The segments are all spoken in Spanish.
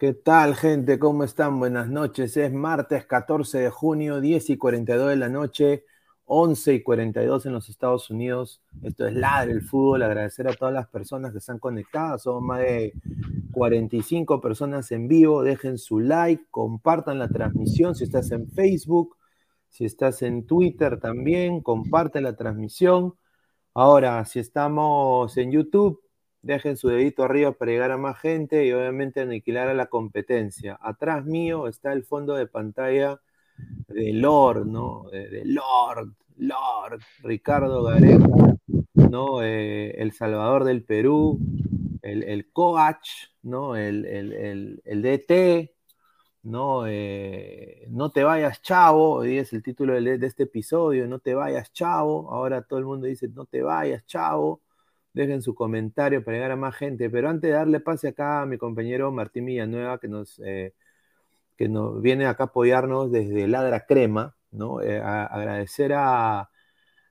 ¿Qué tal, gente? ¿Cómo están? Buenas noches. Es martes 14 de junio, 10 y 42 de la noche, 11 y 42 en los Estados Unidos. Esto es Ladre el Fútbol. Agradecer a todas las personas que están conectadas. Son más de 45 personas en vivo. Dejen su like, compartan la transmisión. Si estás en Facebook, si estás en Twitter también, comparte la transmisión. Ahora, si estamos en YouTube, dejen su dedito arriba para llegar a más gente y obviamente aniquilar a la competencia. Atrás mío está el fondo de pantalla de Lord, ¿no? De, Lord, Lord, Ricardo Gareca, ¿no? Eh, el Salvador del Perú, el, el coach, ¿no? El, el, DT, ¿no? Eh, no te vayas, chavo, hoy es el título de, de este episodio, no te vayas, chavo. Ahora todo el mundo dice, no te vayas, chavo dejen su comentario para llegar a más gente. Pero antes de darle pase acá a mi compañero Martín Villanueva, que nos, eh, que nos viene acá a apoyarnos desde Ladra Crema, ¿no? Eh, agradecer a,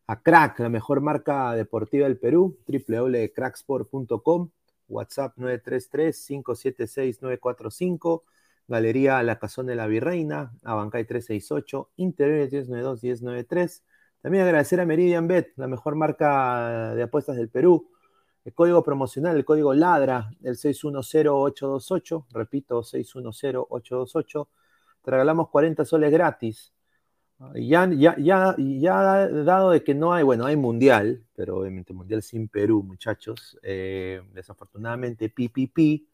a, Crack, la mejor marca deportiva del Perú, www.cracksport.com, WhatsApp 933-576-945, Galería La Cazón de la Virreina, Abancay 368, Interiores 1092-1093. También agradecer a Meridian Bet, la mejor marca de apuestas del Perú. El código promocional, el código LADRA, el 610828, repito, 610828. Te regalamos 40 soles gratis. Ya, ya, ya, ya dado de que no hay, bueno, hay mundial, pero obviamente mundial sin Perú, muchachos. Eh, desafortunadamente, PPP,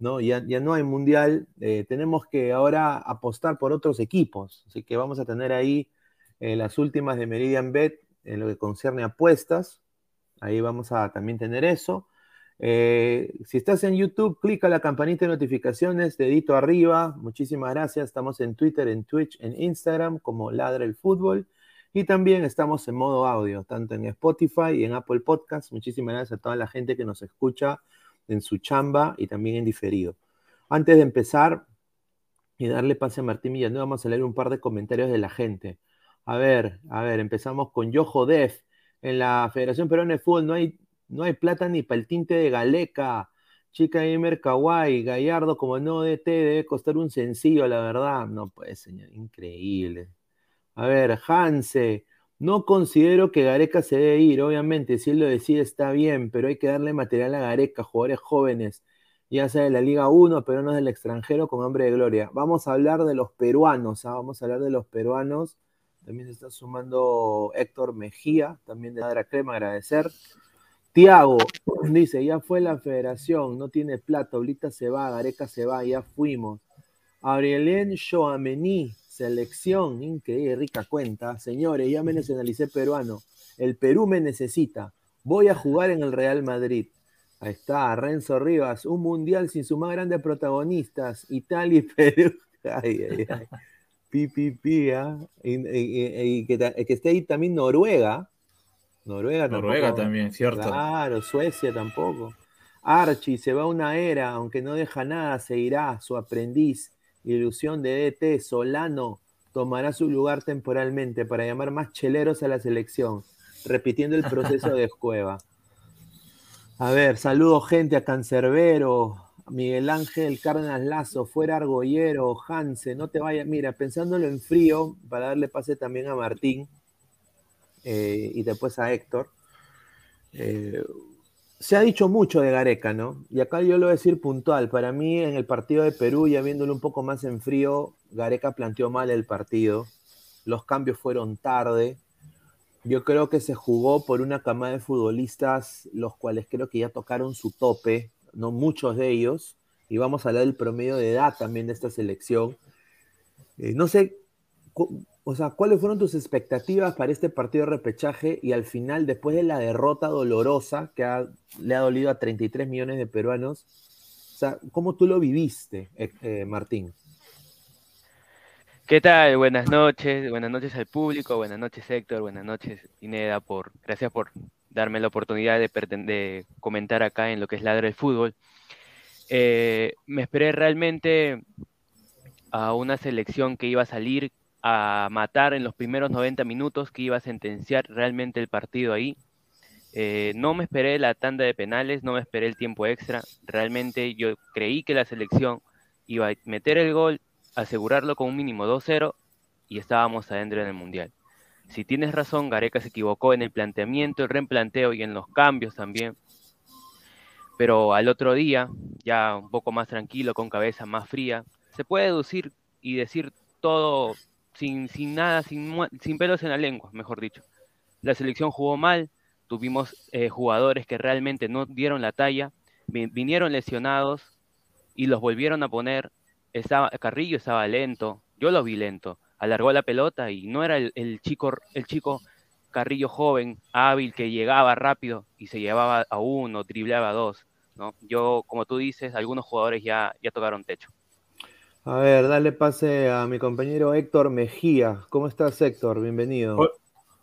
¿no? Ya, ya no hay mundial. Eh, tenemos que ahora apostar por otros equipos. Así que vamos a tener ahí en las últimas de Meridian Bet en lo que concierne a apuestas. Ahí vamos a también tener eso. Eh, si estás en YouTube, clica la campanita de notificaciones, dedito arriba. Muchísimas gracias. Estamos en Twitter, en Twitch, en Instagram como Ladra el Fútbol. Y también estamos en modo audio, tanto en Spotify y en Apple Podcast. Muchísimas gracias a toda la gente que nos escucha en su chamba y también en diferido. Antes de empezar y darle pase a Martín Villanueva, vamos a leer un par de comentarios de la gente. A ver, a ver, empezamos con Yojo Def. En la Federación Peruana de Fútbol no hay, no hay plata ni para el tinte de Galeca. Chica Gamer Kawaii, Gallardo como no DT debe costar un sencillo, la verdad. No puede, señor, increíble. A ver, Hanse, no considero que Gareca se debe ir, obviamente, si él lo decide está bien, pero hay que darle material a Gareca, jugadores jóvenes, ya sea de la Liga 1, pero no del extranjero, con hambre de gloria. Vamos a hablar de los peruanos, ¿ah? vamos a hablar de los peruanos también se está sumando Héctor Mejía, también de Ladra Crema, agradecer. Tiago dice, ya fue la federación, no tiene plata, ahorita se va, Gareca se va, ya fuimos. Aurelien Shoamení, selección, increíble, rica cuenta. Señores, ya me nacionalicé peruano. El Perú me necesita. Voy a jugar en el Real Madrid. Ahí está, Renzo Rivas, un mundial sin sus más grandes protagonistas, Italia y Perú. Ay, ay, ay. ¿Ah? y, que, esté ahí también Noruega, Noruega tampoco. Noruega también, cierto. Claro, Suecia tampoco. Archie se va una era, aunque no deja nada, se irá, su aprendiz, ilusión de DT, Solano, tomará su lugar temporalmente para llamar más cheleros a la selección, repitiendo el proceso de Cueva. A ver, saludo gente a Cancerbero, Miguel Ángel Cárdenas Lazo, fuera Argollero, Hanse, no te vayas, mira, pensándolo en frío, para darle pase también a Martín eh, y después a Héctor. Eh, se ha dicho mucho de Gareca, ¿no? Y acá yo lo voy a decir puntual. Para mí, en el partido de Perú, ya viéndolo un poco más en frío, Gareca planteó mal el partido. Los cambios fueron tarde. Yo creo que se jugó por una camada de futbolistas, los cuales creo que ya tocaron su tope, no muchos de ellos. Y vamos a hablar del promedio de edad también de esta selección. Eh, no sé o sea, ¿cuáles fueron tus expectativas para este partido de repechaje y al final, después de la derrota dolorosa que le ha dolido a 33 millones de peruanos, ¿cómo tú lo viviste, eh, eh, Martín? ¿Qué tal? Buenas noches, buenas noches al público, buenas noches Héctor, buenas noches Ineda, por, gracias por darme la oportunidad de, comentar acá en lo que es Ladra del Fútbol. Eh, me esperé realmente a una selección que iba a salir a matar en los primeros 90 minutos, que iba a sentenciar realmente el partido ahí. Eh, no me esperé la tanda de penales, no me esperé el tiempo extra. Realmente yo creí que la selección iba a meter el gol, asegurarlo con un mínimo 2-0 y estábamos adentro en el Mundial. Si tienes razón, Gareca se equivocó en el planteamiento, el reemplanteo y en los cambios también. Pero al otro día, ya un poco más tranquilo, con cabeza más fría, se puede deducir y decir todo sin, sin nada, sin, sin pelos en la lengua, mejor dicho. La selección jugó mal, tuvimos eh, jugadores que realmente no dieron la talla, vinieron lesionados y los volvieron a poner. Estaba, Carrillo estaba lento, yo lo vi lento, alargó la pelota y no era el, chico, el chico Carrillo joven, hábil, que llegaba rápido y se llevaba a uno, dribleaba a dos. ¿no? Yo, como tú dices, algunos jugadores ya, ya tocaron techo. A ver, dale pase a mi compañero Héctor Mejía. ¿Cómo estás, Héctor? Bienvenido.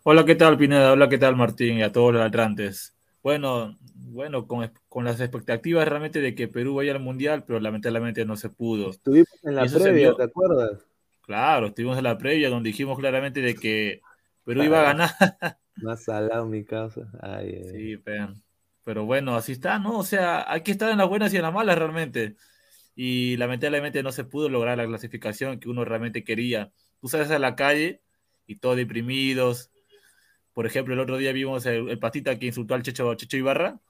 Hola, ¿qué tal, Pineda? Hola, ¿qué tal, Martín? Y a todos los atlantes. Bueno, bueno, con, las expectativas realmente de que Perú vaya al Mundial, pero lamentablemente no se pudo. Estuvimos en la previa, ¿te acuerdas? Claro, estuvimos en la previa donde dijimos claramente de que Perú iba a ganar. Más salado mi casa. sí, pero, pero bueno, así está, ¿no? O sea, hay que estar en las buenas y en las malas realmente y lamentablemente no se pudo lograr la clasificación que uno realmente quería. Tú sales a la calle y todos deprimidos. Por ejemplo, el otro día vimos el, patita que insultó al Checho, Checho Ibarra.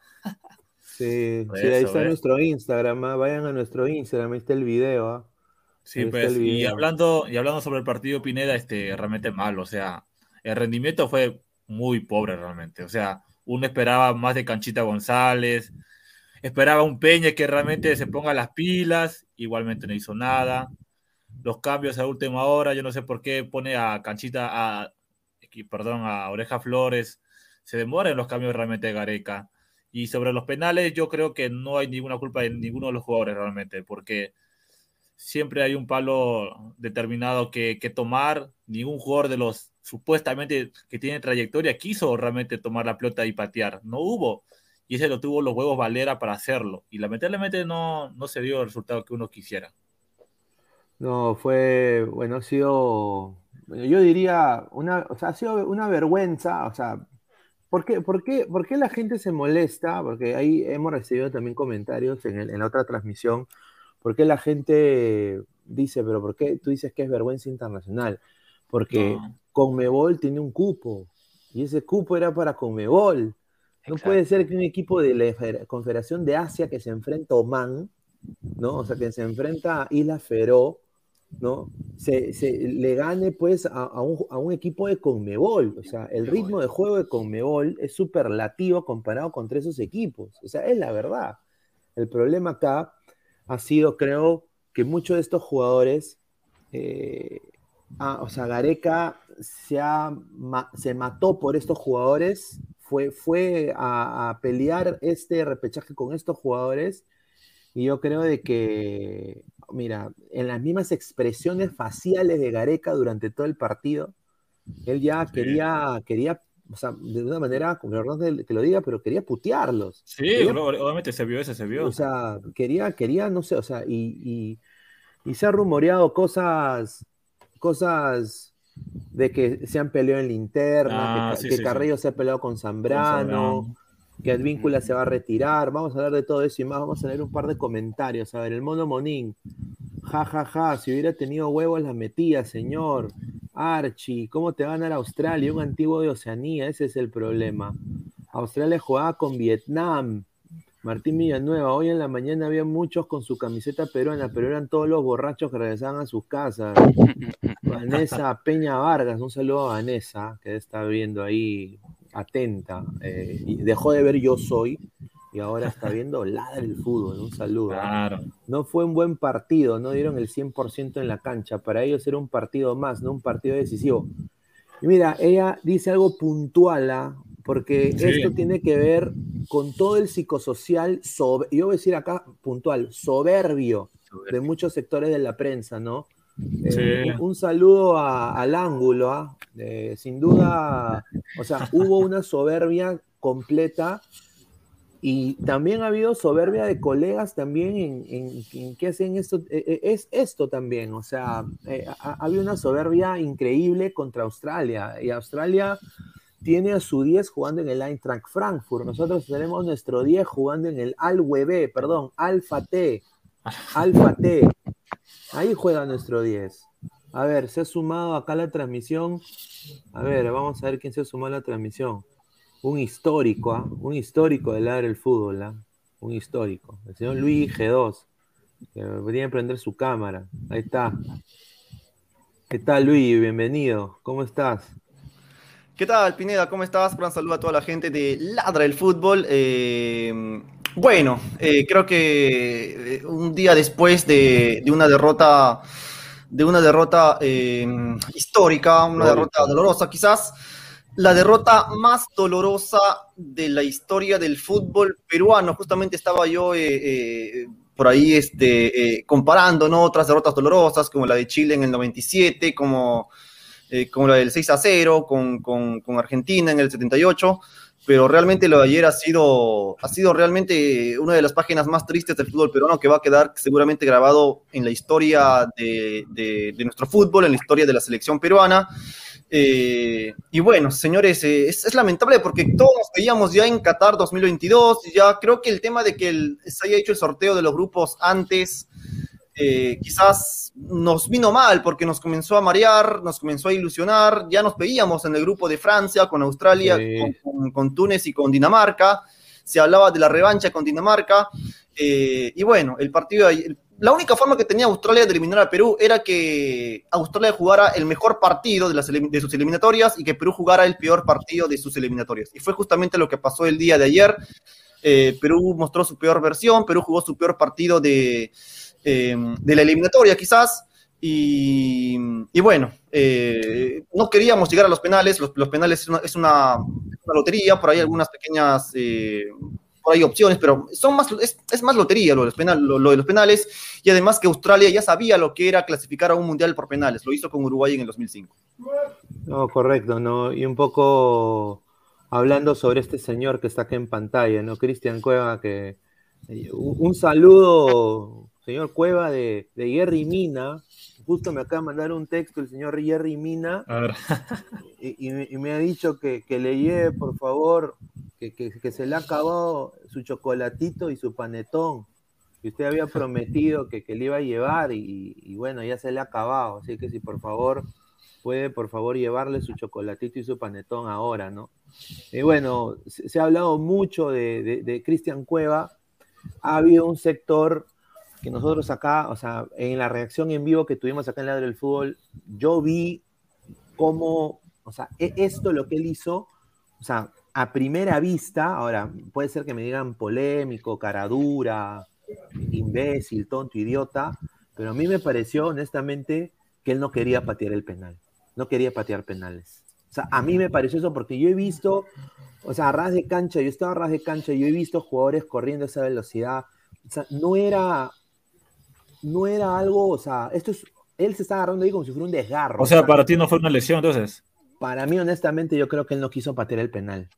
Sí, sí ahí está nuestro Instagram, ¿ah? vayan a nuestro Instagram, ahí está el video. ¿ah? Sí, pues, y hablando, y hablando sobre el partido Pineda, este, realmente mal, o sea, el rendimiento fue muy pobre realmente, o sea, uno esperaba más de Canchita González, Esperaba un Peña que realmente se ponga las pilas, igualmente no hizo nada. Los cambios a última hora, yo no sé por qué pone a Canchita, a, perdón, a Oreja Flores. Se demoran los cambios realmente de Gareca. Y sobre los penales, yo creo que no hay ninguna culpa de ninguno de los jugadores realmente, porque siempre hay un palo determinado que, que tomar. Ningún jugador de los supuestamente que tiene trayectoria quiso realmente tomar la pelota y patear. No hubo y ese lo tuvo los huevos Valera para hacerlo. Y lamentablemente no, no se dio el resultado que uno quisiera. No, fue, bueno, ha sido, yo diría, una, o sea, ha sido una vergüenza, o sea, ¿por qué, por qué, por qué la gente se molesta? Porque ahí hemos recibido también comentarios en, el, en otra transmisión, ¿por qué la gente dice, pero por qué tú dices que es vergüenza internacional? Porque Conmebol tiene un cupo, y ese cupo era para Conmebol. No puede ser que un equipo de la Confederación de Asia que se enfrenta a Oman, ¿no? O sea, que se enfrenta a Isla ¿no? Se, le gane pues a, un, equipo de Conmebol. O sea, el ritmo de juego de Conmebol es superlativo comparado contra esos equipos. O sea, es la verdad. El problema acá ha sido, creo, que muchos de estos jugadores, eh, ah, o sea, Gareca se, se mató por estos jugadores fue, a, pelear este repechaje con estos jugadores y yo creo de que, mira, en las mismas expresiones faciales de Gareca durante todo el partido, él ya quería, quería o sea, de una manera, con perdón que lo diga, pero quería putearlos. Sí, obviamente se vio ese, se vio. O sea, quería, quería, no sé, o sea, y, y, se ha rumoreado cosas, cosas de que se han peleado en linterna, ah, que, Carrillo se ha peleado con Zambrano, que Advíncula se va a retirar. Vamos a hablar de todo eso y más. Vamos a leer un par de comentarios. A ver, el mono Monín. Ja, ja, ja. Si hubiera tenido huevos, la metía, señor. Archie, ¿cómo te va a ganar Australia? Un antiguo de Oceanía, ese es el problema. Australia jugaba con Vietnam. Martín Villanueva, hoy en la mañana había muchos con su camiseta peruana, pero eran todos los borrachos que regresaban a sus casas. Vanessa Peña Vargas, un saludo a Vanessa, que está viendo ahí atenta. Eh, dejó de ver Yo Soy y ahora está viendo Ladra el Fútbol. Un saludo. No fue un buen partido, no dieron el 100% en la cancha. Para ellos era un partido más, no un partido decisivo. Y mira, ella dice algo puntual, ¿ah? porque esto tiene que ver con todo el psicosocial, yo voy a decir acá puntual, soberbio, de muchos sectores de la prensa, ¿no? Eh, un, saludo al ángulo, ¿ah? eh, sin duda, o sea, hubo una soberbia completa y también ha habido soberbia de colegas también en, que hacen esto, e, e, es esto también, o sea, eh, ha, habido una soberbia increíble contra Australia y Australia tiene a su 10 jugando en el Eintracht Frankfurt, nosotros tenemos nuestro 10 jugando en el Al perdón, Alfa T, Alfa T, ahí juega nuestro 10. A ver, se ha sumado acá la transmisión. A ver, vamos a ver quién se ha sumado a la transmisión un histórico, ¿ah? un histórico del área del fútbol, ¿ah? un histórico. El señor Luis G2, que venía a prender su cámara. Ahí está. ¿Qué tal, Luis? Bienvenido. ¿Cómo estás? ¿Qué tal, Pineda? ¿Cómo estás? Un gran saludo a toda la gente de Ladra el Fútbol. Eh, bueno, eh, creo que eh, un día después de, una derrota, de una derrota histórica, una derrota dolorosa quizás, la derrota más dolorosa de la historia del fútbol peruano. Justamente estaba yo eh, eh, por ahí este, eh, comparando otras derrotas dolorosas, como la de Chile en el 97, como, como la del 6 a 0, con, Argentina en el 78. Pero realmente lo de ayer ha sido, realmente una de las páginas más tristes del fútbol peruano que va a quedar seguramente grabado en la historia de nuestro fútbol, en la historia de la selección peruana. Eh, y bueno, señores, eh, es, lamentable porque todos nos veíamos ya en Qatar 2022. Ya creo que el tema de que se haya hecho el sorteo de los grupos antes, eh, quizás nos vino mal porque nos comenzó a marear, nos comenzó a ilusionar. Ya nos veíamos en el grupo de Francia, con Australia, con, Túnez y con Dinamarca. Se hablaba de la revancha con Dinamarca. y bueno, el partido, la única forma que tenía Australia de eliminar a Perú era que Australia jugara el mejor partido de, las, de sus eliminatorias y que Perú jugara el peor partido de sus eliminatorias. Y fue justamente lo que pasó el día de ayer. Eh, Perú mostró su peor versión, Perú jugó su peor partido de, eh, de la eliminatoria quizás. Y, bueno, eh, no queríamos llegar a los penales, los, penales es una, es una, lotería, por ahí algunas pequeñas hay opciones, pero son más, es, más lotería lo de, los lo, de los penales y además que Australia ya sabía lo que era clasificar a un mundial por penales, lo hizo con Uruguay en el 2005. No, correcto, ¿no? Y un poco hablando sobre este señor que está aquí en pantalla, ¿no? Cristian Cueva, que eh, un saludo, señor Cueva, de, de Jerry Mina, justo me acaba de mandar un texto el señor Jerry Mina y, me ha dicho que, que le lleve, por favor, que, se le ha acabado su chocolatito y su panetón, que usted había prometido que, le iba a llevar y, bueno, ya se le ha acabado. Así que si por favor puede, por favor, llevarle su chocolatito y su panetón ahora, ¿no? Y bueno, se, ha hablado mucho de, de, Cristian Cueva. Ha habido un sector que nosotros acá, o sea, en la reacción en vivo que tuvimos acá en Ladro del Fútbol, yo vi cómo, o sea, e, esto lo que él hizo, o sea, a primera vista, ahora puede ser que me digan polémico, caradura, imbécil, tonto, idiota, pero a mí me pareció honestamente que él no quería patear el penal, no quería patear penales. O sea, a mí me pareció eso porque yo he visto, o sea, a ras de cancha, yo estaba a ras de cancha y yo he visto jugadores corriendo a esa velocidad. O sea, no era, no era algo, o sea, esto es, él se está agarrando ahí como si fuera un desgarro. O sea, para ti no fue una lesión entonces. para mí, honestamente, yo creo que él no quiso patear el penal.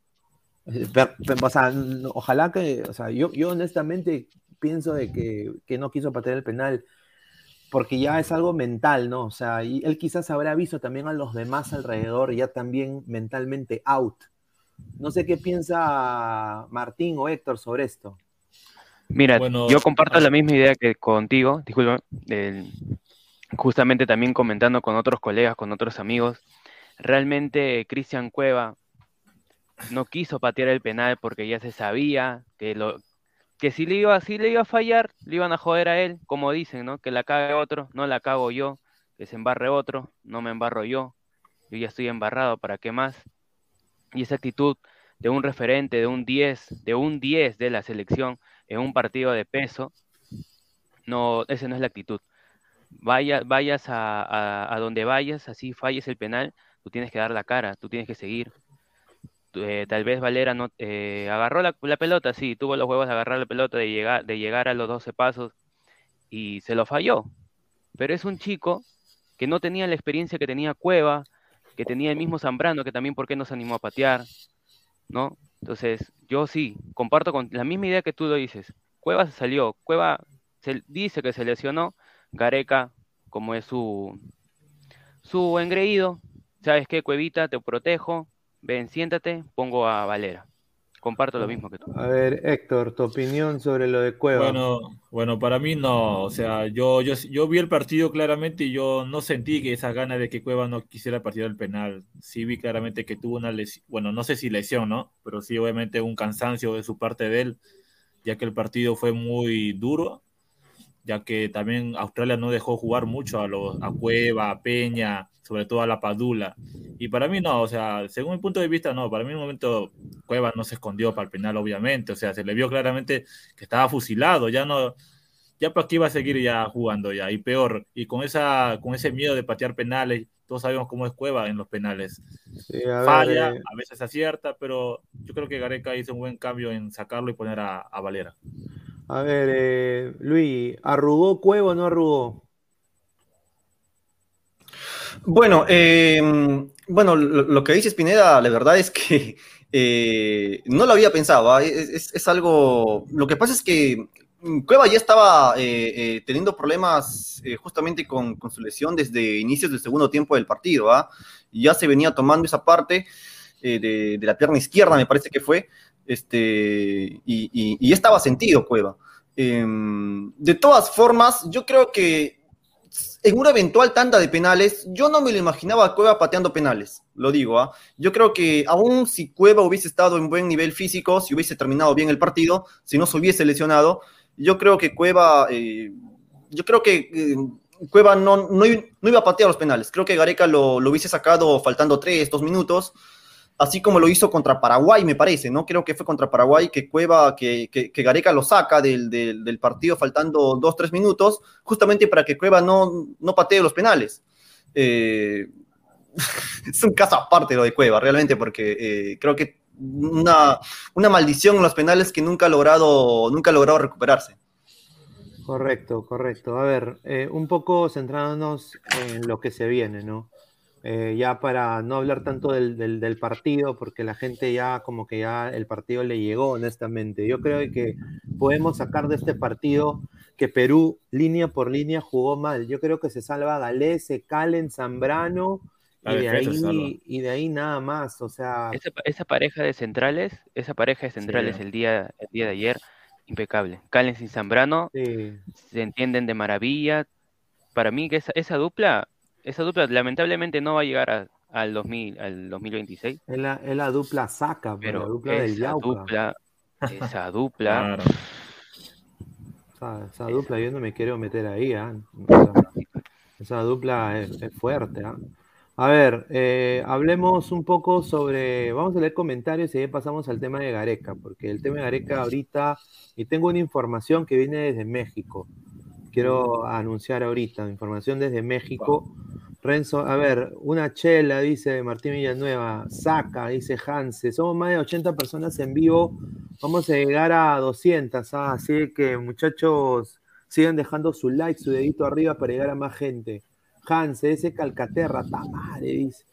Eh, o sea, ojalá que, o sea, yo, yo honestamente pienso de que, que, no quiso patear el penal porque ya es algo mental, ¿no? O sea, y él quizás habrá visto también a los demás alrededor ya también mentalmente out. No sé qué piensa Martín o Héctor sobre esto. Mira, yo comparto la misma idea que contigo, disculpa, justamente también comentando con otros colegas, con otros amigos. Realmente Cristian Cueva no quiso patear el penal porque ya se sabía que lo que si le iba, si le iba a fallar, le iban a joder a él, como dicen, ¿no? Que la cague otro, no la cago yo, que se embarre otro, no me embarro yo, yo ya estoy embarrado, ¿para qué más? Y esa actitud de un referente, de un 10, de un 10 de la selección en un partido de peso, no, esa no es la actitud. Vaya, vayas a, a donde vayas, así falles el penal, tú tienes que dar la cara, tú tienes que seguir, eh, tal vez Valera no eh, agarró la, pelota, sí, tuvo los huevos de agarrar la pelota, de llegar, de llegar a los 12 pasos y se lo falló. Pero es un chico que no tenía la experiencia que tenía Cueva, que tenía el mismo Zambrano, que también por qué no se animó a patear, ¿no? Entonces, yo sí, comparto con la misma idea que tú lo dices. Cueva salió, Cueva se dice que se lesionó, Gareca, como es su, su engreído, ¿sabes qué, Cuevita? Te protejo, ven, siéntate, pongo a Valera. Comparto lo mismo que tú. A ver, Héctor, tu opinión sobre lo de Cueva. Bueno, bueno, para mí no, o sea, yo, yo, yo vi el partido claramente y yo no sentí que esa gana de que Cueva no quisiera partir del penal. Sí vi claramente que tuvo una lesión, bueno, no sé si lesión, ¿no? Pero sí obviamente un cansancio de su parte de él, ya que el partido fue muy duro, ya que también Australia no dejó jugar mucho a, los, a Cueva, a Peña, sobre todo a la Padula. Y para mí no, o sea, según mi punto de vista, no, para mí en un momento Cueva no se escondió para el penal, obviamente, o sea, se le vio claramente que estaba fusilado, ya no, ya para qué iba a seguir ya jugando ya, y peor, y con, esa, con ese miedo de patear penales, todos sabemos cómo es Cueva en los penales. Falla, eh. a veces acierta, pero yo creo que Gareca hizo un buen cambio en sacarlo y poner a, Valera. A ver, eh, Luis, ¿arrugó Cueva o no arrugó? Bueno, em, bueno, lo, que dice Pineda, la verdad es que eh, no lo había pensado. ¿ah? Es, algo. Lo que pasa es que Cueva ya estaba eh, eh, teniendo problemas justamente con, su lesión desde inicios del segundo tiempo del partido. ¿ah? Ya se venía tomando esa parte de, la pierna izquierda, me parece que fue. Este, y, y estaba sentido Cueva. Em, de todas formas, yo creo que en una eventual tanda de penales, yo no me lo imaginaba a Cueva pateando penales, lo digo. ¿ah? Yo creo que aún si Cueva hubiese estado en buen nivel físico, si hubiese terminado bien el partido, si no se hubiese lesionado, yo creo que Cueva, eh, yo creo que eh, Cueva no, no, iba a patear los penales. Creo que Gareca lo, lo hubiese sacado faltando tres, dos minutos así como lo hizo contra Paraguay, me parece, ¿no? Creo que fue contra Paraguay que Cueva, que, que, Gareca lo saca del, del, partido faltando dos, tres minutos, justamente para que Cueva no, no patee los penales. Eh, es un caso aparte lo de Cueva, realmente, porque eh, creo que una, una maldición en los penales que nunca ha logrado, nunca ha logrado recuperarse. Correcto, correcto. A ver, eh, un poco centrándonos en lo que se viene, ¿no? Eh, ya para no hablar tanto del, del, partido, porque la gente ya como que ya el partido le llegó, honestamente. Yo creo que podemos sacar de este partido que Perú, línea por línea, jugó mal. Yo creo que se salva Galese, Calen, Zambrano. Y de, ahí, y de ahí nada más, o sea... Esa, pareja de centrales, esa pareja de centrales el, día, el día de ayer, impecable. Calen y Zambrano se entienden de maravilla. Para mí que esa, esa dupla esa dupla lamentablemente no va a llegar al, 2000, al 2026. Es la, es la dupla saca, pero la dupla del Dupla, esa dupla. esa, dupla yo no me quiero meter ahí. ¿ah? esa dupla es, fuerte. ¿ah? A ver, eh, hablemos un poco sobre. Vamos a leer comentarios y ahí pasamos al tema de Gareca, porque el tema de Gareca ahorita. Y tengo una información que viene desde México. Quiero anunciar ahorita, información desde México. Renzo, a ver, una chela, dice Martín Villanueva, saca, dice Hanse, somos más de 80 personas en vivo, vamos a llegar a 200, ¿ah? así que muchachos, sigan dejando su like, su dedito arriba para llegar a más gente. Hanse, ese Calcaterra, madre, dice.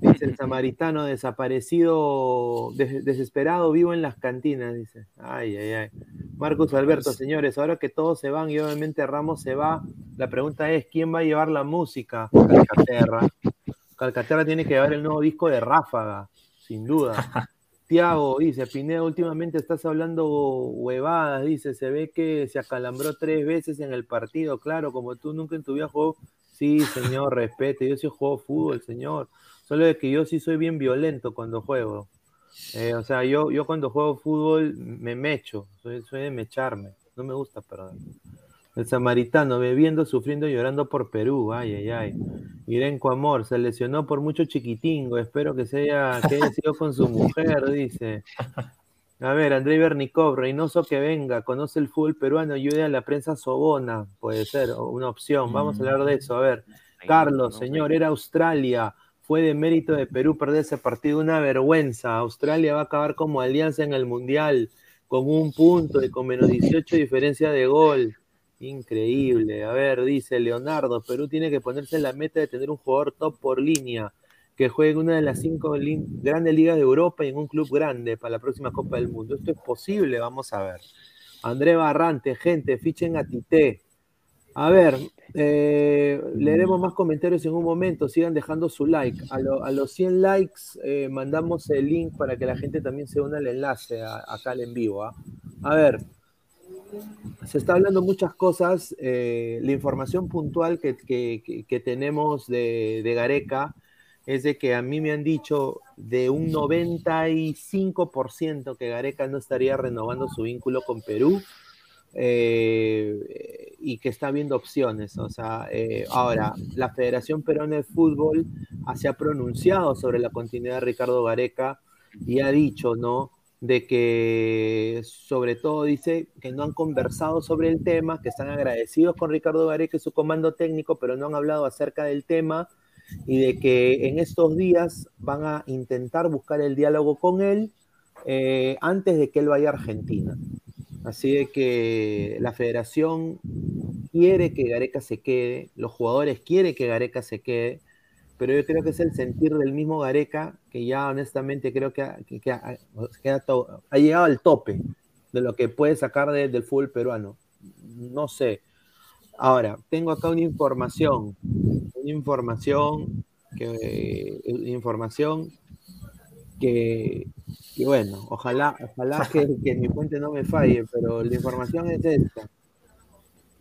Dice el samaritano desaparecido, desesperado, vivo en las cantinas, dice. Ay, ay, ay. Marcos Alberto, señores, ahora que todos se van y obviamente Ramos se va, la pregunta es, ¿quién va a llevar la música? Calcaterra. Calcaterra tiene que llevar el nuevo disco de Ráfaga, sin duda. Tiago dice, Pineda, últimamente estás hablando huevadas, dice, se ve que se acalambró tres veces en el partido, claro, como tú nunca en tu vida jugó. Sí, señor, respete, yo sí juego fútbol, señor. Solo de que yo sí soy bien violento cuando juego. Eh, o sea, yo, yo cuando juego fútbol me mecho, soy, soy de mecharme, no me gusta perdón. El samaritano, bebiendo, sufriendo, llorando por Perú. Ay, ay, ay. Mirenco Amor, se lesionó por mucho chiquitingo. Espero que, sea, que haya sido con su mujer, dice. A ver, André Bernikov, Reynoso que venga, conoce el fútbol peruano, ayude a la prensa sobona. Puede ser una opción. Vamos a hablar de eso. A ver, Carlos, señor, era Australia. Fue de mérito de Perú perder ese partido, una vergüenza. Australia va a acabar como alianza en el Mundial, con un punto y con menos 18 diferencia de gol. Increíble. A ver, dice Leonardo, Perú tiene que ponerse en la meta de tener un jugador top por línea, que juegue en una de las cinco grandes ligas de Europa y en un club grande para la próxima Copa del Mundo. Esto es posible, vamos a ver. André Barrante, gente, fichen a Tite. A ver, eh, leeremos más comentarios en un momento. Sigan dejando su like. A, los 100 likes eh, mandamos el link para que la gente también se una al enlace acá al en vivo. ¿ah? A ver, se está hablando muchas cosas. Eh, la información puntual que, tenemos de, Gareca es de que a mí me han dicho de un 95% que Gareca no estaría renovando su vínculo con Perú eh, y que está viendo opciones. O sea, eh, ahora, la Federación Peruana de Fútbol se ha pronunciado sobre la continuidad de Ricardo Gareca y ha dicho, ¿no? de que sobre todo dice que no han conversado sobre el tema, que están agradecidos con Ricardo Gareca y su comando técnico, pero no han hablado acerca del tema y de que en estos días van a intentar buscar el diálogo con él eh, antes de que él vaya a Argentina. Así de que la federación quiere que Gareca se quede, los jugadores quieren que Gareca se quede, pero yo creo que es el sentir del mismo Gareca que ya honestamente creo que ha, llegado al tope de lo que puede sacar del fútbol peruano. No sé. Ahora, tengo acá una información, una información que, información que, bueno, ojalá, ojalá que, que mi fuente no me falle, pero la información es esta.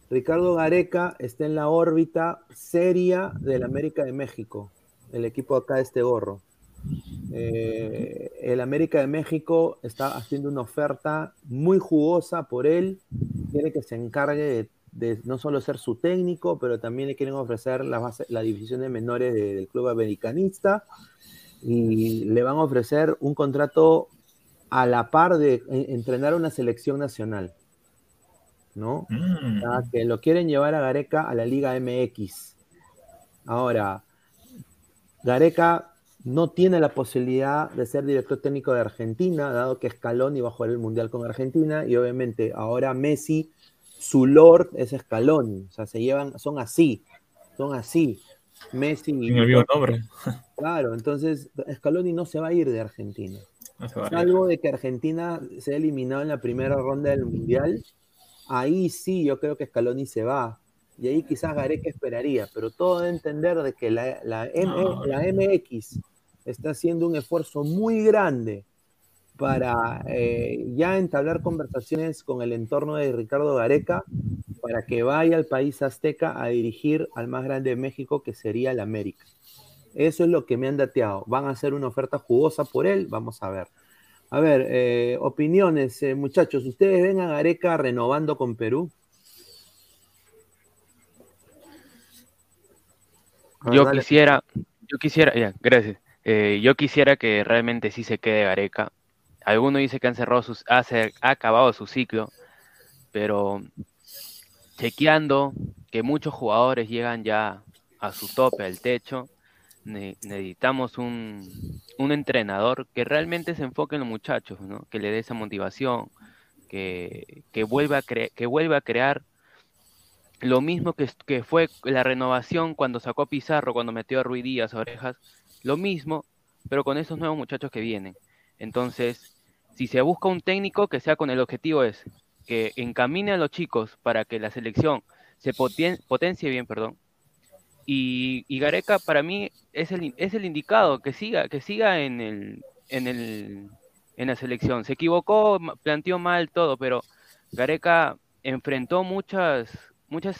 Ricardo Gareca está en la órbita seria del América de México, el equipo acá de este gorro. Eh, el América de México está haciendo una oferta muy jugosa por él, quiere que se encargue de, no solo ser su técnico, pero también le quieren ofrecer la, la división de menores del club americanista y le van a ofrecer un contrato a la par de entrenar una selección nacional. ¿no? Mm. que lo quieren llevar a Gareca a la Liga MX. Ahora, Gareca no tiene la posibilidad de ser director técnico de Argentina, dado que Scaloni va a jugar el Mundial con Argentina, y obviamente ahora Messi, su Lord es Scaloni, o sea, se llevan, son así, son así. Messi y... nombre. Claro, entonces Scaloni no se va a ir de Argentina. Salvo de que Argentina se ha eliminado en la primera ronda del Mundial, ahí sí yo creo que Scaloni se va. Y ahí quizás Gareca esperaría, pero todo de entender de que la, la, MX está haciendo un esfuerzo muy grande para eh, ya entablar conversaciones con el entorno de Ricardo Gareca para que vaya al país azteca a dirigir al más grande de México, que sería el América. Eso es lo que me han dateado. Van a hacer una oferta jugosa por él, vamos a ver. A ver, eh, opiniones, eh, muchachos. ¿Ustedes ven a Gareca renovando con Perú? yo quisiera, yo quisiera, ya, gracias. Eh, yo quisiera que realmente sí se quede Gareca. Alguno dice que han cerrado sus, ha, ha acabado su ciclo, pero chequeando que muchos jugadores llegan ya a su tope, al techo, necesitamos un, entrenador que realmente se enfoque en los muchachos, que le dé esa motivación, que, vuelva, a crear lo mismo que, fue la renovación cuando sacó Pizarro, cuando metió a Ruidías Orejas, lo mismo pero con esos nuevos muchachos que vienen. Entonces, si se busca un técnico que sea con el objetivo es que encamine a los chicos para que la selección se potencie bien, perdón. Y, Gareca para mí es el, indicado, que siga, que siga en la selección. Se equivocó, planteó mal todo, pero Gareca enfrentó muchas, muchas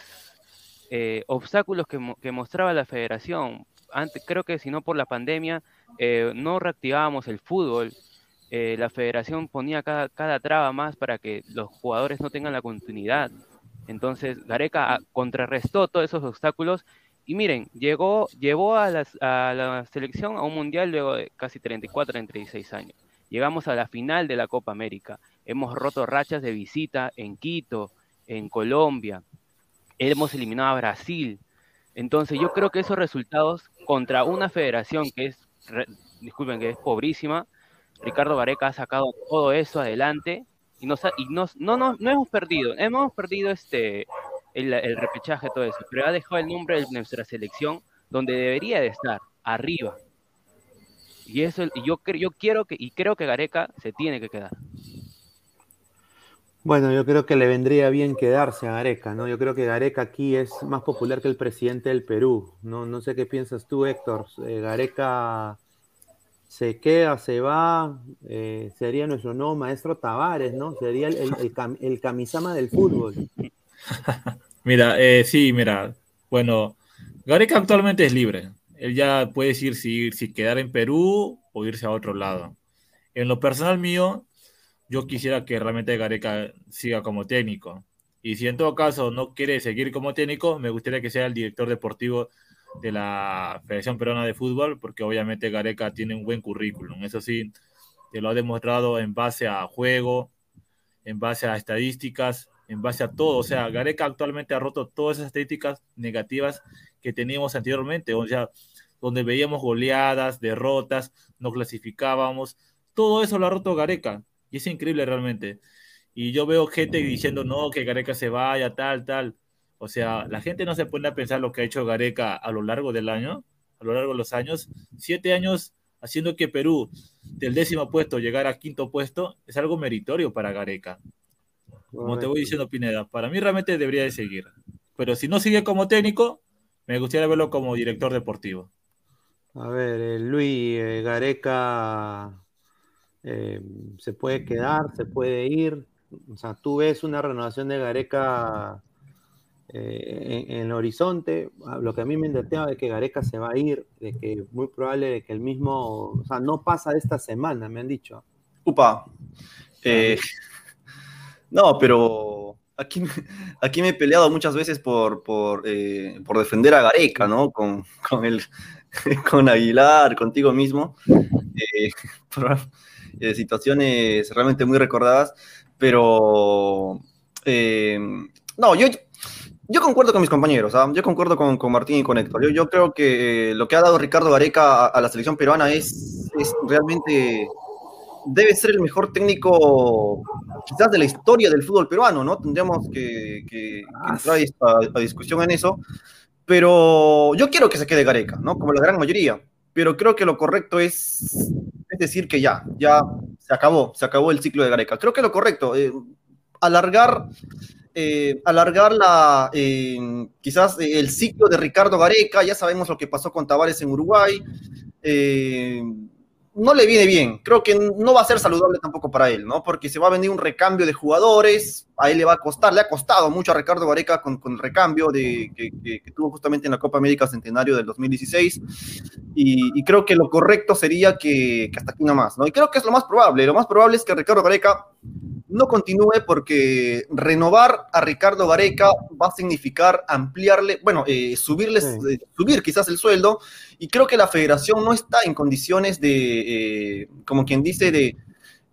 eh, obstáculos que, mostraba la federación. Antes, creo que si no por la pandemia, eh, no reactivábamos el fútbol. Eh, la federación ponía cada, cada traba más para que los jugadores no tengan la continuidad. Entonces, Gareca ah, contrarrestó todos esos obstáculos y miren, llegó, llevó a, a la selección a un mundial luego de casi 34, 36 años. Llegamos a la final de la Copa América. Hemos roto rachas de visita en Quito, en Colombia. Hemos eliminado a Brasil. Entonces yo creo que esos resultados contra una federación que es, disculpen, que es pobrísima, Ricardo Gareca ha sacado todo eso adelante y, nos y no, no, no hemos perdido, hemos perdido este, el, el repechaje, todo eso, pero ha dejado el nombre de nuestra selección donde debería de estar, arriba. Y eso yo, yo quiero que, y creo que Gareca se tiene que quedar. Bueno, yo creo que le vendría bien quedarse a Gareca, ¿no? Yo creo que Gareca aquí es más popular que el presidente del Perú, ¿no? No sé qué piensas tú, Héctor. Eh, Gareca se queda, se va, eh, sería nuestro nuevo maestro Tavares, ¿no? Sería el, el, camisama del fútbol. mira, eh, sí, mira, bueno, Gareca actualmente es libre, él ya puede decir si, si quedar en Perú o irse a otro lado. En lo personal mío, yo quisiera que realmente Gareca siga como técnico. Y si en todo caso no quiere seguir como técnico, me gustaría que sea el director deportivo de la Federación Peruana de Fútbol, porque obviamente Gareca tiene un buen currículum. Eso sí, te lo ha demostrado en base a juego, en base a estadísticas, en base a todo. O sea, Gareca actualmente ha roto todas esas estadísticas negativas que teníamos anteriormente. O sea, donde veíamos goleadas, derrotas, no clasificábamos. Todo eso lo ha roto Gareca y es increíble realmente. Y yo veo gente diciendo, no, que Gareca se vaya, tal, tal. O sea, la gente no se pone a pensar lo que ha hecho Gareca a lo largo del año, a lo largo de los años. Siete años haciendo que Perú del décimo puesto llegara a quinto puesto es algo meritorio para Gareca. Como te voy diciendo, Pineda, para mí realmente debería de seguir. Pero si no sigue como técnico, me gustaría verlo como director deportivo. A ver, eh, Luis eh, Gareca eh, se puede quedar, se puede ir. O sea, tú ves una renovación de Gareca en, el horizonte. Ah, lo que a mí me entertaba de que Gareca se va a ir, de que muy probable de que el mismo, o sea, no pasa esta semana, me han dicho. Upa. no, pero aquí, aquí me he peleado muchas veces por, por, por defender a Gareca, ¿no? Con, con el con Aguilar, contigo mismo, eh, eh, situaciones realmente muy recordadas, pero eh, no, yo, yo concuerdo con mis compañeros, ¿ah? yo concuerdo con, con, Martín y con Héctor. Yo, yo creo que lo que ha dado Ricardo Gareca a, la selección peruana es, es, realmente, debe ser el mejor técnico quizás de la historia del fútbol peruano, ¿no? Tendríamos que, que, entrar a, a discusión en eso. Pero yo quiero que se quede Gareca, ¿no? Como la gran mayoría. Pero creo que lo correcto es, es decir que ya, ya se acabó, se acabó el ciclo de Gareca. Creo que lo correcto, eh, alargar, eh, alargar la, eh, quizás el ciclo de Ricardo Gareca, ya sabemos lo que pasó con Tavares en Uruguay no le viene bien. Creo que no va a ser saludable tampoco para él, ¿no? Porque se va a venir un recambio de jugadores, a él le va a costar, le ha costado mucho a Ricardo Gareca con, el recambio de, que, tuvo justamente en la Copa América Centenario del 2016. Y, creo que lo correcto sería que, que, hasta aquí nomás, ¿no? Y creo que es lo más probable. Lo más probable es que Ricardo Gareca no continúe porque renovar a Ricardo Gareca va a significar ampliarle, bueno, eh, subirles, eh, subir quizás el sueldo, y creo que la federación no está en condiciones de, eh, como quien dice, de,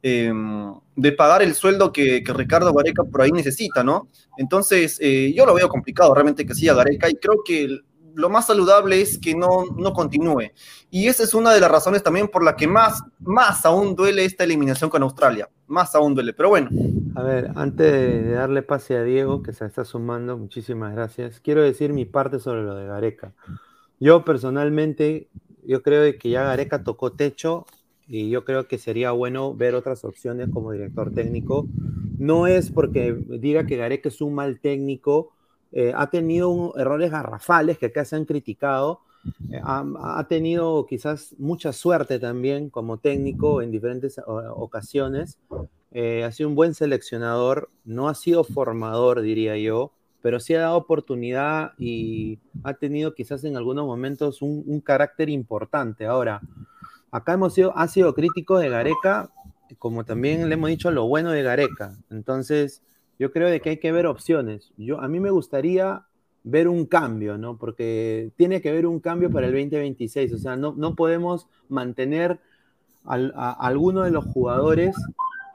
em, de pagar el sueldo que, que, Ricardo Gareca por ahí necesita, ¿no? Entonces, yo lo veo complicado realmente que siga Gareca, y creo que lo más saludable es que no, no continúe. Y esa es una de las razones también por la que más, más aún duele esta eliminación con Australia. Más aún duele, pero bueno. A ver, antes de darle pase a Diego, que se está sumando, muchísimas gracias. Quiero decir mi parte sobre lo de Gareca. Yo personalmente yo creo que ya Gareca tocó techo y yo creo que sería bueno ver otras opciones como director técnico. No es porque diga que Gareca es un mal técnico, eh, ha tenido errores garrafales que acá se han criticado, eh, ha, tenido quizás mucha suerte también como técnico en diferentes ocasiones, eh, ha sido un buen seleccionador, no ha sido formador, diría yo, pero sí ha dado oportunidad y ha tenido quizás en algunos momentos un carácter importante. Ahora, acá hemos sido, ha sido crítico de Gareca, como también le hemos dicho lo bueno de Gareca. Entonces, yo creo de que hay que ver opciones. Yo, a mí me gustaría ver un cambio, ¿no? Porque tiene que haber un cambio para el 2026. O sea, no, no podemos mantener a, alguno de los jugadores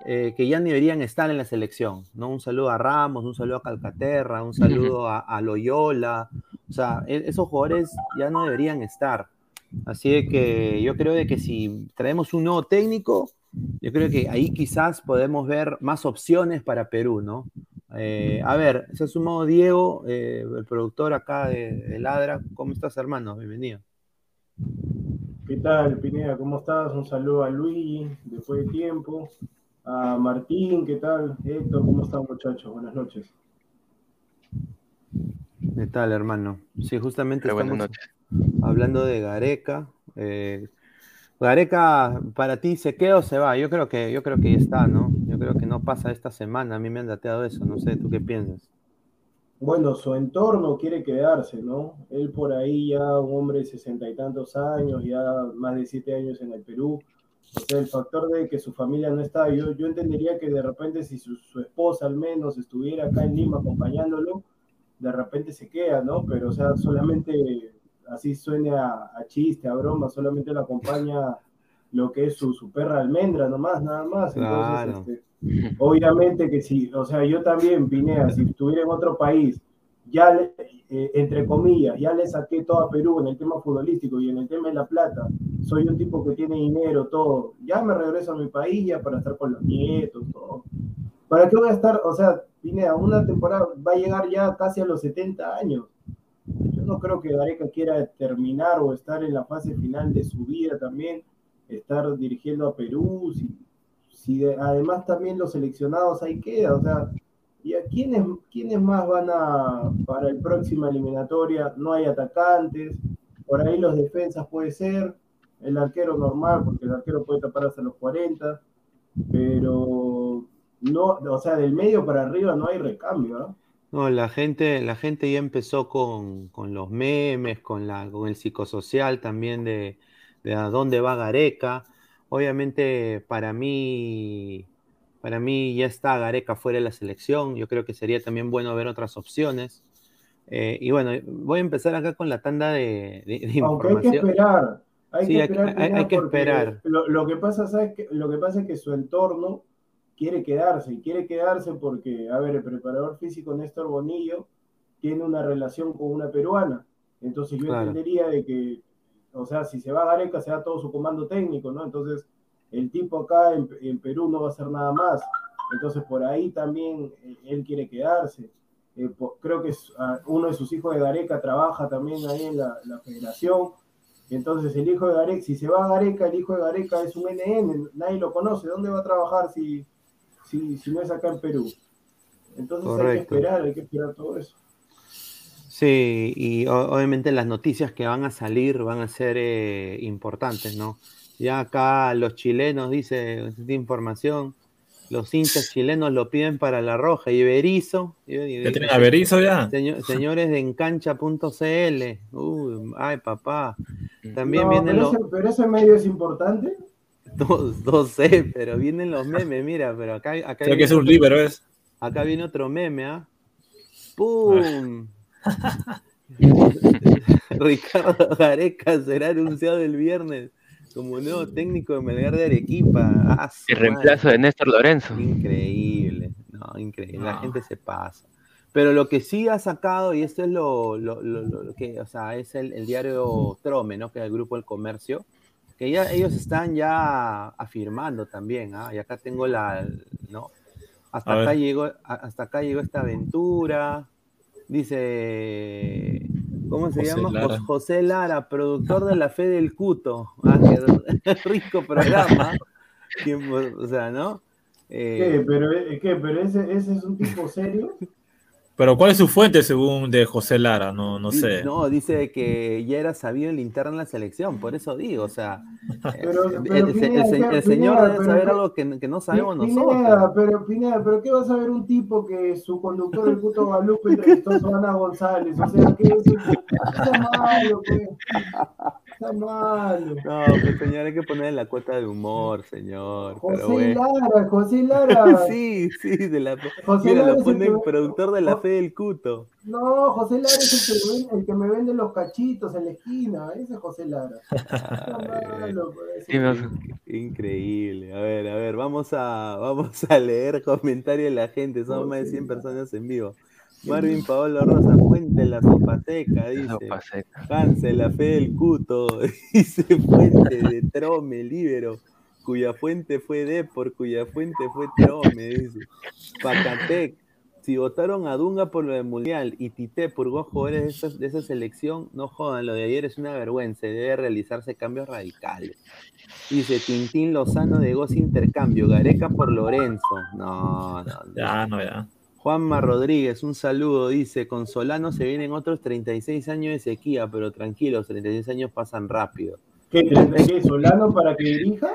eh, que ya deberían estar en la selección, ¿no? Un saludo a Ramos, un saludo a Calcaterra, un saludo a, a Loyola. O sea, e, esos jugadores ya no deberían estar. Así que yo creo de que si traemos un nuevo técnico, yo creo que ahí quizás podemos ver más opciones para Perú, ¿no? Eh, a ver, se ha sumado Diego, eh, el productor acá de, Ladra. ¿Cómo estás, hermano? Bienvenido. ¿Qué tal, Pineda? ¿Cómo estás? Un saludo a Luis, después de tiempo. A Martín, ¿qué tal? Héctor, ¿cómo están, muchachos? Buenas noches. ¿Qué tal, hermano? Sí, justamente estamos hablando de Gareca. Eh, Gareca, para ti, ¿se queda o se va? Yo creo que, yo creo que ya está, ¿no? Yo creo que no pasa esta semana. A mí me han dateado eso. No sé, ¿tú qué piensas? Bueno, su entorno quiere quedarse, ¿no? Él por ahí ya un hombre de sesenta y tantos años, ya más de siete años en el Perú. O sea, el factor de que su familia no está, yo, yo entendería que de repente si su, esposa al menos estuviera acá en Lima acompañándolo, de repente se queda, ¿no? Pero, o sea, solamente así suene a, chiste, a broma, solamente lo acompaña lo que es su, su perra almendra nomás, nada más. Entonces, este, obviamente que sí, o sea, yo también, Pinea, si estuviera en otro país, ya, eh, entre comillas, ya le saqué todo a Perú en el tema futbolístico y en el tema de la plata, soy un tipo que tiene dinero, todo, ya me regreso a mi país ya para estar con los nietos, todo. ¿Para qué voy a estar? O sea, una temporada va a llegar ya casi a los 70 años yo no creo que Gareca quiera terminar o estar en la fase final de su vida también, estar dirigiendo a Perú, si, además también los seleccionados ahí queda, o sea, ¿y quiénes, quiénes más van a, para el próxima eliminatoria? No hay atacantes, por ahí los defensas puede ser, el arquero normal, porque el arquero puede tapar hasta los 40, pero no, o sea, del medio para arriba no hay recambio, ¿no? No, la gente, la gente ya empezó con, los memes, con, la, con el psicosocial también de, a dónde va Gareca. Obviamente, para mí, para mí ya está Gareca fuera de la selección. Yo creo que sería también bueno ver otras opciones. Eh, y bueno, voy a empezar acá con la tanda de, información. hay que esperar. Hay que esperar. Hay, que esperar. Lo, que pasa, ¿sabes? Que, lo que pasa es que su entorno quiere quedarse, y quiere quedarse porque, a ver, el preparador físico Néstor Bonillo tiene una relación con una peruana. Entonces yo entendería de que, o sea, si se va a Gareca, se va todo su comando técnico, ¿no? Entonces el tipo acá en, Perú no va a hacer nada más. Entonces por ahí también eh, él quiere quedarse. Eh, creo que ah, uno de sus hijos de Gareca trabaja también ahí en la, la federación. Entonces el hijo de Gareca, si se va a Gareca, el hijo de Gareca es un NN, nadie lo conoce. ¿Dónde va a trabajar si, si, si no es acá en Perú. Entonces hay que esperar, hay que esperar todo eso. Sí, y obviamente las noticias que van a salir van a ser eh, importantes, ¿no? Ya acá los chilenos, dice esta información, los hinchas chilenos lo piden para la roja y Berizo. ¿Ya tienen a Berizo ya? señores de encancha.cl. Uy, ay, papá. También viene pero, ese, pero ese medio es importante. No, sé, pero vienen los memes, mira, pero acá. acá Creo que es un libro, es. Acá viene otro meme, ¿ah? ¡Pum! Ricardo Gareca será anunciado el viernes como nuevo técnico de Melgar de Arequipa. Ah, el reemplazo de Néstor Lorenzo. Increíble, no, increíble. La gente se pasa. Pero lo que sí ha sacado, y esto es lo, que, o sea, es el, el, diario Trome, ¿no? Que es el grupo El Comercio que ya ellos están ya afirmando también, ¿ah? Y acá tengo la, ¿no? Hasta acá, llegó, hasta acá llegó esta aventura. Dice, ¿Cómo se llama? José Lara, productor de La Fe del Cuto. Ah, qué rico programa. o sea, ¿no? ¿Qué? ¿Pero, ¿qué? ¿Pero ese, ese es un tipo serio? Pero ¿cuál es su fuente según de José Lara? No, no sé. No, dice que ya era sabido el interno en la selección, por eso digo, o sea, el, señor debe saber algo que, que, no sabemos nosotros. Pero Pineda, pero ¿qué va a saber un tipo que su conductor del puto Galupe entrevistó a Ana González? O sea, ¿qué es Está malo, pues. Está malo. No, pues señor, hay que ponerle la cuota de humor, señor. José Lara, José Lara. sí, sí, de la José Mira, Lara lo pone el productor de la fe del cuto. No, José Lara es el que, me vende, el que me vende los cachitos en la esquina. Ese es José Lara. Pues, increíble. A ver, a ver, vamos a, vamos a leer comentarios de la gente. Son más de 100 personas en vivo. Marvin Paolo Rosa, Fuente la Sopateca, dice. Hanse, la fe del cuto, dice Fuente de Trome, Libero, cuya fuente fue Depor, cuya fuente fue Trome, dice. Pacatec, si votaron a Dunga por lo del Mundial y Tite por dos jugadores de, de esa, selección, no jodan, lo de ayer es una vergüenza, debe realizarse cambios radicales. Dice Tintín Lozano de Goz Intercambio, Gareca por Lorenzo. No, no, no. Ya, no, ya. Juanma Rodríguez, un saludo, dice, con Solano se vienen otros 36 años de sequía, pero tranquilos, 36 años pasan rápido. ¿Qué, ¿qué Solano para que dirija?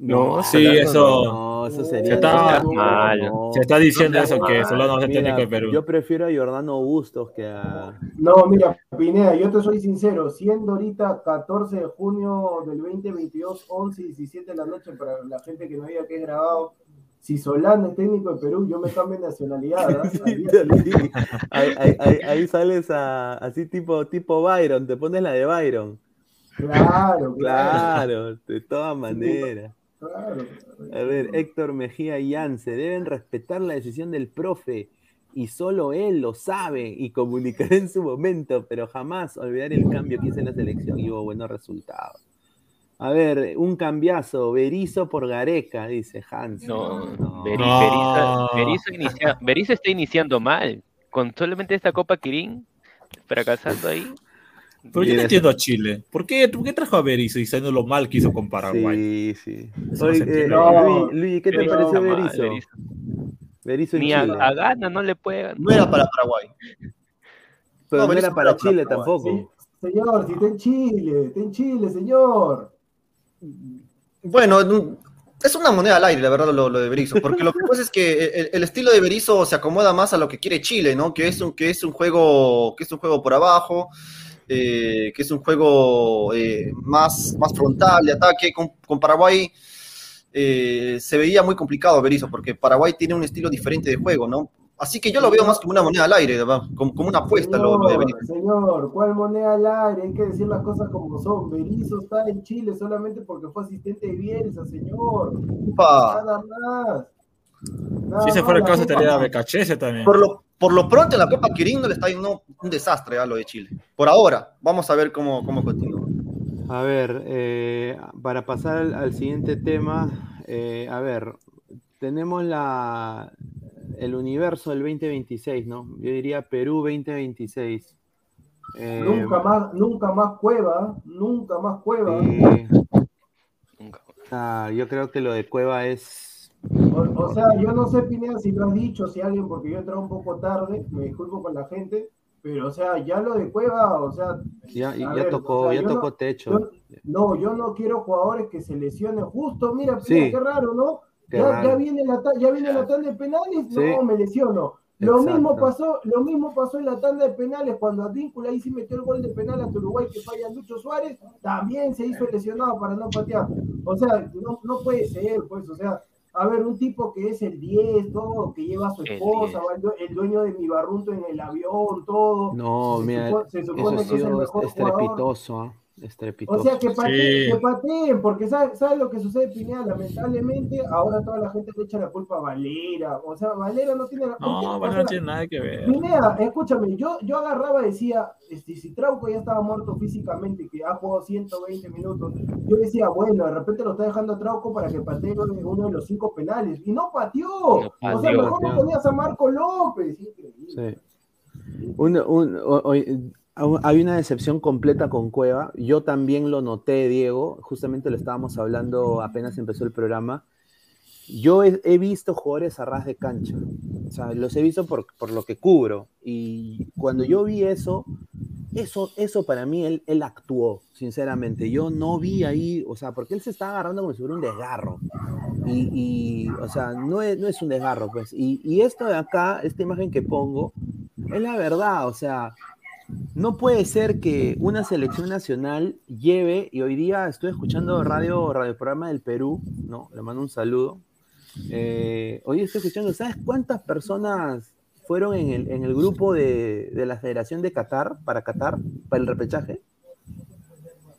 No, sí, eso, no, eso sería se está, mal. se está diciendo eso, que Solano es el técnico de Perú. Yo prefiero a Jordano Bustos que a... No, mira, Pineda, yo te soy sincero, siendo ahorita 14 de junio del 2022, 11 y 17 de la noche, para la gente que no había que es grabado, si Solano es técnico de Perú, yo me cambio de nacionalidad. ahí, sales a, así tipo, tipo Byron, te pones la de Byron. Claro, claro, de todas maneras. A ver, Héctor Mejía y Yance, deben respetar la decisión del profe y solo él lo sabe y comunicará en su momento, pero jamás olvidar el cambio que hizo en la selección y hubo buenos resultados. A ver, un cambiazo, Berizo por Gareca, dice Hans. No, no. Berizzo, está iniciando mal. Con solamente esta Copa Kirin, fracasando ahí. Pero yo no entiendo a Chile. ¿Por qué, ¿Por qué trajo a Berizzo diciendo lo mal que hizo con Paraguay? Sí, sí. Eh, Luis, ¿qué te pareció Berizzo? Berizzo Ni a, gana no le puede No era para Paraguay. Pero no, era para Chile tampoco. señor, si está en Chile, está en Chile, señor. Bueno, es una moneda al aire, la verdad, lo, de Berizzo, porque lo que pasa es que el, estilo de Berizzo se acomoda más a lo que quiere Chile, ¿no? Que es un, que es un juego, que es un juego por abajo, eh, que es un juego eh, más, más frontal de ataque. Con, Paraguay eh, se veía muy complicado Berizzo, porque Paraguay tiene un estilo diferente de juego, ¿no? Así que yo lo veo más como una moneda al aire, como, como una apuesta. Señor, lo, de señor, ¿cuál moneda al aire? Hay que decir las cosas como son. Berizzo está en Chile solamente porque fue asistente de Bielsa, señor. Nada más. si ese fuera el caso, estaría Becachese también. Por lo, por lo pronto, en la Copa Quirín le está yendo un desastre a lo de Chile. Por ahora, vamos a ver cómo, cómo continúa. A ver, eh, para pasar al, siguiente tema, eh, a ver, tenemos la, el universo del 2026, ¿no? Yo diría Perú 2026. Eh, nunca más, nunca más cueva, nunca más cueva. Ah, yo creo que lo de cueva es. O, sea, yo no sé, Pineda, si lo has dicho, si alguien, porque yo entré un poco tarde, me disculpo con la gente, pero o sea, ya lo de cueva, o sea. Ya, ya tocó, ya tocó techo. no, yo no quiero jugadores que se lesionen justo, mira, Pineda, qué raro, ¿no? Ya, viene la, ya viene la tanda de penales, no, me lesiono. Lo mismo, pasó, lo mismo pasó en la tanda de penales cuando Advíncula ahí sí metió el gol de penal ante Uruguay que falla Lucho Suárez, también se hizo lesionado para no patear. O sea, no, no puede ser, pues, o sea, a ver, un tipo que es el 10, todo, que lleva a su esposa, el, dueño de mi barrunto en el avión, todo. No, mira, se supone que es el mejor estrepitoso. O sea, que pateen, porque ¿sabes sabe lo que sucede, Pineda? Lamentablemente, ahora toda la gente le echa la culpa a Valera. O sea, Valera no tiene la culpa. No, Valera no tiene nada que ver. Pineda, escúchame, yo, yo agarraba, decía, este, si Trauco ya estaba muerto físicamente, que ha jugado 120 minutos, yo decía, bueno, de repente lo está dejando a Trauco para que patee uno de los cinco penales. Y no pateó. o sea, mejor no ponías a Marco López. Increíble. Sí. Un, un, Hay una decepción completa con Cueva. Yo también lo noté, Diego. Justamente lo estábamos hablando apenas empezó el programa. Yo he, visto jugadores a ras de cancha. O sea, los he visto por, por, lo que cubro. Y cuando yo vi eso, eso, eso para mí, él, él actuó, sinceramente. Yo no vi ahí, o sea, porque él se está agarrando como si fuera un desgarro. Y, y o sea, no es, no es un desgarro, pues. Y, y esto de acá, esta imagen que pongo, es la verdad, o sea, no puede ser que una selección nacional lleve, y hoy día estoy escuchando radio, radio programa del Perú, ¿no? Le mando un saludo. Eh, hoy estoy escuchando, ¿sabes cuántas personas fueron en el, en el grupo de, de, la Federación de Qatar, para Qatar, para el repechaje?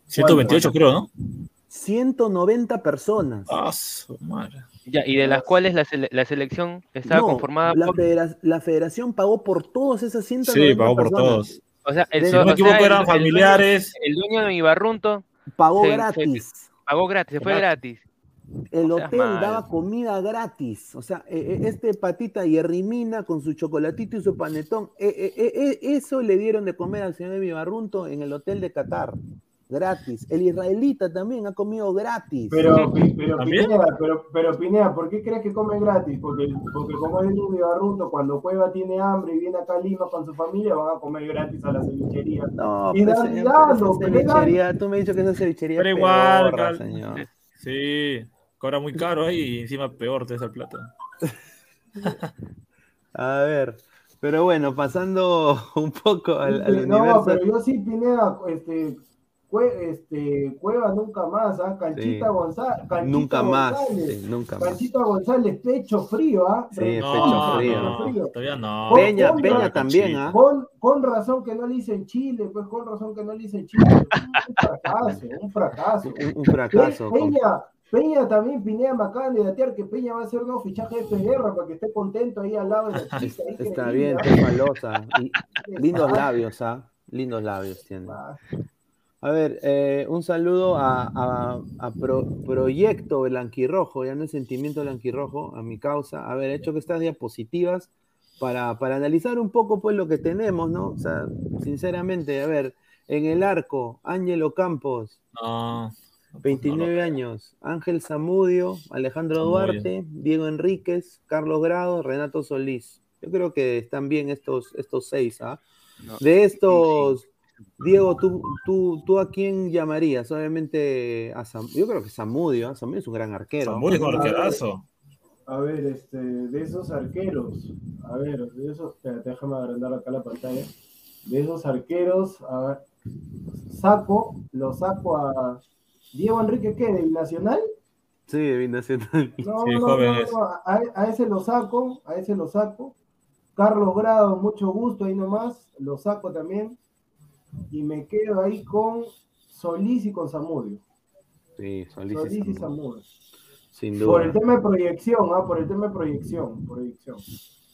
128 creo, ¿no? 190 personas. Ah, su madre. Ya, y de las cuales la, sele la selección estaba no, conformada la por... Federa la federación pagó por todos esas 190 Sí, pagó por personas. todos. O sea, el, Si no me o sea, equivoco, eran el- familiares. El, dueño, el dueño de Ibarrunto Pagó se- se- gratis. pagó gratis, se fue Gratis. El hotel daba comida gratis. O sea, eh, eh, este patita Yerrimina con su chocolatito y su panetón, eh, eh, eh, eh, eso le dieron de comer al señor de Vivarrunto en el hotel de Qatar. Gratis. El israelita también ha comido gratis. Pero, pero. Pineda, pero, pero Pineda, ¿por qué crees que come gratis? Porque, porque como es niño de Barruto, cuando Cueva tiene hambre y viene acá a Lima con su familia, van a comer gratis a la cevichería. no, y pues, señor, y pero dalo, esa pero cevichería, tú me has dicho que esa cevichería Pero es igual, cal- señor. Sí, cobra muy caro ahí y encima peor te es el plato. A ver, pero bueno, pasando un poco al, al no, universo. pero yo sí, Pineda, este, Cue- este, Cueva nunca más, ¿ah? Canchita Sí. González. Nunca más, González. sí, nunca más. Canchita González, pecho frío, ¿ah? Sí, No, pecho frío. no, todavía no. Peña, Con- Peña con- también, ¿ah? Con, con razón que no le hice en Chile, pues con razón que no le hice en Chile. Un fracaso, un fracaso. Un, un fracaso. Pe- con- Peña, Peña también, Pineda me acaban de datear que Peña va a ser un nuevo fichaje de Guerra para que esté contento ahí al lado de la chica. Está bien, qué malosa. Lindos labios, ¿ah? Lindos labios tiene. A ver, eh, un saludo a, a- a Pro- Proyecto Blanquirrojo, ya no es Sentimiento Blanquirrojo, a mi causa. A ver, he hecho que estas diapositivas para, para analizar un poco pues lo que tenemos, ¿no? O sea, sinceramente, a ver, en el arco, Ángelo Campos, No. 29 años, Ángel Zamudio, Alejandro. Duarte, Diego Enríquez, Carlos Grado, Renato Solís. Yo creo que están bien estos, estos seis, ¿ah? No, De estos, Diego, ¿tú, tú, ¿tú a quién llamarías? Obviamente a Sam, yo creo que Samudio, ¿ah? Samudio es un gran arquero. Samuel es un arquerazo. A ver, este, de esos arqueros, a ver, de esos, espérate, déjame agrandar acá la pantalla. De esos arqueros, a ver, saco, lo saco a Diego Enrique, ¿qué? ¿Del Nacional? Sí, de Binacional. No, Sí, no, joven no, no, a, a ese lo saco, a ese lo saco. Carlos Grado, mucho gusto ahí nomás, lo saco también. Y me quedo ahí con Solís y con Zamudio. Sí, Solís y Solís y Zamudio, Zamudio. sin Por el duda. tema de proyección, ah, por el tema de proyección, proyección.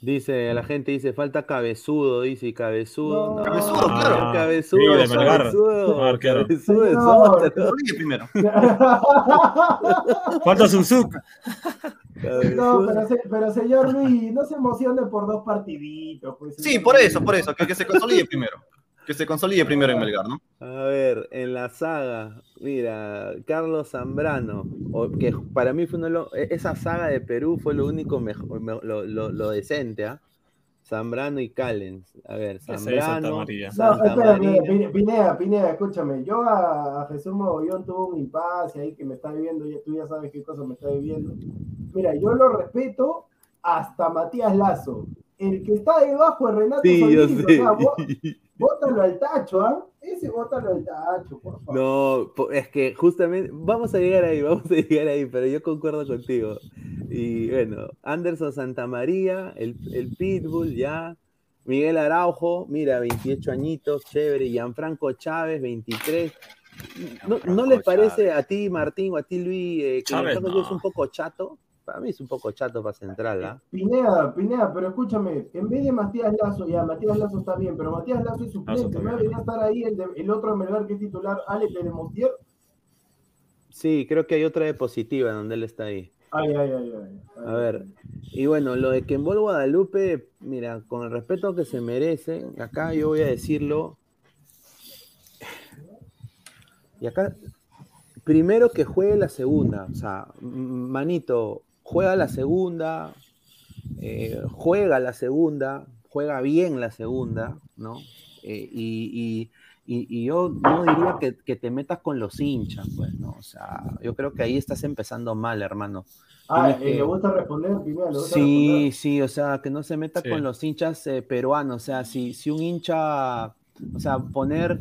Dice, la gente dice, falta cabezudo, dice, y cabezudo. No. No, Cabezudo, claro. Cabezudo, Sí, de Melgar. cabezudo, No, arquero. cabezudo es No, primero. Falta Suzuki. No, Cabezudo. pero, se- pero señor Luis, no se emocione por dos partiditos. Pues, Sí, por eso, por eso, que, que se consolide primero. Que se consolide primero en Melgar, ¿no? A ver, en la saga, mira, Carlos Zambrano, que para mí fue uno de los- e- esa saga de Perú fue lo único mejor, me- lo, lo- lo decente, ¿ah? Zambrano y Callens. A ver, es Zambrano, Santa María. No. Pine- Pineda, Pineda, escúchame. Yo a, a Jesús Mogollón tuve un impasse ahí que me está viviendo, ya, tú ya sabes qué cosa me está viviendo. Mira, yo lo respeto hasta Matías Lazo. El que está debajo de Renato Sí, yo Solís, o sé. sea, bó- bótalo al tacho, ¿ah? Ese bótalo al tacho, por favor. No, es que justamente, vamos a llegar ahí, vamos a llegar ahí, pero yo concuerdo contigo. Y bueno, Anderson Santamaría, el, el Pitbull, ya. Miguel Araujo, mira, 28 añitos, chévere. Gianfranco Chávez, 23. ¿No, ¿no les parece a ti, Martín, o a ti, Luis, eh, que Chávez, es un poco chato? Para mí es un poco chato para central, ¿ah? Pineda, Pineda, pero escúchame, en vez de Matías Lazo, ya Matías Lazo está bien, pero Matías Lazo es suplente, ¿no debería estar ahí el, de- el otro Melgar que es titular, Alex de Montier? Sí, creo que hay otra diapositiva donde él está ahí. Ay, ay, ay, ay. ay. A ver, y bueno, lo de que en Guadalupe, mira, con el respeto que se merece, acá yo voy a decirlo, Y acá, primero que juegue la segunda, o sea, manito, juega la segunda, eh, juega la segunda, juega bien la segunda, ¿no? Eh, y, yo no diría que, te metas con los hinchas, pues, ¿no? O sea, yo creo que ahí estás empezando mal, hermano. Ah, eh, ¿le gusta responder, Sí, sí, o sea, que no se meta con los hinchas peruanos, o sea, si, si un hincha, o sea, poner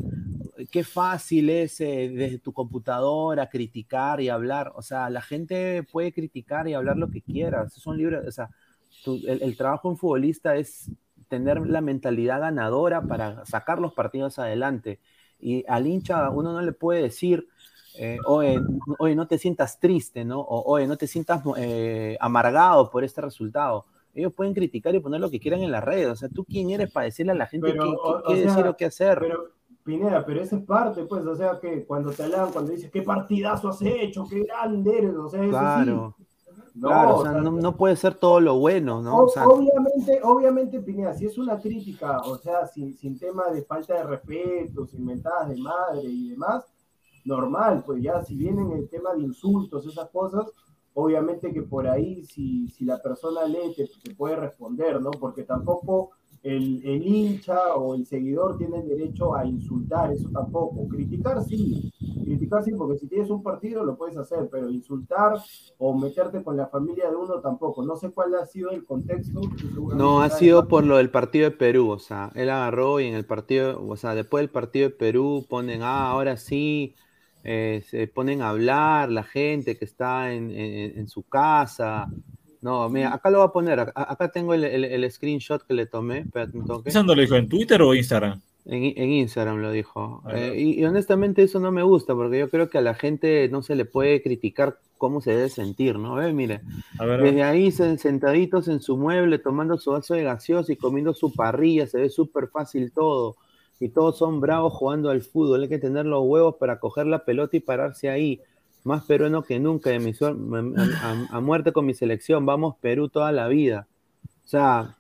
qué fácil es desde tu computadora criticar y hablar. O sea, la gente puede criticar y hablar lo que quiera. Son libres, o sea, el, trabajo en futbolista es tener la mentalidad ganadora para sacar los partidos adelante. Y al hincha uno no le puede decir, eh, oye, no te sientas triste, ¿no? O oye, no te sientas eh, amargado por este resultado. Ellos pueden criticar y poner lo que quieran en las redes. O sea, ¿tú quién eres para decirle a la gente qué, decir o qué hacer? Pero, Pineda, pero esa es parte, pues, o sea, que cuando te hablan, cuando dices, qué partidazo has hecho, qué grande eres, o sea, eso claro. No, claro, o sea, no, puede ser todo lo bueno, ¿no? obviamente, obviamente, Pineda, si es una crítica, o sea, sin, sin tema de falta de respeto, sin mentadas de madre y demás, normal, pues ya si vienen el tema de insultos, esas cosas, obviamente que por ahí, si, si la persona lee, te, te puede responder, ¿no? Porque tampoco el, el, hincha o el seguidor tiene el derecho a insultar, eso tampoco. Criticar sí, criticar sí, porque si tienes un partido lo puedes hacer, pero insultar o meterte con la familia de uno tampoco. No sé cuál ha sido el contexto. No, ha sido por lo del partido de Perú, o sea, él agarró y en el partido, o sea, después del partido de Perú ponen, ah, ahora sí. Eh, se ponen a hablar la gente que está en, en, en su casa, no, mira, acá lo voy a poner. Acá, tengo el, screenshot que le tomé. ¿Eso lo dijo en Twitter o Instagram? En, Instagram lo dijo. Eh, y, honestamente eso no me gusta porque yo creo que a la gente no se le puede criticar cómo se debe sentir, ¿no? mire, desde ahí sentaditos en su mueble tomando su vaso de gaseosa y comiendo su parrilla, se ve súper fácil todo. Y todos son bravos jugando al fútbol. Hay que tener los huevos para coger la pelota y pararse ahí más peruano que nunca, a, muerte con mi selección, vamos Perú toda la vida. O sea...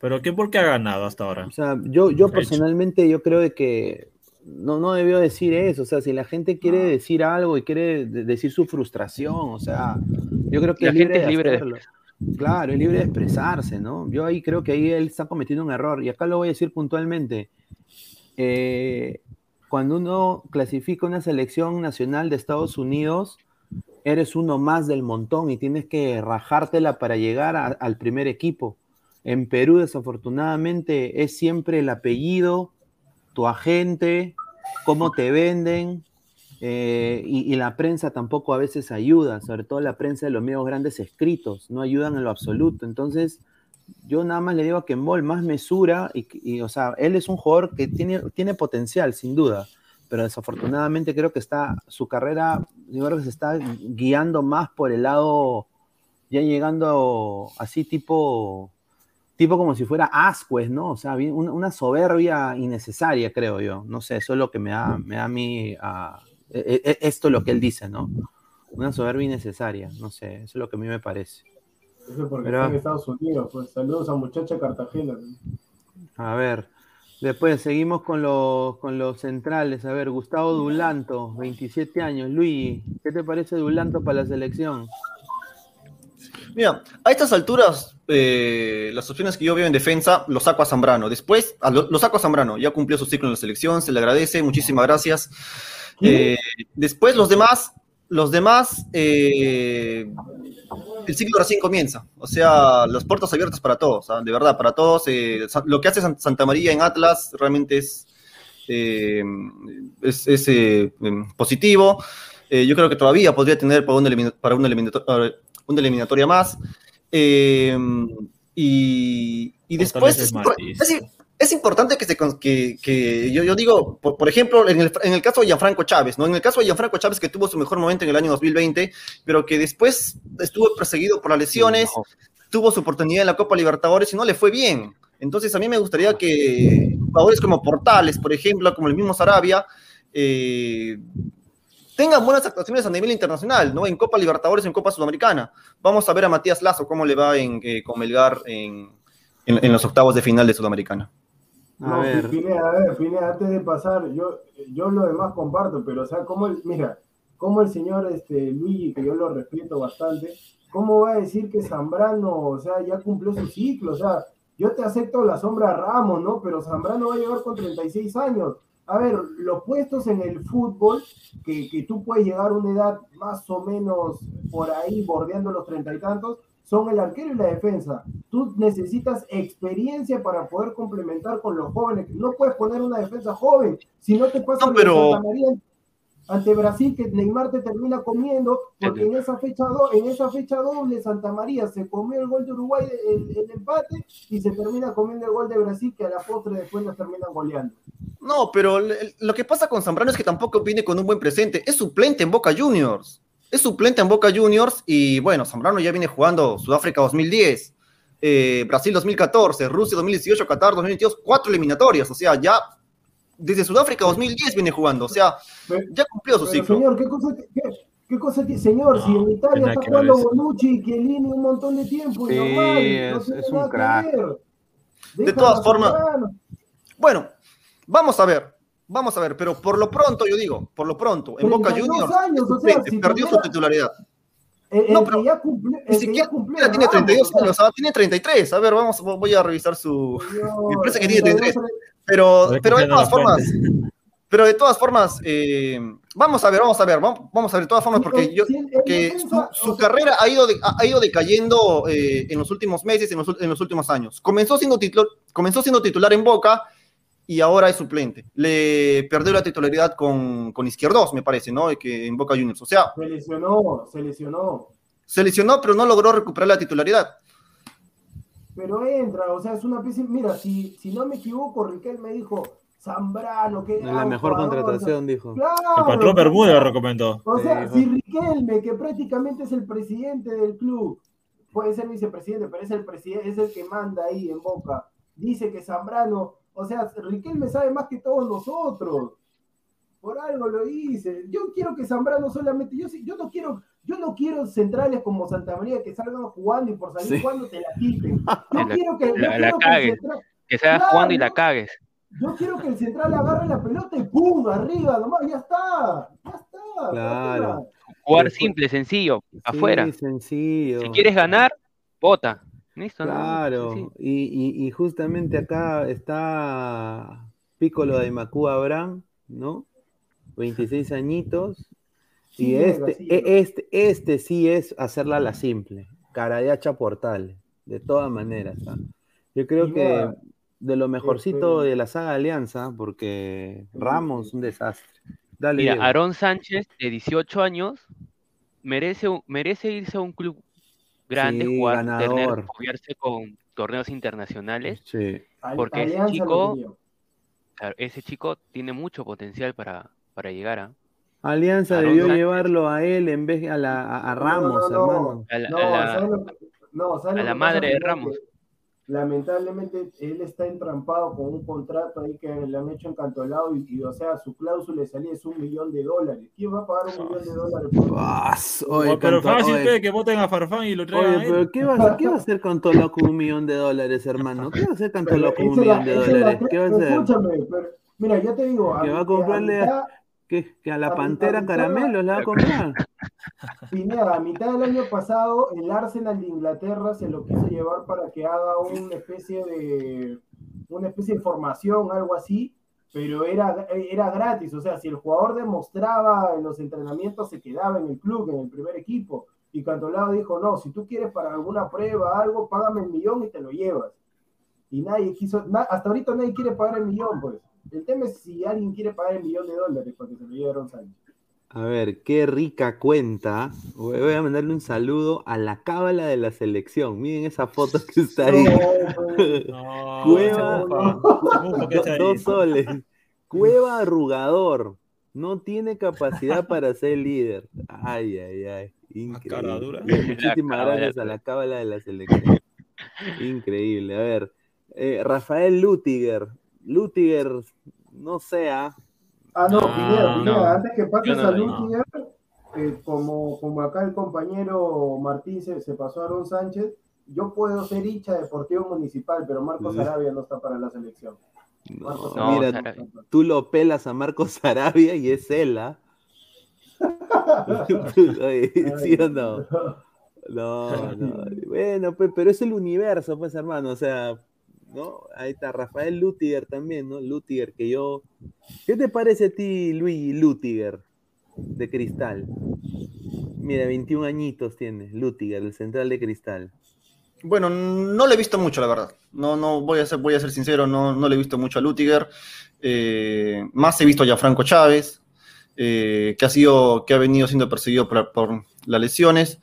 ¿Pero qué por qué ha ganado hasta ahora? O sea, yo, yo personalmente yo creo de que no, no debió decir eso, o sea, si la gente quiere decir algo y quiere decir su frustración, o sea, yo creo que la gente es libre de Claro, es libre de expresarse, ¿no? Yo ahí creo que ahí él está cometiendo un error. Y acá lo voy a decir puntualmente. Eh, cuando uno clasifica una selección nacional de Estados Unidos, eres uno más del montón y tienes que rajártela para llegar al primer equipo. En Perú, desafortunadamente, es siempre el apellido, tu agente, cómo te venden, eh, y, la prensa tampoco a veces ayuda, sobre todo la prensa de los medios grandes escritos, no ayudan en lo absoluto. Entonces, yo nada más le digo a Kembol más mesura y, o sea, él es un jugador que tiene, tiene potencial, sin duda, pero desafortunadamente creo que está, su carrera, yo creo que se está guiando más por el lado, ya llegando así tipo, tipo como si fuera Ascuez, ¿no? O sea, una, soberbia innecesaria, creo yo. No sé, eso es lo que me da, me da a mí, e, e, esto es lo que él dice, ¿no? Una soberbia innecesaria, no sé, eso es lo que a mí me parece. Eso porque está en Estados Unidos. Pues saludos a muchacha Cartagena. A ver, después seguimos con los, con los centrales. A ver, Gustavo Dulanto, 27 años. Luis, ¿qué te parece Dulanto para la selección? Mira, a estas alturas, eh, las opciones que yo veo en defensa, lo saco a Zambrano. Después, lo, saco a Zambrano. Ya cumplió su ciclo en la selección, se le agradece, muchísimas gracias. Eh, después, los demás, los demás, eh, el ciclo recién comienza. O sea, las puertas abiertas para todos, de verdad, para todos. Eh, lo que hace Santa María en Atlas realmente es, eh, es, em, positivo. yo creo que todavía podría tener para una, para una, eliminatoria, más. y, y después es importante que, se, que, que yo, yo, digo, por, ejemplo, en el, en el, caso de Gianfranco Chávez, ¿no? En el caso de Gianfranco Chávez, que tuvo su mejor momento en el año 2020, pero que después estuvo perseguido por las lesiones, tuvo su oportunidad en la Copa Libertadores y no le fue bien. Entonces, a mí me gustaría que jugadores como Portales, por ejemplo, como el mismo Sarabia, eh, tengan buenas actuaciones a nivel internacional, ¿no? En Copa Libertadores, en Copa Sudamericana. Vamos a ver a Matías Lazo cómo le va en, eh, con Melgar en, en los octavos de final de Sudamericana. A ver. Pineda, a ver, Pineda, antes de pasar, yo, yo lo demás comparto, pero o sea, como el, mira, como el señor este, Luigi, que yo lo respeto bastante, ¿cómo va a decir que Zambrano, o sea, ya cumplió su ciclo? O sea, yo te acepto la sombra Ramos, ¿no? Pero Zambrano va a llegar con 36 años. A ver, los puestos en el fútbol, que, que tú puedes llegar a una edad más o menos por ahí, bordeando los treinta y tantos, son el arquero y la defensa. Tú necesitas experiencia para poder complementar con los jóvenes. No puedes poner una defensa joven, si no te pasa No, pero- Santa María ante Brasil que Neymar te termina comiendo, porque en esa fecha do- en esa fecha doble Santa María se comió el gol de Uruguay, el, el empate, y se termina comiendo el gol de Brasil que a la postre después nos terminan goleando. No, pero lo que pasa con Zambrano es que tampoco viene con un buen presente. Es suplente en Boca Juniors. Es suplente en Boca Juniors y bueno, Zambrano ya viene jugando Sudáfrica 2010, eh, Brasil 2014, Rusia 2018, Qatar 2022, cuatro eliminatorias. O sea, ya desde Sudáfrica 2010 viene jugando. O sea, ya cumplió su ciclo. señor, ¿qué cosa, qué, qué cosa tiene? Señor, si en Italia está jugando. Bonucci, Chiellini un montón de tiempo, y Sí, normal, es- no es un crack. De todas formas-. Bueno, vamos a ver. Vamos a ver, pero por lo pronto, yo digo, por lo pronto, en Boca 32 Juniors o sea, suplente, si perdió tuviera- su titularidad. El, el No, pero ya cumplió, el Ni siquiera, cumplió tiene Ramos, 32 o sea, años, ah, tiene 33. A ver, vamos, voy a revisar su. señor, Me parece que tiene 32 33. Pero, pero de todas formas, pero de todas formas, eh, vamos a ver, vamos a ver, vamos, vamos a ver de todas formas, porque yo, que su, su sea- carrera ha ido, de- ha ido decayendo eh, en los últimos meses, en los, en los últimos años. Comenzó siendo, titular, comenzó siendo titular en Boca y ahora es suplente. Le perdió la titularidad con, con Izquierdos, me parece, ¿no? Que en Boca Juniors. O sea, Se lesionó, se lesionó. se lesionó, pero no logró recuperar la titularidad. Pero entra, o sea, es una pieza. Mira, si, si no me equivoco, Riquel me dijo Zambrano, que La mejor contratación, dijo. Claro, El patrón Bermúdez lo recomendó. O sea, Sí, si Riquelme, que prácticamente es el presidente del club, puede ser vicepresidente, pero es el presidente, es el que manda ahí en Boca, dice que Zambrano, o sea, Riquelme sabe más que todos nosotros. Por algo lo hice. Yo quiero que Zambrano solamente, yo, sí- yo no quiero, yo no quiero centrales como Santa María que salgan jugando y por salir Sí. jugando te la quiten. Yo La- quiero que, yo la- la quiero que el cagues. central- Que sea Claro, jugando y la cagues. yo quiero que el central agarre la pelota y ¡pum! arriba, nomás, ya está, ya está. Claro. Jugar simple, sencillo, Sí, afuera. sencillo. Si quieres ganar, vota. Listo, ¿no? Claro, Sí, sí. y, y- y justamente acá está Piccolo de Imacú Abraham, ¿no? 26 añitos. Sí y este, sí e- este, este sí es hacerla a la simple, cara de hacha portal, de todas maneras. ¿ah? Yo creo Y que de lo mejorcito este- de la saga Alianza, porque Ramos, un desastre. Dale, Mira, Diego. Aarón Sánchez, de 18 años, merece, merece irse a un club grande, Sí, jugar, tener, foguearse con torneos internacionales. Sí. Porque ese Alianza chico- ese chico tiene mucho potencial para, para llegar a, Alianza debió llevarlo a él en vez de a, la, a, Ramos, no, no, hermano. a la, No, a la- ¿sabes lo que- no, ¿sabes a lo la que madre de? Ramos. Lamentablemente él está entrampado con un contrato ahí que le han hecho encantolado y, y, o sea, su cláusula de salida es un millón de dólares. ¿Quién va a pagar un millón de dólares? por oye, pero canto- fácil oye, que voten a Farfán y lo traigan Oye, a pero ¿qué va, a hacer, ¿qué va a hacer Cantolao con un millón de dólares, hermano? ¿Qué va a hacer Cantolao con un la- millón de la- dólares? ¿Qué va a hacer? Escúchame, pero, mira, yo te digo, Que va a comprarle- mitad- ¿Que a la a pantera a mi caramelos le va a comprar? Pineda, a mitad del año pasado, el Arsenal de Inglaterra se lo quiso llevar para que haga una especie de una especie de formación, algo así, pero era, era gratis. O sea, si el jugador demostraba en los entrenamientos, se quedaba en el club, en el primer equipo. Y Cantolao dijo: No, si tú quieres para alguna prueba, algo, págame el millón y te lo llevas. Y nadie quiso, na- hasta ahorita nadie quiere pagar el millón, pues. El tema es si alguien quiere pagar el millón de dólares para que se lo lleve Aaron Sánchez. A ver, qué rica cuenta. Voy a mandarle un saludo a la cábala de la selección. Miren esa foto que está ahí. No, pues. No, Cueva- dos soles. Cueva arrugador. No tiene capacidad para ser líder. Ay, ay, ay. Increíble. Muchísimas gracias a la cábala de la selección. Increíble. A ver, eh, Rafael Lutiger. Lutiger, no sea. Ah, no, Ah, Pineda, Pineda, no. antes que pases no a. Lutiger, eh, como, como acá el compañero Martín se, se pasó a Aaron Sánchez, yo puedo ser hincha deportivo municipal, pero Marcos Sí. Arabia no está para la selección. No, Mira, no tú lo pelas a Marcos Arabia y es él, ¿ah? ¿Sí o no? No, no. Bueno, pues, pero es el universo, pues, hermano. O sea, ¿no? Ahí está Rafael Lutiger también, ¿no? Lutiger, que yo. ¿Qué te parece a ti, Luis Lutiger, de Cristal? Mira, 21 añitos tiene, Lutiger, el central de Cristal. Bueno, no le he visto mucho, la verdad. No, no, voy a ser, voy a ser sincero, no, no le he visto mucho a Lutiger. Eh, más he visto a Franco Chávez, eh, que ha sido, que ha venido siendo perseguido por las lesiones.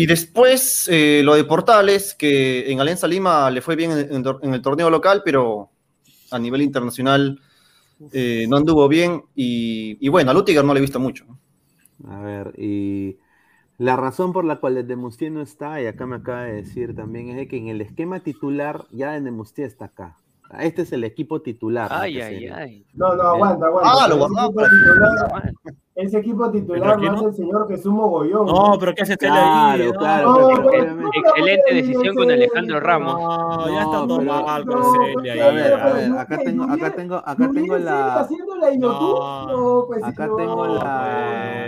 Y después eh, lo de Portales, que en Alianza Lima le fue bien en, el torneo local, pero a nivel internacional eh, no anduvo bien. Y, y bueno, a Lutiger no le he visto mucho. A ver, y la razón por la cual el Demustier no está, y acá me acaba de decir también, es de que en el esquema titular ya el Demustier está acá. Este es el equipo titular. ¿no? Ay, ay, ay. No, no, aguanta, aguanta. Ah, lo guardaba equipo para- titular- Ese equipo titular no es el señor Jesús Mogollón. No, pero ¿qué hace Tele Claro, ahí? claro, No, pero- pero- Excelente decisión con Alejandro Ramos. No, ya está todo pero- mal No, con Celia. A ver, a ya. ver, acá tengo, acá tengo, acá tengo Yuriel la, YouTube? Pues acá tengo la-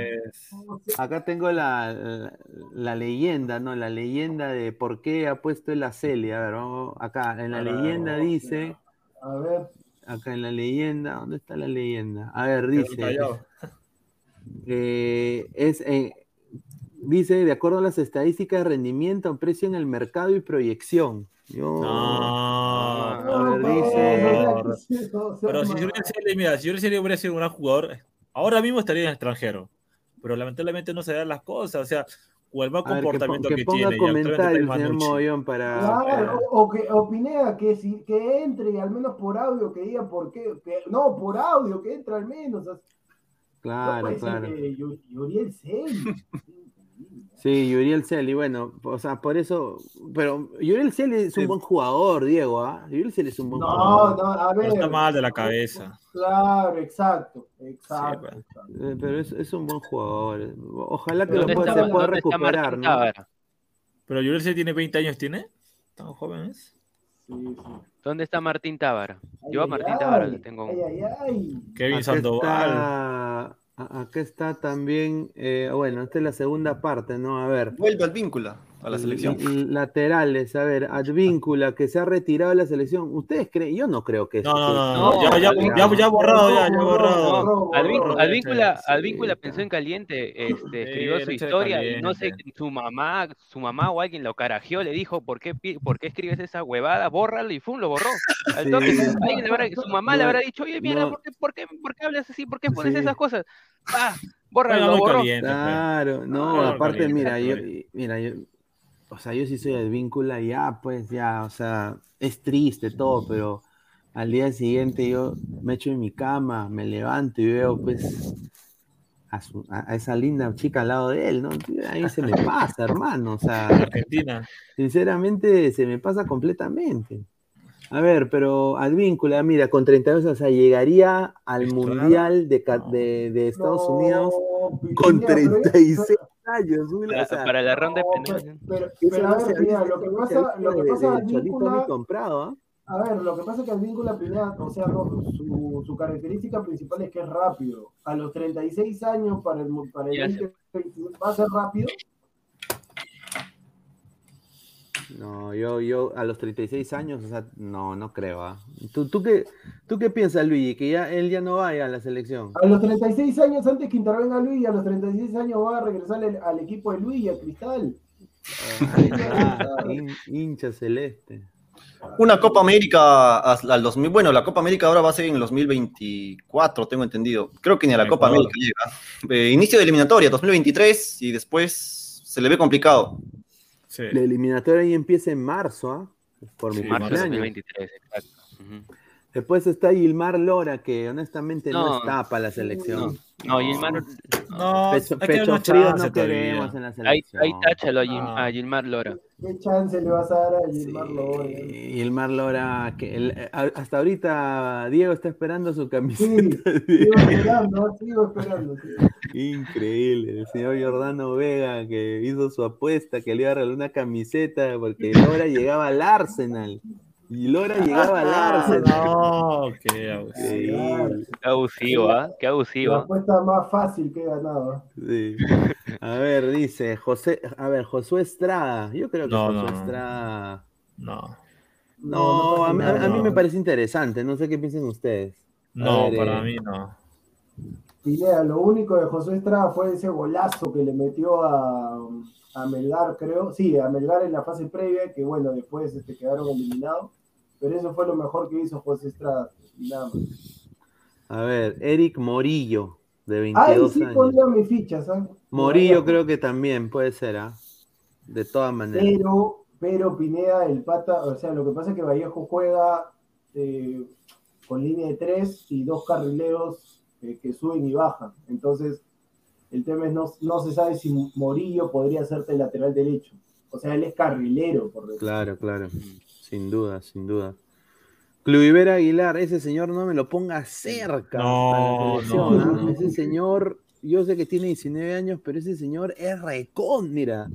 acá tengo la, la, la leyenda, ¿no? La leyenda de por qué ha puesto el Celia. A ver, vamos, acá en la leyenda dice, A ver, acá en la leyenda, ¿dónde está la leyenda? A ver, dice. Eh, es, eh, dice, de acuerdo a las estadísticas de rendimiento, precio en el mercado y proyección. Yo, No, ver, no, dice-. Pero si Yuri Celia, mira, si Yuri Celia hubiera sido un gran jugador, ahora mismo estaría en el extranjero. Pero lamentablemente no se dan las cosas. O sea, o el mal ver, que, comportamiento pon- que, que ponga tiene. comentarios, señor. Mogollón, para, Claro, para- o, o que o Pineda, que, si, que entre al menos por audio, que diga por qué, que, no, por audio, que entre al menos. o sea, Claro, claro. Yuriel Celi. Sí, Yuriel Celi, bueno, o sea, por eso, pero Yuriel Celi es un Sí. buen jugador, Diego, ¿ah? Yuriel Celi es un buen No, jugador. no, a Pero ver. está mal de la cabeza. Claro, exacto, exacto. Sí, exacto. Eh, Pero es, es un buen jugador. Ojalá que lo ¿Dónde pueda, se pueda ¿Dónde está recuperar, ¿no? Pero Yuri Celia tiene 20 años, ¿tiene? ¿Tan jóvenes? Sí, sí. ¿Dónde está Martín Tábara? Yo a Martín ay, Tábara ay, lo tengo. Ay, ay, ay. Kevin Acá Sandoval. está, acá está también, eh, bueno, esta es la segunda parte, ¿no? A ver. Vuelve al víncula a la selección. Laterales, a ver, Advíncula, que se ha retirado de la selección. ¿Ustedes creen? Yo no creo que No, no, no, No, no. Ya, ya, ya, ya borrado, ya, ya borrado. Advíncula. Advíncula, sí, pensó en caliente, este, escribió Sí, su historia y no sé, su mamá, su mamá o alguien lo carajeó, le dijo, ¿por qué, por qué escribes esa huevada? Bórralo y ¡fum! lo borró. Al Sí. toque, alguien le habrá- su mamá le habrá dicho, oye, mierda, no. ¿por, qué, por, qué, por qué hablas así? ¿Por qué pones Sí. esas cosas? ¡Ah! Bórralo, pues. Claro, no, aparte, caliente, mira, yo, caliente. mira, yo, o sea, yo sí soy advíncula, ya, pues, ya, o sea, es triste todo, pero al día siguiente yo me echo en mi cama, me levanto y veo, pues, a, su- a- a esa linda chica al lado de él, ¿no? Ahí se me pasa, hermano, o sea, Argentina. sinceramente se me pasa completamente. A ver, pero Advíncula, mira, con 32, o sea, llegaría al Claro. Mundial de, ca- de- de Estados No, Unidos con pero- 36 años. güey, Para, o sea, para la ronda de penales. pero, a ver, mira, lo que pasa, lo que pasa de Víncula, comprado, ¿ah? a ver, lo que pasa es que al vínculo Pineda, o sea, no, su, su característica principal es que es rápido. A los 36 años para el, mu- para el Ya sé. 2022 va a ser rápido. No, yo, yo a los 36 años, o sea, no, no creo. ¿ah? ¿Tú, tú, qué, ¿Tú qué piensas, Luigi? Que ya él ya no vaya a la selección. A los 36 años antes que intervenga Luis, a los 36 años va a regresar al, al equipo de Luis y a Cristal. Hin- hincha celeste. Una Copa América al 2000. Bueno, la Copa América ahora va a ser en el 2024, tengo entendido. Creo que ni a la Copa. América llega. Eh, inicio de eliminatoria, 2023, y después se le ve complicado. Sí. La eliminatoria ahí empieza en marzo, ¿ah? Por mi Marzo cumpleaños. 2023, exacto. Ujú. Después está Gilmar Lora, que honestamente no, No. está para la selección. No, Gilmar, No, pecho, frío no queremos en la Ahí, selección. ahí táchalo a, Gil- Ah. a Gilmar Lora. ¿Qué chance le vas a dar a Gilmar Lora? Gilmar Lora, que el- hasta ahorita Diego está esperando su Sí, camiseta. de- sigo esperando, sigo esperando. Increíble, el señor Jordano Vega que hizo su apuesta que le iba a regalar una camiseta porque Lora llegaba al Arsenal. Y Lora llegaba al Arsenal. No, qué abusivo. Qué abusivo, ¿ah? Qué La apuesta más fácil que he ganado. Sí. A ver, dice José, a ver, Josué Estrada. Yo creo que No, Josué no, no. Estrada. No, No, a, mí- nada. a mí me parece interesante. No sé qué piensan ustedes. A no, ver, para eh, mí no. Pineda, lo único de José Estrada fue ese golazo que le metió a, a Melgar, creo. Sí, a Melgar en la fase previa, que bueno, después este, quedaron eliminados. Pero eso fue lo mejor que hizo José Estrada. y nada más. A ver, Eric Morillo, de Ahí 22 sí años. mis fichas, ¿ah? Morillo creo que también puede ser, ¿ah? De todas maneras. Pero, pero Pineda, el pata, o sea, lo que pasa es que Vallejo juega eh, con línea de tres y dos carrileros eh, que suben y bajan. Entonces, el tema es no, no se sabe si Morillo podría hacerte el lateral derecho. O sea, él es carrilero, por decirlo. Claro, claro. Sin duda, sin duda. Cluivera Aguilar, ese señor no me lo ponga cerca. No, a la selección, no, ¿ah? no. Ese señor, yo sé que tiene 19 años, pero ese señor es recon, mira.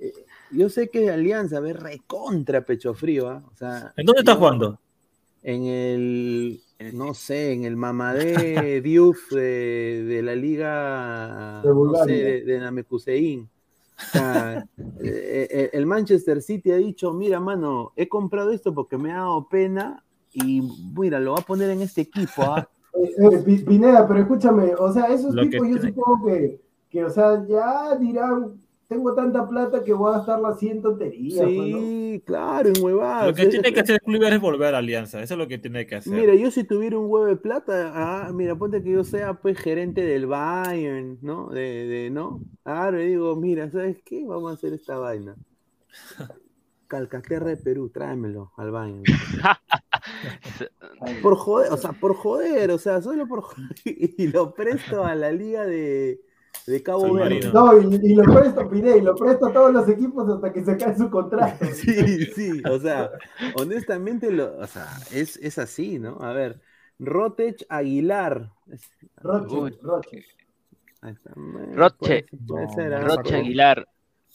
Eh, Yo sé que es de Alianza, ve recontra pecho frío, ¿ah? O sea, ¿En dónde está yo- jugando? En el, no sé, en el Mamadé Diouf de, de la liga, De no sé, Bulgaria. de, de Namekusein. Eh, eh, el Manchester City ha dicho, mira, mano, he comprado esto porque me ha dado pena y mira, lo va a poner en este equipo, ¿ah? Eh, Pi- Pineda, pero escúchame, o sea, esos Lo tipos yo supongo que, que, o sea, ya dirán, tengo tanta plata que voy a gastarla así en tonterías. Sí, claro, en huevadas. Lo que tiene que hacer el club es volver a Alianza. Eso es lo que tiene que hacer. Mira, yo si tuviera un huevo de plata, ah, mira, ponte que yo sea pues gerente del Bayern, ¿no? De, de, ¿no? Ahora le digo, mira, ¿sabes qué? Vamos a hacer esta vaina. Calcaterra de Perú, tráemelo al Bayern. Por joder, o sea, por joder, o sea, solo por joder. Y lo presto a la liga de, de Cabo Verde. No, y, y lo presto, Pineda, y lo presto a todos los equipos hasta que se cae su contrato. Sí, sí, o sea, honestamente, lo, o sea, es, es así, ¿no? A ver, Rotech Aguilar. Roche, Uy. Roche. Roche. Roche Aguilar.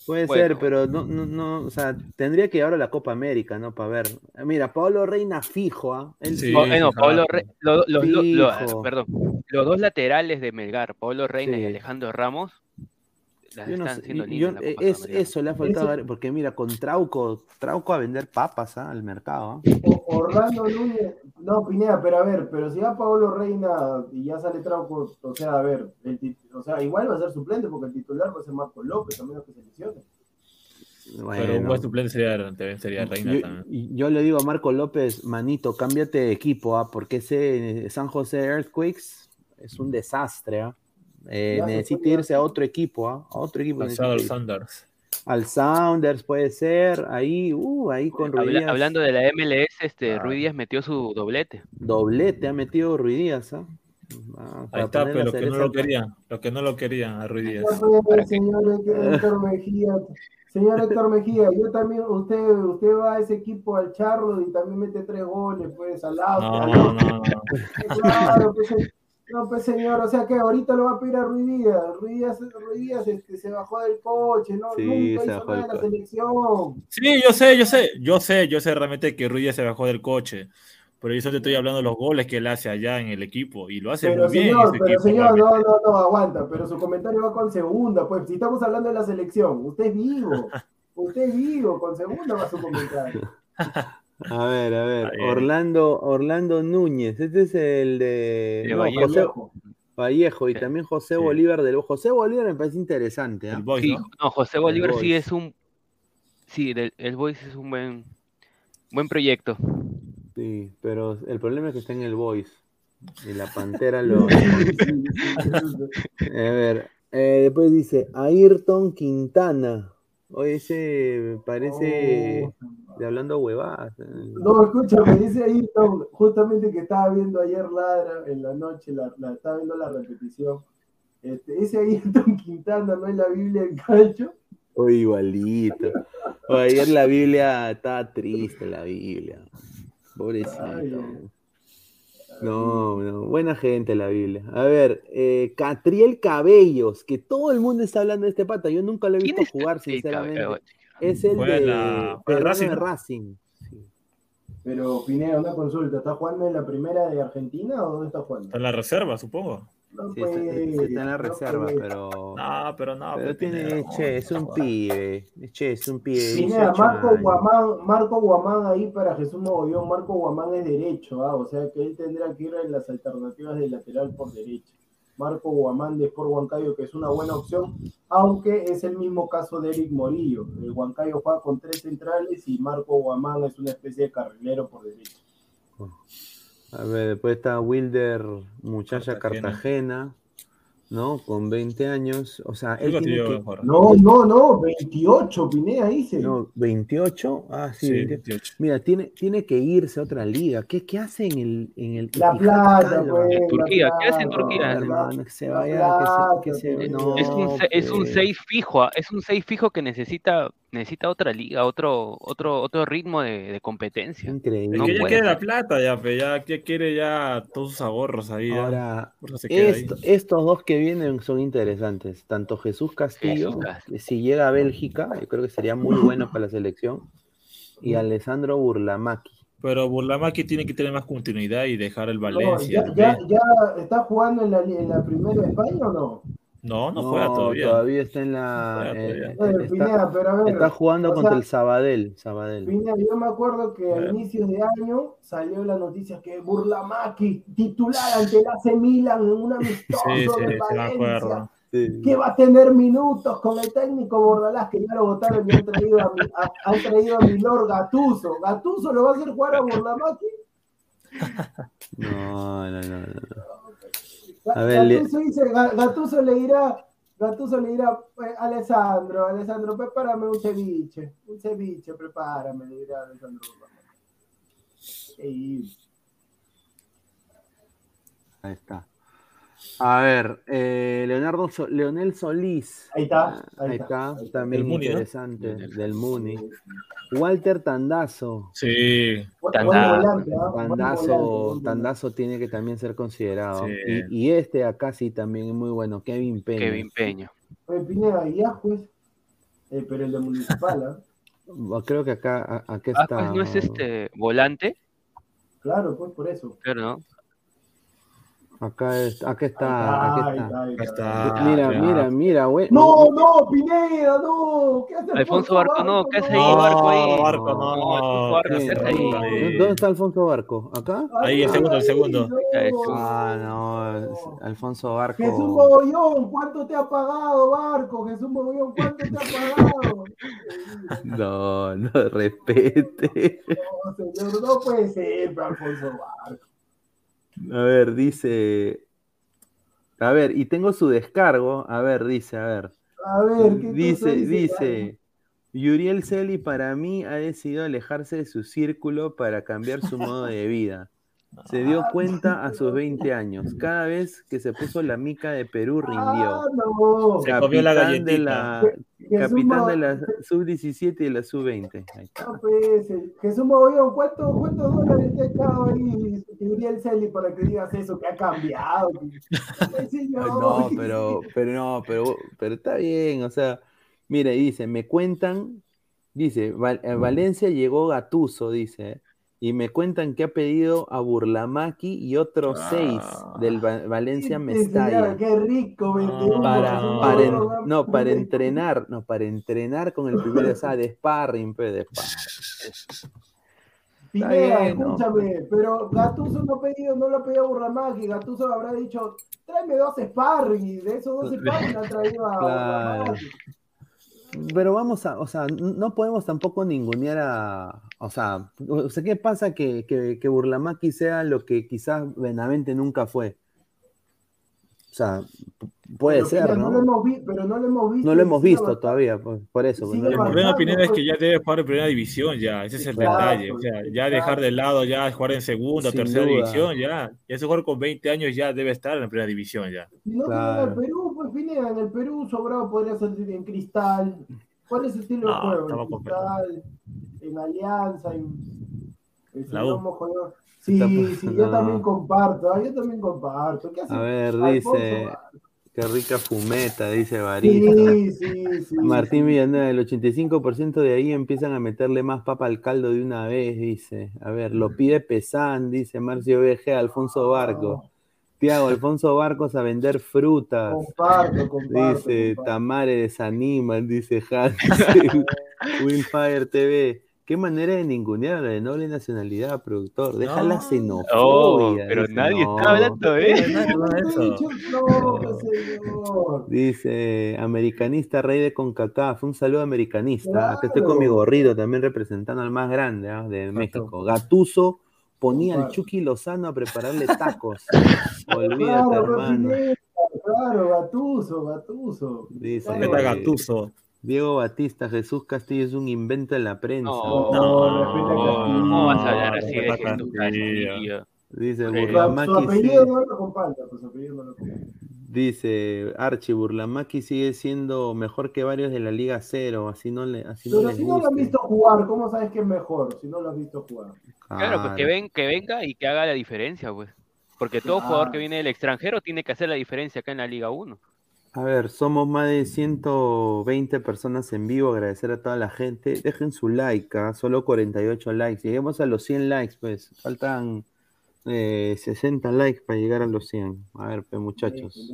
Puede Bueno. ser, pero no, no, no, o sea, tendría que llevar a la Copa América, ¿no? Para ver. Mira, Pablo Reina fijo, ¿ah? Sí. No. Pablo Re- lo- los, lo- lo- Fijo. perdón, los dos laterales de Melgar, Pablo Reina Sí. y Alejandro Ramos, las Yo no están sé, haciendo yo- en la eh, es, eso le ha faltado, Eso- ver, porque mira, con Trauco, Trauco a vender papas ¿ah? al mercado. ¿ah? O- Orlando Núñez, no, Pineda, pero a ver, pero si va Pablo Reina y ya sale Trauco, o sea, a ver, el tit- o sea, igual va a ser suplente porque el titular va a ser Marco López, a menos que se lesione. Pero un buen suplente sería, sería Reina yo, también. y- yo le digo a Marco López, manito, cámbiate de equipo, ¿ah? porque ese San José Earthquakes es un desastre. ¿ah? Eh, necesita irse a otro equipo, ¿ah? a otro equipo. al irse. Sanders. Al Sounders puede ser, ahí, uh, ahí con Habla- Ruiz Díaz. hablando de la MLS, este, Ah. Rui Díaz metió su doblete. Doblete ha metido Ruiz Díaz, ¿ah? Ah, Ahí está, pero los que no lo querían. Los que no lo querían a Ruiz señor Héctor Mejía, señor Héctor Mejía, yo también, usted, usted va a ese equipo al Charlo y también mete tres goles, pues, al auto. No, no, no. no. Claro, pues, no, pues señor, o sea que ahorita lo va a pedir a Ruiz Díaz. Ruiz Díaz, Ruiz Díaz, este, se bajó del coche, ¿no? Sí, Nunca se hizo bajó nada en la selección. Sí, yo sé, yo sé, yo sé, yo sé realmente que Ruiz Díaz se bajó del coche. Pero yo solo te estoy hablando de los goles que él hace allá en el equipo. Y lo hace Pero muy bien. señor, ese pero equipo, señor, no, no, no, aguanta, pero su comentario va con segunda, pues, si estamos hablando de la selección, usted es vivo, usted es vivo, con segunda va su comentario. A ver, a ver. Orlando, Orlando Núñez, este es el de, De no, Vallejo. José Vallejo y Sí. también José Sí. Bolívar del José Bolívar me parece interesante, ¿ah? El Boys, Sí, ¿no? no, José Bolívar sí Boys. es un, sí, el Boys es un buen, buen proyecto. Sí, pero el problema es que está en el Voice y la Pantera lo... A ver, eh, después dice Ayrton Quintana. Oye, ese parece de hablando huevadas. eh. No, escúchame, dice Ayrton, justamente que estaba viendo ayer Ladra en la noche, la, la- estaba viendo la repetición, Este, ese Ayrton Quintana no es la Biblia del calcio. Uy, igualito. Ayer la Biblia estaba triste, la Biblia. Pobrecito. No, no, buena gente la Biblia. A ver, eh, Catriel Cabellos, que todo el mundo está hablando de este pata. Yo nunca lo he visto jugar, sinceramente. Es el de, Racing. Racing. Pero Pineda, una consulta, ¿está jugando en la primera de Argentina o dónde está jugando? Está en la reserva, supongo. No Sí, está, puede, está en la no reserva, pero. No, pero no. Pero tiene, no, che, es un pibe. Che, es un pibe. de Pineda, 18 Marco. Guamán, Marco Guamán ahí para Jesús Mogollón, Marco Guamán es derecho, ah, o sea que él tendrá que ir en las alternativas de lateral por derecha. Marco Guamán de Sport Huancayo, que es una buena opción, aunque es el mismo caso de Eric Morillo. El Huancayo juega con tres centrales y Marco Guamán es una especie de carrilero por derecha. A ver, después está Wilder, muchacha Cartagena. Cartagena, ¿no? Con 20 años. O sea, él tiene que... No, no, no, 28, Pineda dice. No, 28. Ah, sí, Sí, 28. 28. Mira, tiene, tiene que irse a otra liga. ¿Qué, qué hace en el, en el La Alba? pues. En Turquía, ¿qué hace en Turquía? hermano, que se vaya, plata, que se, que se- pues. no, es un, se- es un pues. 6 fijo, ah, es un 6 fijo que necesita necesita otra liga, otro otro otro ritmo de, de competencia. Increíble. No que ya quiere la plata, ya, pe, ya, ya quiere ya todos sus ahorros ahí. Ahora, ahí. esto- estos dos que vienen son interesantes. Tanto Jesús Castillo, Jesús Castillo. que si llega a Bélgica, yo creo que sería muy bueno para la selección. Y Alessandro Burlamaki. Pero Burlamaki tiene que tener más continuidad y dejar el No, Valencia. ya, ¿ve? ya, ya está jugando en la, en la primera de España o no? No, no, juega todavía. está en la. Eh, Oye, está, Pineda, pero a ver. está jugando contra sea, el Sabadell. Sabadell. Pineda, yo me acuerdo que a inicios de año salió la noticia que Burlamaki, titular ante el AC Milan en un amistoso Sí, sí, de Valencia. Sí. que va a tener minutos con el técnico Bordalás, que ya lo votaron y han traído a, mi, a- han traído a Milor Gatuso. ¿Gatuso lo va a hacer jugar a Burlamaki? No, no, no, no. A ver, Gatuso dice, le dirá, Gatuso le dirá, "Eh, Alessandro, Alessandro, prepárame un ceviche, un ceviche, prepárame, le dirá Alessandro. Ahí está. A ver, eh, Leonardo So- Leonel Solís. Ahí está, Ahí, ahí está, también Muni, ¿no? interesante. Del Muni. Walter Tandazo. Sí, buen Tandazo. volante, ¿ah? Tandazo, tiene que también ser considerado. Sí. Y, y este acá sí también es muy bueno, Kevin Peña. Kevin Peña. Pineda, y eh, pero el de Municipal, ¿ah? Creo que acá, a- acá Ah, está. no es este volante, Claro, pues por eso. pero no. Acá, es- acá está, Ahí acá está, está. ahí Acá está. está. Mira, ya. mira, mira, güey. No, no, Pineda, no. ¿Qué hace Alfonso Barco, no, ¿qué hace ahí, No, Barco ahí? Barco, no. No, Alfonso Barco. ¿Dónde está Alfonso Barco? ¿Acá? Ahí, el segundo, el segundo. No. Ah, no, Alfonso Barco. Jesús Mogollón, ¿cuánto te ha pagado, Barco? Jesús Mogollón, ¿cuánto te ha pagado? No, no respete. No, señor, no puede ser, pero Alfonso Barco. A ver, dice. A ver, y tengo su descargo. A ver, dice, a ver. A ver, ¿qué Dice, dice. Yuriel Celi para mí ha decidido alejarse de su círculo para cambiar su modo de vida. Se dio cuenta a sus 20 años. Cada vez que se puso la mica de Perú rindió. Ah, no. Se comió la Capitán de galletita. la, capitán de la sub-17 y de la sub-20. Ahí está. No, pues, eh, Jesús Mogollón, ¿cuánto- ¿cuántos dólares te ha echado ahí Uriel Celi para que digas eso? Que ha cambiado. No, pero, pero no, pero, pero está bien, o sea, mire, dice, me cuentan, dice, Val- a Valencia llegó Gatuso, dice, y me cuentan que ha pedido a Burlamaki y otros seis del Va- Valencia Mestalla Qué rico, vende para, en- no, para entrenar, no, para entrenar con el primer, o sea, de sparring, pues, de sparring. Pineda, bien, ¿no? escúchame, pero Gatuso no, ha pedido, no lo ha pedido a Burramaki, Gatuso habrá dicho, tráeme dos sparring, y de esos dos sparring ha traído a Claro. Burramaki. Pero vamos a, o sea, no podemos tampoco ningunear a, o sea, o sea, ¿qué pasa que, que, que Burlamaki sea lo que quizás Benavente nunca fue? O sea, puede Pero, ser, Pineda, ¿no? lo hemos vi- pero no lo hemos visto. No lo hemos visto todavía, por, por eso. pues, no El hemos problema, Pineda, es pues. que ya debe jugar en primera división, ya. Ese es el Claro, detalle. O sea, ya dejar de lado, ya jugar en segunda, Sin tercera duda. división, ya. Y ese jugador con 20 años ya debe estar en primera división, ya. Si no Claro. tienen al Perú, Pineda, en el Perú Sobrado podría ser en Cristal. ¿Cuál es el estilo de No, juego? En Cristal, en Alianza, en... Sinómo, joder. Sí, sí, yo también comparto, ah, yo también comparto. ¿Qué hace A ver, Alfonso dice, qué rica fumeta, dice Varita. Sí, sí, sí. Martín. Villanueva, el 85% de ahí empiezan a meterle más papa al caldo de una vez, dice. A ver, lo pide Pesán, dice Marcio BG, Alfonso Barco. Tiago, Alfonso Barcos a vender frutas. Comparto, comparto. Dice comparto. Tamare desaniman, dice Hans. Dice Willfire TV. Qué manera de ningunear a la de noble nacionalidad, productor. Deja la No. xenofobia. Oh, pero dice, nadie no. está hablando de eso. Señor. Dice, americanista, rey de CONCACAF. Un saludo americanista. Acá estoy con mi gorrito también representando al más grande ¿ah? de México. Gatuso ponía al. Chucky Lozano a prepararle tacos. Olvídate, Claro, hermano. Claro, Gatuso, Gatuso. Dice, Claro. Meta Gattuso. Diego Batista, Jesús Castillo es un invento de la prensa. No, No, Castillo. ¿Cómo vas a hablar así de Jesús Castillo. Dice Burlamaki, no pues, no dice Archie, Burlamaki sigue siendo mejor que varios de la Liga Cero, así no le, así no Pero les si no lo guste. visto jugar, ¿cómo sabes que es mejor? Si no lo has visto jugar. Claro, pues que, ven, que venga y que haga la diferencia, pues. Porque todo jugador que Claro. viene del extranjero tiene que hacer la diferencia acá en la Liga 1. A ver, somos más de 120 personas en vivo. Agradecer a toda la gente. Dejen su like, ¿ah? solo 48 likes. Lleguemos a los 100 likes, pues. Faltan eh, 60 likes para llegar a los 100. A ver, pues, muchachos.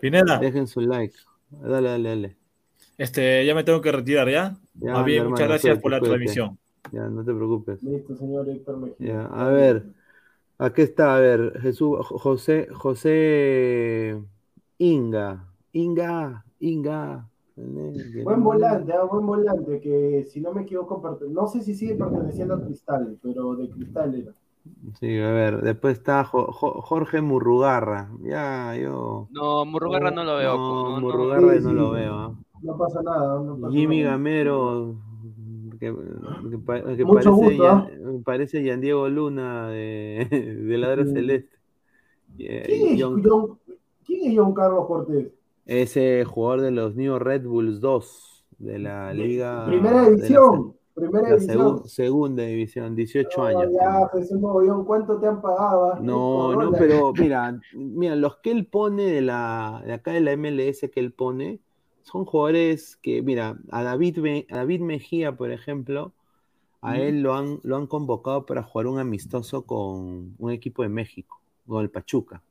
Pineda, Dejen su like. Dale, dale, dale. este, ya me tengo que retirar, ¿ya? Ya, Más bien, muchas gracias por la cuídate. transmisión. Ya, no te preocupes. Listo, señor Héctor Mejía. Ya, a ver. Aquí está, a ver, Jesús, Jo- José, José Inga. Inga, Inga. Buen volante, ah, buen volante, que si no me equivoco, no sé si sigue perteneciendo a Cristal, pero de Cristal era. Sí, a ver, después está Jo- Jo- Jorge Murrugarra. Ya, yo. No, Murrugarra no lo veo. No, no, no. Murrugarra Sí, no sí. lo veo. No pasa nada. No pasa Jimmy nada. Gamero, que, que pa- que Mucho parece, gusto, ¿ah? Parece Yan Diego Luna de, de Ladra Mm. Celeste. Eh, ¿Quién es, John- John, ¿Quién es John Carlos Cortés? Ese jugador de los New Red Bulls 2 de la Liga. Primera la división. Primera La división. segu- segunda división, 18 No, años. ya, pues, un mogollón, ¿cuánto te han pagado? ah? No, no, dólares. pero mira, mira, los que él pone de la de acá de la MLS que él pone son jugadores que, mira, a David, Me- a David Mejía, por ejemplo, a él lo han, lo han convocado para jugar un amistoso con un equipo de México, con el Pachuca,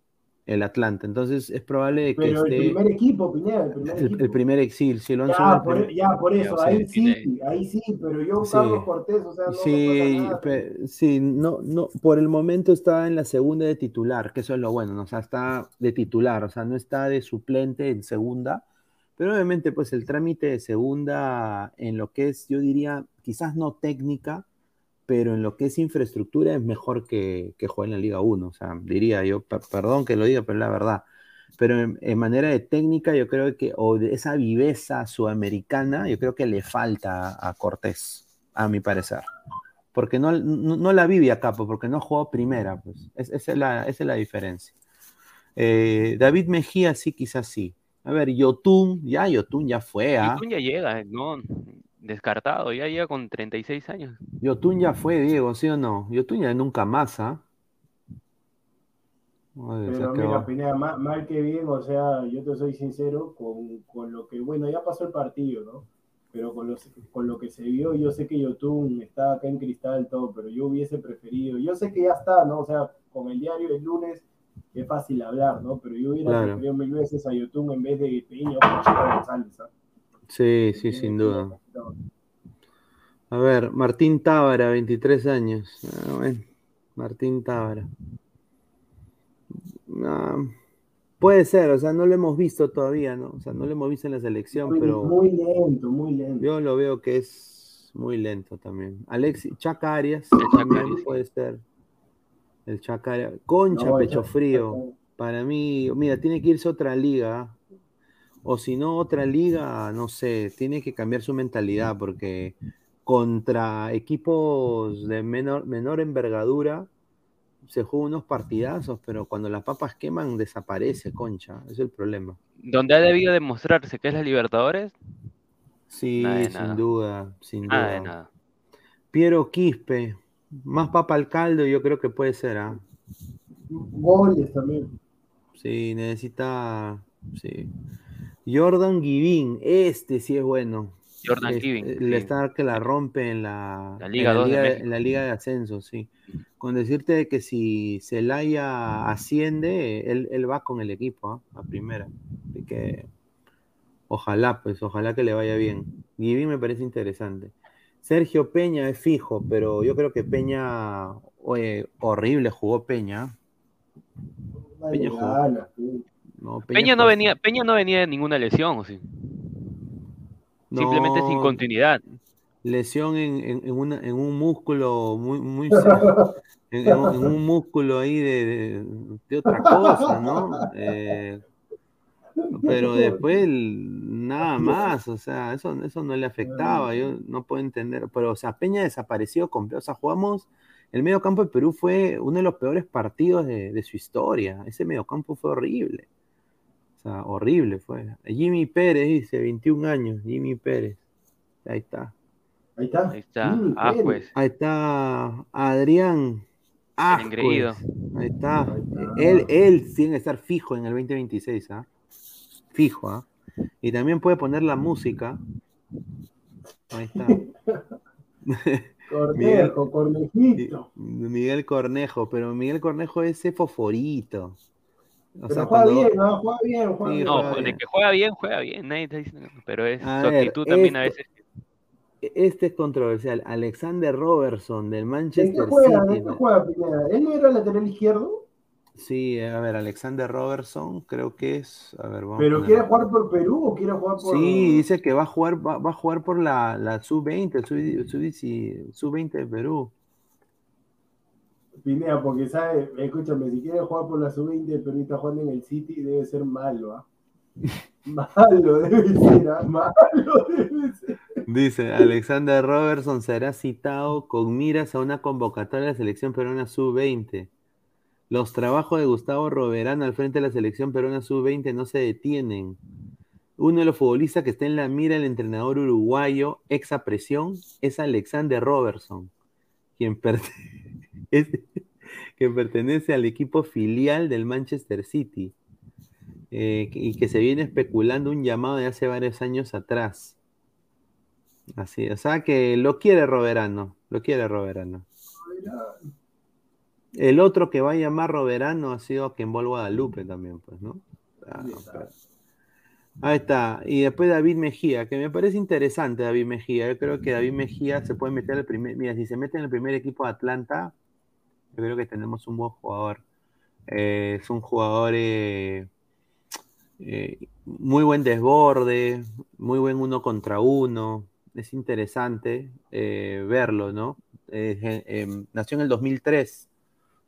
el Atlanta. Entonces es probable que Pero el esté primer equipo, Pineda, el primer el, equipo. el primer exil, si lo Ya por, primer- ya, por eso, Ya, ahí sí, sí, ahí sí, pero John Sí. Carlos Cortés, o sea, no, no Sí, pe- sí, no, no, por el momento está en la segunda de titular, que eso es lo bueno, ¿no? O sea, está de titular, o sea, no está de suplente en segunda, pero obviamente, pues el trámite de segunda en lo que es, yo diría, quizás no técnica, pero en lo que es infraestructura es mejor que, que jugar en la Liga 1, o sea, diría yo, per- perdón que lo diga, pero es la verdad. Pero en, en manera de técnica, yo creo que, o de esa viveza sudamericana, yo creo que le falta a Cortés, a mi parecer porque no, no, no la vive acá, pues, porque no jugó primera, pues. Es- esa, es la, esa es la diferencia. Eh, David Mejía sí, quizás sí. A ver, Yotun, ya Yotun ya fue, ¿ah? Yotun ya llega, no, descartado, ya llega con 36 años. Yotun ya fue, Diego, ¿sí o no? Yotun ya nunca más, ¿ah? Se Pero mira, Pineda, mal, mal que bien, o sea, yo te soy sincero con, con lo que, bueno, ya pasó el partido, ¿no? Pero con, los, con lo que se vio, yo sé que Yotun está acá en cristal, todo, pero yo hubiese preferido, yo sé que ya está, ¿no? O sea, con el diario el lunes es fácil hablar, ¿no? Pero yo hubiera Claro. preferido mil veces a Yotun en vez de Peña o González, ¿ah? Sí, sí, sin duda. A ver, Martín Tábara, 23 años. Ah, bueno, Martín Tábara. Ah, puede ser, o sea, no lo hemos visto todavía, ¿no? O sea, no lo hemos visto en la selección, Muy, pero muy lento, muy lento. yo lo veo que es muy lento también. Alexis, Chaca Arias, también puede ser. El Chaca Arias. Concha, No, pecho frío. Para mí, mira, tiene que irse a otra liga. O si no, otra liga, no sé, tiene que cambiar su mentalidad porque contra equipos de menor, menor envergadura, se juega unos partidazos, pero cuando las papas queman desaparece, concha. Es el problema. ¿Dónde ha debido demostrarse que es la Libertadores? Sí, sin duda, sin Nada de duda. nada. Piero Quispe, más papa al caldo, yo creo que puede ser, ¿ah? Goles también. Sí, necesita. Sí. Jordan Givín, este sí es bueno. Jordan Le- Givín, Le sí. está que la rompe en la, La Liga en, la 2 de liga, México. en la Liga de Ascenso, sí. Con decirte que si Celaya asciende, él, él va con el equipo ¿ah? a primera. Así que ojalá, pues, ojalá que le vaya bien. Givín me parece interesante. Sergio Peña es fijo, pero yo creo que Peña, oye, horrible jugó Peña. Dale Peña jugó. No, Peña no venía, Peña no venía de ninguna lesión, ¿o sí? Simplemente sin continuidad. lesión en, en- en una- en un músculo muy, muy en, un- músculo ahí de, de- de otra cosa, ¿no? Eh, pero después nada más, o sea, eso, eso no le afectaba, yo no puedo entender, pero o sea, Peña desapareció completo, o sea, jugamos, el medio campo de Perú fue uno de los peores partidos de, de su historia, ese medio campo fue horrible, o sea, horrible fue. Jimmy Pérez dice, 21 años, Jimmy Pérez, ahí está. Ahí está. Ahí está. Ah, Pérez. pues. Ahí está Adrián. Ascuez. Ahí está. Él, él tiene que estar fijo en el 2026, ¿ah? Fijo, ¿ah? Y también puede poner la música. Ahí está. Cornejo, Cornejito. Miguel Cornejo, pero Miguel Cornejo es ese foforito. O Pero sea, juega cuando- bien, ¿no? Juega bien, juega Sí, bien. No, juega de bien. que juega bien, juega bien. Nadie está diciendo que no, Pero es A su ver, actitud también a veces. Este es controversial. Alexander Robertson del ¿En qué Manchester juega? City. ¿En qué juega Pineda? ¿Él no era lateral izquierdo? Sí, a ver, Alexander Robertson, creo que es. A ver, vamos ¿Pero quiere jugar por Perú o quiere jugar por.? Sí, dice que va a jugar, va, va a jugar por la, la sub-20, el sub- sub- sub-20 de Perú. Pineda, porque sabe, escúchame, si quiere jugar por la sub-20, Perú está jugando en el City, debe ser malo, ¿ah? Malo debe ser, ¿ah? Malo debe ser. Dice, Alexander Robertson será citado con miras a una convocatoria de la selección peruana sub-20. Los trabajos de Gustavo Roberano al frente de la selección peruana sub-20 no se detienen. Uno de los futbolistas que está en la mira del entrenador uruguayo, ex presión, es Alexander Robertson, quien, perte- es- quien pertenece al equipo filial del Manchester City eh, y que se viene especulando un llamado de hace varios años atrás. Así, o sea que lo quiere Roberano, lo quiere Roberano. El otro que va a llamar Roberano ha sido Kembol Guadalupe también, pues, ¿no? Ah, Ahí está. Y después David Mejía, que me parece interesante David Mejía. Yo creo que David Mejía se puede meter al primer. Mira, si se mete en el primer equipo de Atlanta, creo que tenemos un buen jugador. Eh, es un jugador eh, eh, muy buen desborde, muy buen uno contra uno. Es interesante verlo, ¿no? Nació en el 2003.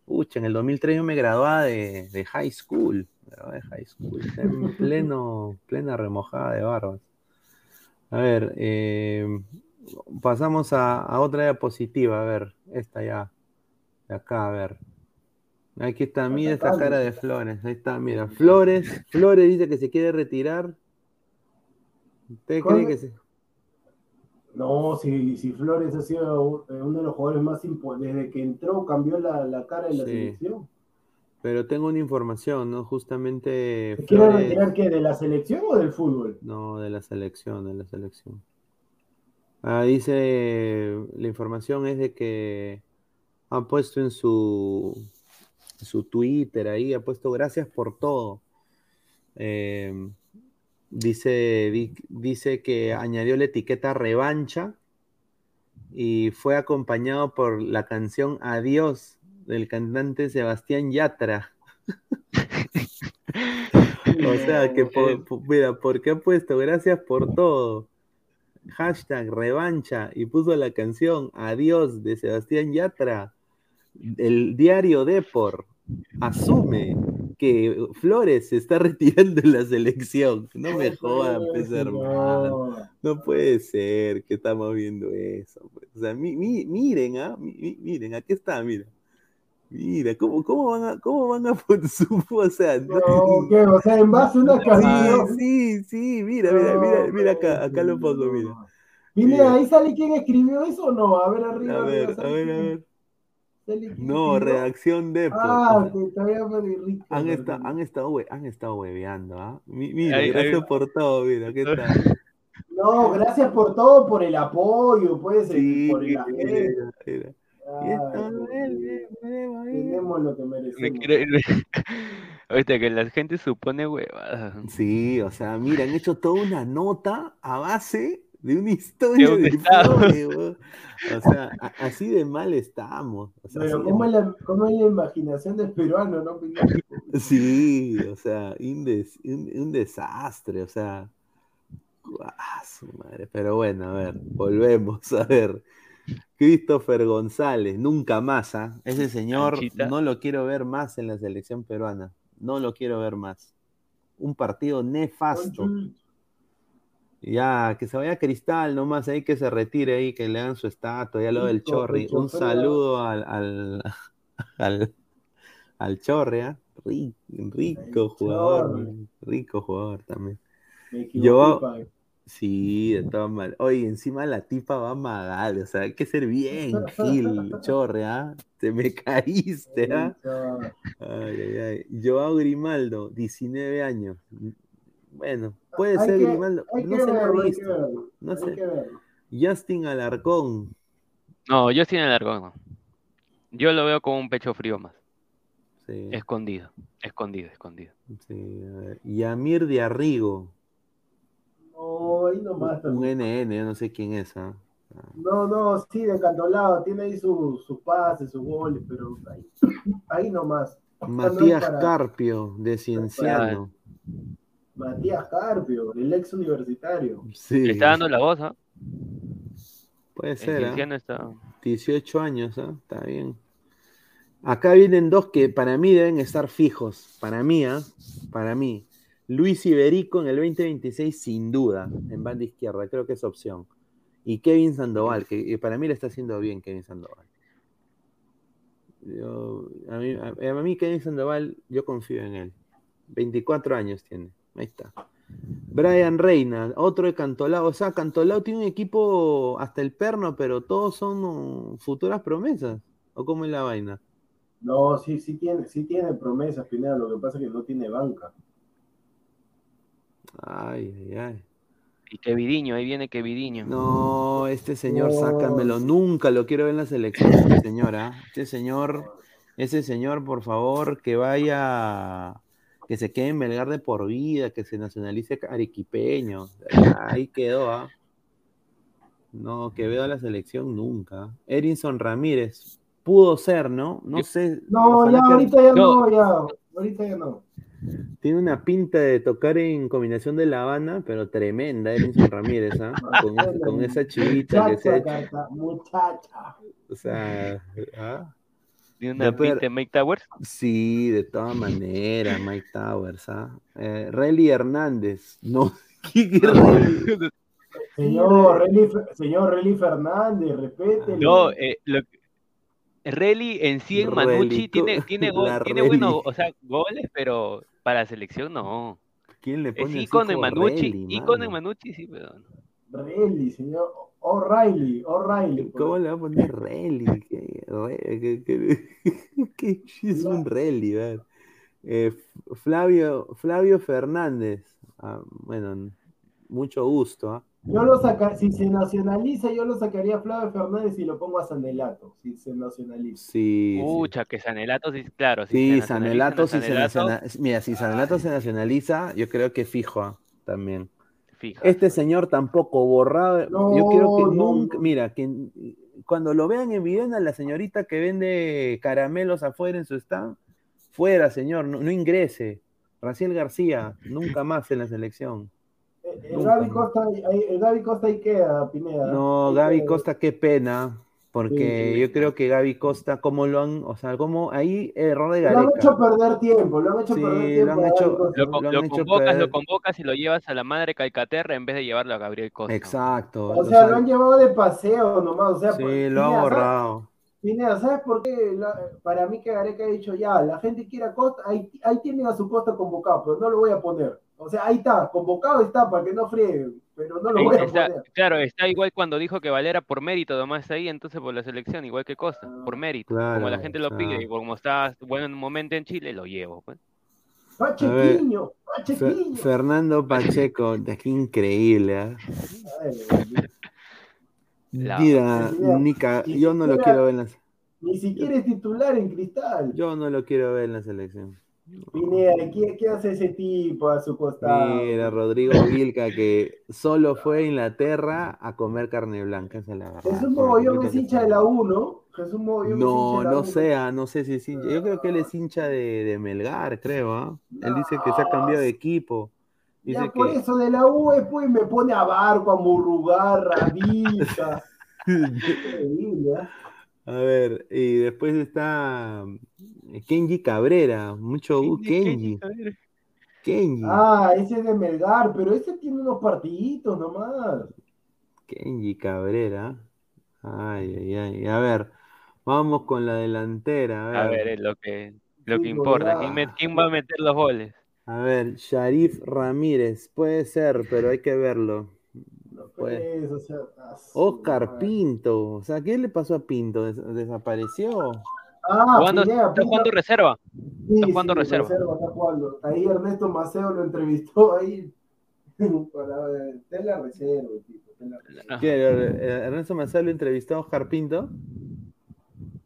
Ucha, en el 2003 yo me graduaba de, high school. de high school. En pleno, plena remojada de barbas. A ver, pasamos a, a otra diapositiva. A ver, esta ya. Acá, a ver. Aquí está, mira esta cara de Flores. Ahí está, mira. Flores, Flores dice que se quiere retirar. ¿Usted cree que se.? No, si, si Flores ha sido uno de los jugadores más importantes, desde que entró cambió la, la cara de la Sí. selección. Pero tengo una información, ¿no? Justamente. ¿Se quiere Flores- retirar qué? ¿De la selección o del fútbol? No, de la selección, de la selección. Ah, dice, la información es de que ha puesto en su, su Twitter ahí, ha puesto gracias por todo. Eh, dice, di- dice que añadió la etiqueta revancha y fue acompañado por la canción Adiós del cantante Sebastián Yatra. O sea, que por- mira, ¿por qué ha puesto gracias por todo? Hashtag revancha y puso la canción Adiós de Sebastián Yatra. El diario Depor asume que Flores se está retirando de la selección. No me jodan, pues, hermano. No puede ser que estamos viendo eso. pues. O sea, mi- mi- miren, ¿ah? Mi- mi- miren, aquí está, mira. Mira, ¿cómo, cómo van a, cómo van a poner su, o sea, no, ¿qué? O sea, en base a una canción. Sí, sí, mira, mira, mira, mira acá, acá lo pongo, mira. Mire, ahí sale quién escribió eso o no, a ver arriba. A ver, a ver, a ver. No, redacción de Ah, me rico. Han, está, han estado, han estado hueveando, ¿ah? Mira, gracias por todo, mira, ¿qué tal? No, gracias por todo, por el apoyo, pues, sí, por el mira, mira. Tenemos lo que merecemos. Oíste, que la gente supone huevada. Sí, o sea, mira, han hecho toda una nota a base de una historia de, O sea, así de mal estamos. Pero ¿cómo, es la, ¿cómo, es la, imaginación del peruano, no? Sí, o sea, un, des, un, un desastre, o sea. Ah, su madre. Pero bueno, a ver, volvemos a ver. Christopher González, nunca más, ¿ah? Ese señor no lo quiero ver más en la selección peruana. No lo quiero ver más. Un partido nefasto. Ya, que se vaya Cristal nomás ahí, que se retire ahí, que le hagan su estatua, ya lo del Chorri. Un saludo al, al, al, al Chorri, ¿eh? rico, jugador, rico jugador también. Yo, Sí, de todas maneras. Oye, encima la tipa va a Magal, o sea, hay que ser bien, Gil, chorre, ¿ah? Te me caíste, ¿ah? Ay, ay, ay. Joao Grimaldo, 19 años. Bueno, puede ser Grimaldo, no se lo he visto. No sé. Justin Alarcón. No, Justin Alarcón no. Yo lo veo como un pecho frío más. Sí. Escondido, escondido, escondido. Sí. Yamir de Arrigo. No, ahí nomás. Un NN, yo no sé quién es. ¿ah? No, no, sí, de cantolado, tiene ahí sus su pases, sus goles, pero ahí, ahí nomás. Matías Carpio, de Cienciano. Matías Carpio, el ex universitario. Sí. está dando la voz, ¿ah? Puede ser. ¿ah? Está... 18 años, ¿ah? Está bien. Acá vienen dos que para mí deben estar fijos. Para mí, ¿ah? Para mí. Luis Iberico en el 2026, sin duda, en banda izquierda, creo que es opción. Y Kevin Sandoval, que para mí le está haciendo bien Kevin Sandoval. a, mí, Kevin Sandoval, yo confío en él. 24 años tiene, ahí está. Brian Reina, otro de Cantolao. O sea, Cantolao tiene un equipo hasta el perno, pero todos son futuras promesas. ¿O cómo es la vaina? No, sí, sí tiene, sí tiene promesas, Pineda. Lo que pasa es que no tiene banca. Ay, ay, ay. Y Kevidiño, ahí viene Kevidiño. No, este señor, sácamelo. Nunca lo quiero ver en la selección, este señora. Este señor, ese señor, por favor, que vaya, que se quede en Belgar de por vida, que se nacionalice arequipeño. Ahí quedó, ¿ah? No, que veo a la selección nunca. Erinson Ramírez, pudo ser, ¿no? No sé. No, ya, ahorita ya no, ya. Ahorita ya no. Tiene una pinta de tocar en combinación de La Habana, pero tremenda, Edinson Ramírez, ¿ah? Con, esa chivita que se ha Muchacha. O sea, ¿ah? ¿Tiene una pinta de Mike Towers? Sí, de todas maneras, Mike Towers, ¿ah? Eh, Relly Hernández, no. Señor Relly, señor Relly Fernández, respete. No, eh, lo, Relly en sí en Manucci tiene, tiene, tiene buenos o sea, goles, pero para la selección no. ¿Quién le pone es ícono en Manucci, ícono en Manucci, sí, pero. Relly, señor. O'Reilly, O'Reilly. ¿Cómo le va a poner Relly? ¿Qué, es un Relly? Eh, Flavio, Flavio Fernández. Ah, bueno, mucho gusto. ¿ah? Yo lo sacaría, si se nacionaliza, yo lo sacaría a Flavio Fernández y lo pongo a Sanelato, si se nacionaliza. Sí. Pucha, que Sanelato, sí, claro. sí, Sanelato, si se nacionaliza. Mira, si Sanelato se nacionaliza, yo creo que fijo ¿ah? también. Fija. Este señor tampoco borrado. yo creo que nunca. Mira, que cuando lo vean en video a la señorita que vende caramelos afuera en su stand, fuera, señor, no ingrese. Raciel García, nunca más en la selección. El Gaby, Costa, el Gaby Costa ahí queda, Pineda. No, Gaby Costa, qué pena. Porque yo creo que Gaby Costa, como lo han, o sea, como ahí error de Gareca. Lo han hecho perder tiempo, lo han hecho perder tiempo. Lo, han hecho, lo, convocas, lo convocas y lo llevas a la madre Calcaterra en vez de llevarlo a Gabriel Costa. Exacto. O, sea, lo han llevado de paseo nomás, o sea, sí, lo ha borrado. Pineda, ¿sabes por qué? para mí que Gareca ha dicho ya, la gente quiere a Costa, ahí, ahí tienen a su Costa convocado, pero no lo voy a poner. O sea, ahí está, convocado está para que no frieguen, pero no lo voy a poner. Claro, está igual cuando dijo que Valera por mérito nomás ahí, entonces por la selección, igual que Costa, ah, por mérito. como la gente lo pide y como está bueno en un momento en Chile, lo llevo. Pues. Pachequiño, Pachequiño. Fernando Pacheco, qué increíble. ¿eh? Mira, Nica, yo no lo quiero ver en la Ni siquiera es titular en cristal. Yo no lo quiero ver en la selección. Pineda, ¿qué, hace ese tipo a su costado? Mira, Rodrigo Vilca, que solo fue a Inglaterra a comer carne blanca. Esa es la Jesús Mogollón es hincha de la U, ¿no? Jesús Mogollón no, no sea, no sé si es hincha. Yo creo que él es hincha de, de Melgar, creo. ¿ah? Él dice que se ha cambiado de equipo. Dice ya por eso de la U después me pone a Barco, a Murrugarra, a Vilca. A ver, y después está eh, Kenji Cabrera, mucho uh, Kenji. Kenji. Ah, ese es de Melgar, pero ese tiene unos partiditos nomás. Kenji Cabrera. Ay, ay, ay. A ver, vamos con la delantera. A ver, es lo que, lo que importa. ¿Quién, va a meter los goles? A ver, Sharif Ramírez, puede ser, pero hay que verlo. Pues, Oscar Pinto, o sea, ¿qué le pasó a Pinto? ¿Desapareció? Ah, jugando, está jugando reserva. está jugando reserva. Ahí Ernesto Maceo lo entrevistó ahí para tener la reserva. ¿Qué, Ernesto Maceo lo entrevistó a Oscar Pinto?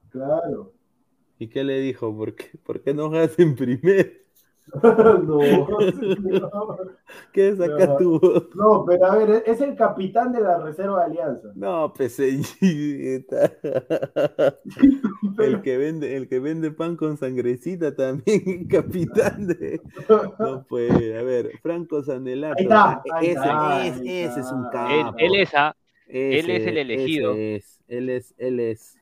Claro. ¿Y qué le dijo? ¿Por qué, ¿Por qué no juegas en primer? no, ¿Qué sacas tú? No, pero a ver, es el capitán de la Reserva de Alianza. No, PCI. el, que vende, el que vende pan con sangrecita también, capitán de. No puede. A ver, Franco Sandelato. ese, ese, es un capo. Él, es, él es el elegido. Es, él es, él es.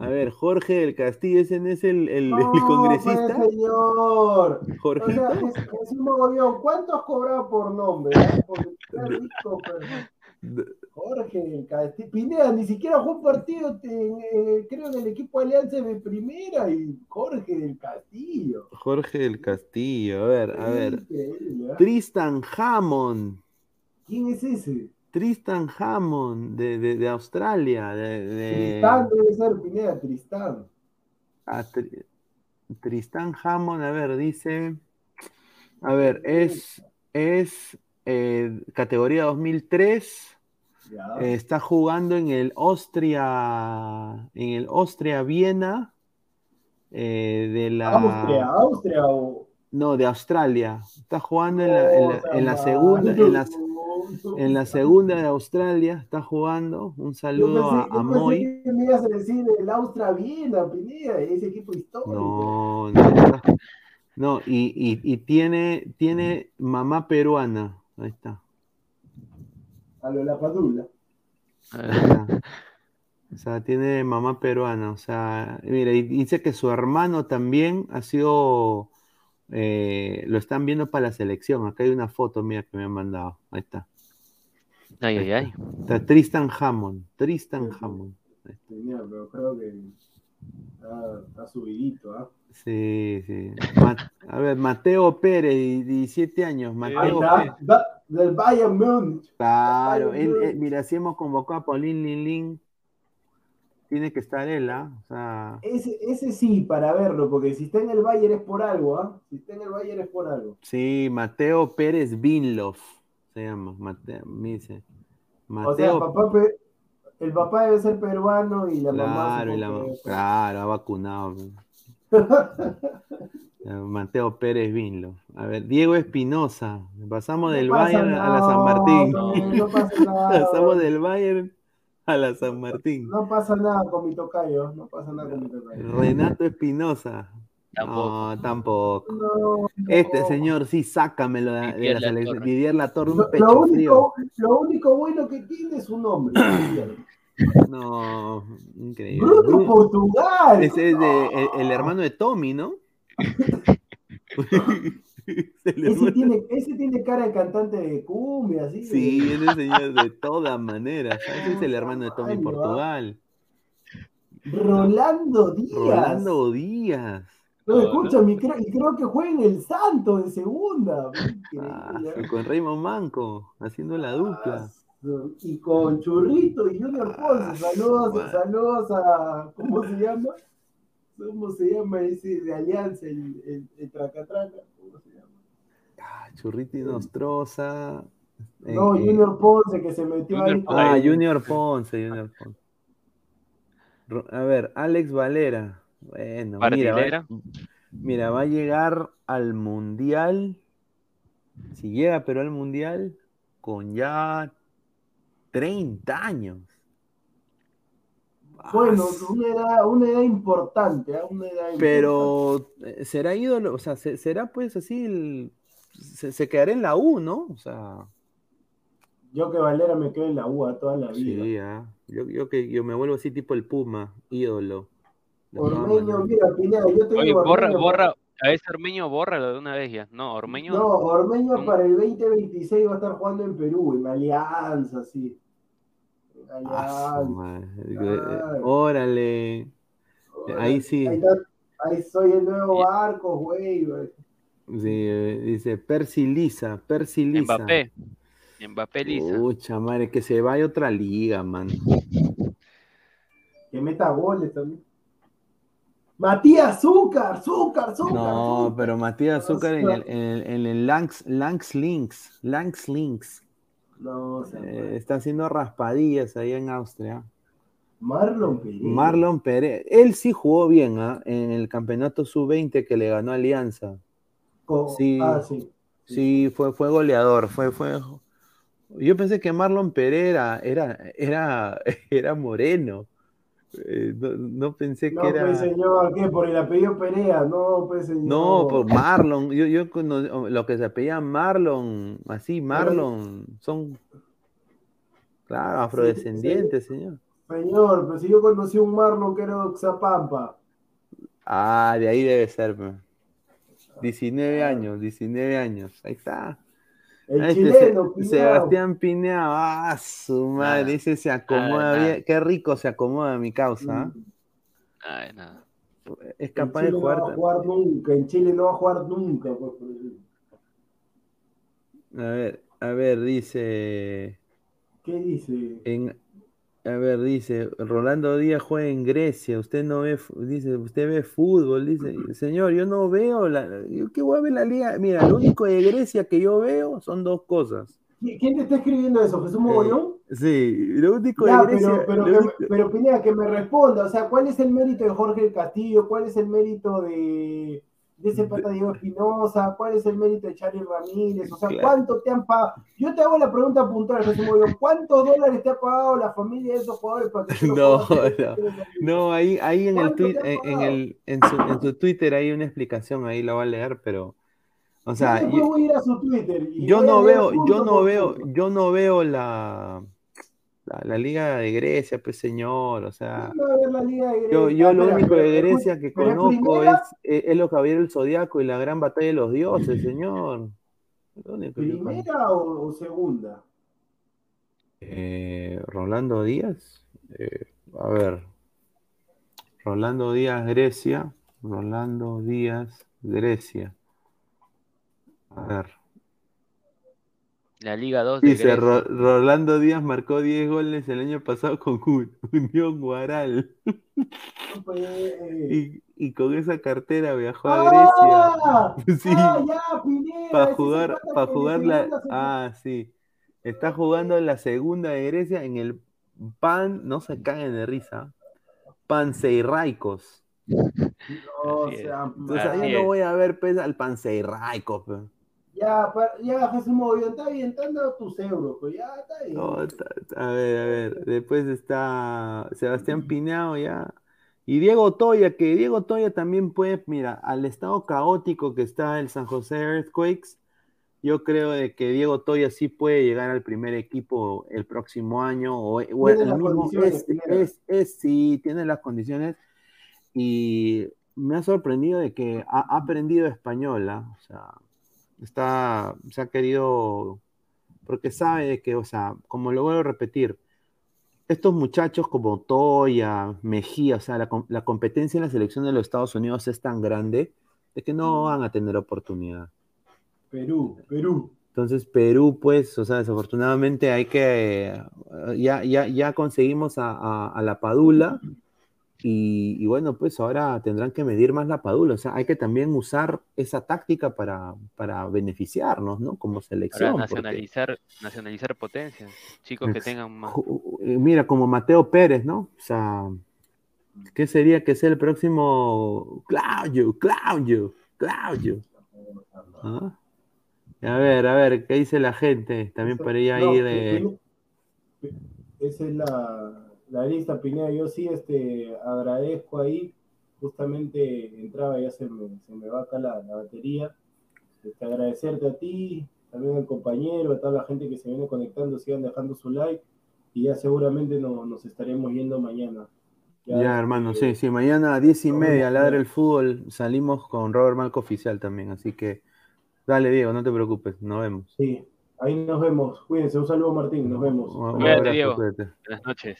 A ver, Jorge del Castillo, ¿ese no es el, el, congresista? Pues, señor. Jorge. O sea, es, es, un mogollón. ¿Cuánto has cobrado por nombre? Eh? Porque rico, pero... Jorge del Castillo. Pineda, ni siquiera jugó un partido, eh, creo, en el equipo Alianza de primera y Jorge del Castillo. Jorge del Castillo, a ver, a ver. ¿eh? Tristan Hammond. ¿Quién es ese? Tristan Hammond de, de, de Australia. De, Tristán debe ser Pineda, Tristán. Ah, Tristán Hammond, a ver, dice. A ver, es, es eh, categoría 2003. está jugando en el Austria, en el Austria Viena eh, de la. Austria, Austria o. No, de Australia. Está jugando en la, en la, en la segunda, en la, en la segunda de Australia está jugando. Un saludo a, a Moy. me ibas a decir el Austria Viena, ese equipo histórico. No, no, no y, y, y, tiene, tiene mamá peruana. Ahí está. A lo de la padula. O sea, tiene mamá peruana. O sea, mira, y dice que su hermano también ha sido. Eh, lo están viendo para la selección. Acá hay una foto mía que me han mandado. Ahí está. Ay, ay, ay. Está Tristan Hammond. Tristan Hammond. pero creo que está, subidito, ¿ah? Sí, sí. a ver, Mateo Pérez, 17 años. Mateo del Bayern Munich. Claro, mira, si hemos convocado a Paulín Lin tiene que estar él, ¿ah? O sea... ese, ese sí, para verlo, porque si está en el Bayern es por algo, ¿ah? Si está en el Bayern es por algo. Sí, Mateo Pérez Vinloff se llama, Mateo, me dice. Mateo... O sea, papá, el papá debe ser peruano y la mamá... claro, ha vacunado. Mateo Pérez Vinlo. A ver, Diego Espinosa. Pasamos del Bayern a la San Martín. No, pasa nada. Pasamos del Bayern a la San Martín. No pasa nada con mi tocayo. No pasa nada con mi tocayo. Renato Espinosa. No, tampoco. este señor sí, sácamelo de, de la selección. Didier La Torre, un pecho lo, único, lo único bueno que tiene es un nombre. no, increíble. Bruno Portugal. Ese es de, el, hermano de Tommy, ¿no? ese, tiene, ese tiene cara de cantante de cumbia, así. Sí, es señor de todas maneras. Ese es el hermano de Tommy Portugal. Rolando Díaz. Rolando Díaz. No, escúchame, creo, y creo que juega en el Santo de segunda. Ah, con Raymond Manco, haciendo la dupla. Ah, y con Churrito y Junior Ponce. Saludos, saludos a. ¿Cómo se llama? ¿Cómo se llama ese de Alianza, el, el, el Tracatraca? ¿Cómo se llama? Ah, Churrito y Nostroza. No, Junior Ponce que se metió ahí. Ah, Junior Ponce, Junior Ponce. A ver, Alex Valera. Bueno, mira va, mira, va a llegar al Mundial. Si llega pero al Mundial, con ya 30 años. Bueno, una edad, una edad importante, ¿eh? una edad Pero eh, será ídolo, o sea, será pues así, se, se, quedará en la U, ¿no? O sea. Yo que Valera me quedo en la U a toda la vida. Sí, ¿ah? yo, yo que yo me vuelvo así tipo el Puma, ídolo. Ormeño, mira, Pineda, yo tengo Oye, borra, borra, a ese Ormeño bórralo de una vez ya. No, Ormeño. No, Ormeño para el 2026 va a estar jugando en Perú, en Alianza, sí. Alianza. Órale. Ahí sí. Ahí, soy el nuevo barco, güey. Sí, eh, dice Percy Lisa, Percy Lisa. Mbappé. Mbappé Lisa. Pucha madre, que se vaya a otra liga, man. Que meta goles también. Matías Azúcar, Azúcar, Azúcar. No, pero Matías Azúcar en el, en el, Lanx, Lanx Links, Lanx Links. No, eh, está haciendo raspadillas ahí en Austria. Marlon Pérez. Marlon Pérez. Él sí jugó bien ¿ah? en el campeonato sub-20 que le ganó Alianza. sí, ah, sí. Sí, fue, fue goleador. Fue, fue... Yo pensé que Marlon Pérez era, era, era moreno. Eh, no, pensé que era. No, pues señor, ¿qué? Por el apellido Perea, no, pues señor. No, por Marlon. Yo, yo lo que se apellía Marlon, así, Marlon, son. Claro, afrodescendientes, señor. Señor, pues si yo conocí un Marlon que era Oxapampa. Ah, de ahí debe ser, 19 años, 19 años. Ahí está. El este chileno, Sebastián Pinea, ah, su madre, ese se acomoda bien, qué rico se acomoda mi causa. Ay, nada. Es capaz de jugar. No va a jugar nunca, en Chile no va a jugar nunca. Pues, a ver, a ver, dice. ¿Qué dice? En, a ver, dice, Rolando Díaz juega en Grecia, usted no ve, dice, usted ve fútbol, dice, señor, yo no veo la, ¿qué voy a ver la liga? Mira, lo único de Grecia que yo veo son dos cosas. ¿Quién te está escribiendo eso? ¿Jesús Mogollón? Eh, sí, lo único de Grecia. Pero, pero, Pineda, que me responda, o sea, ¿cuál es el mérito de Jorge Castillo? ¿Cuál es el mérito de, de ese pata Diego Espinosa, cuál es el mérito de Charlie Ramírez, o sea, ¿cuánto te han pagado? Yo te hago la pregunta puntual, Jesús ¿cuántos dólares te ha pagado la familia de esos jugadores para que No, no, no, ahí, ahí en el en, el, en, su, en su Twitter hay una explicación, ahí la va a leer, pero o sea, yo, voy a ir a su Twitter yo no veo, yo no veo, yo no veo la la, Liga de Grecia, pues señor, o sea, yo, yo lo único de Grecia que conozco es, es, lo que había el Zodíaco y la gran batalla de los dioses, señor. ¿Primera o, segunda? Eh, Rolando Díaz, eh, a ver, Rolando Díaz, Grecia, Rolando Díaz, Grecia. A ver. La Liga 2 de Dice, Rolando Díaz marcó 10 goles el año pasado con Unión Guaral. y, y, con esa cartera viajó a ¡Ah! Grecia. sí. Ah, ya, para jugar, para jugar la. Ah, sí. Está jugando en la segunda de Grecia en el Pan, no se caen de risa. Panseiraicos. No, o sea, sea yo no voy a ver pues, al Panseiraicos. Pero. Ya, ya Jesús Mogollón, está bien, están dando tus euros, pues ya está bien. a ver, a ver, después está Sebastián Pineao ya. Y Diego Toya, que Diego Toya también puede, mira, al estado caótico que está el San José Earthquakes, yo creo de que Diego Toya sí puede llegar al primer equipo el próximo año, o, el mismo, es, es, es, sí, tiene las condiciones, y me ha sorprendido de que ha, aprendido español, ¿ah? o sea, está, se ha querido, porque sabe que, o sea, como lo vuelvo a repetir, estos muchachos como Toya, Mejía, o sea, la, la, competencia en la selección de los Estados Unidos es tan grande de que no van a tener oportunidad. Perú, Perú. Entonces, Perú, pues, o sea, desafortunadamente hay que, ya, ya, ya conseguimos a, a, a la Padula, y, bueno, pues ahora tendrán que medir más la Padula. O sea, hay que también usar esa táctica para, para beneficiarnos, ¿no? Como selección. Para nacionalizar, nacionalizar potencias. Chicos que tengan más. Eh, mira, como Mateo Pérez, ¿no? O sea, ¿qué sería que sea el próximo Claudio, Claudio, Claudio? ¿Ah? A ver, a ver, ¿qué dice la gente? También para ir ahí de. Esa es la la lista, Pineda, yo sí este, agradezco ahí, justamente entraba, ya se me, se me va acá la, la batería, este, agradecerte a ti, también al compañero, a toda la gente que se viene conectando, sigan dejando su like y ya seguramente no, nos estaremos yendo mañana. Ya, hermano, sí, sí, mañana a diez y media, ladra el fútbol, salimos con Robert Malco oficial también, así que dale Diego, no te preocupes, nos vemos. Sí, ahí nos vemos, cuídense, un saludo Martín, nos vemos. Cuídate, Diego. Buenas noches.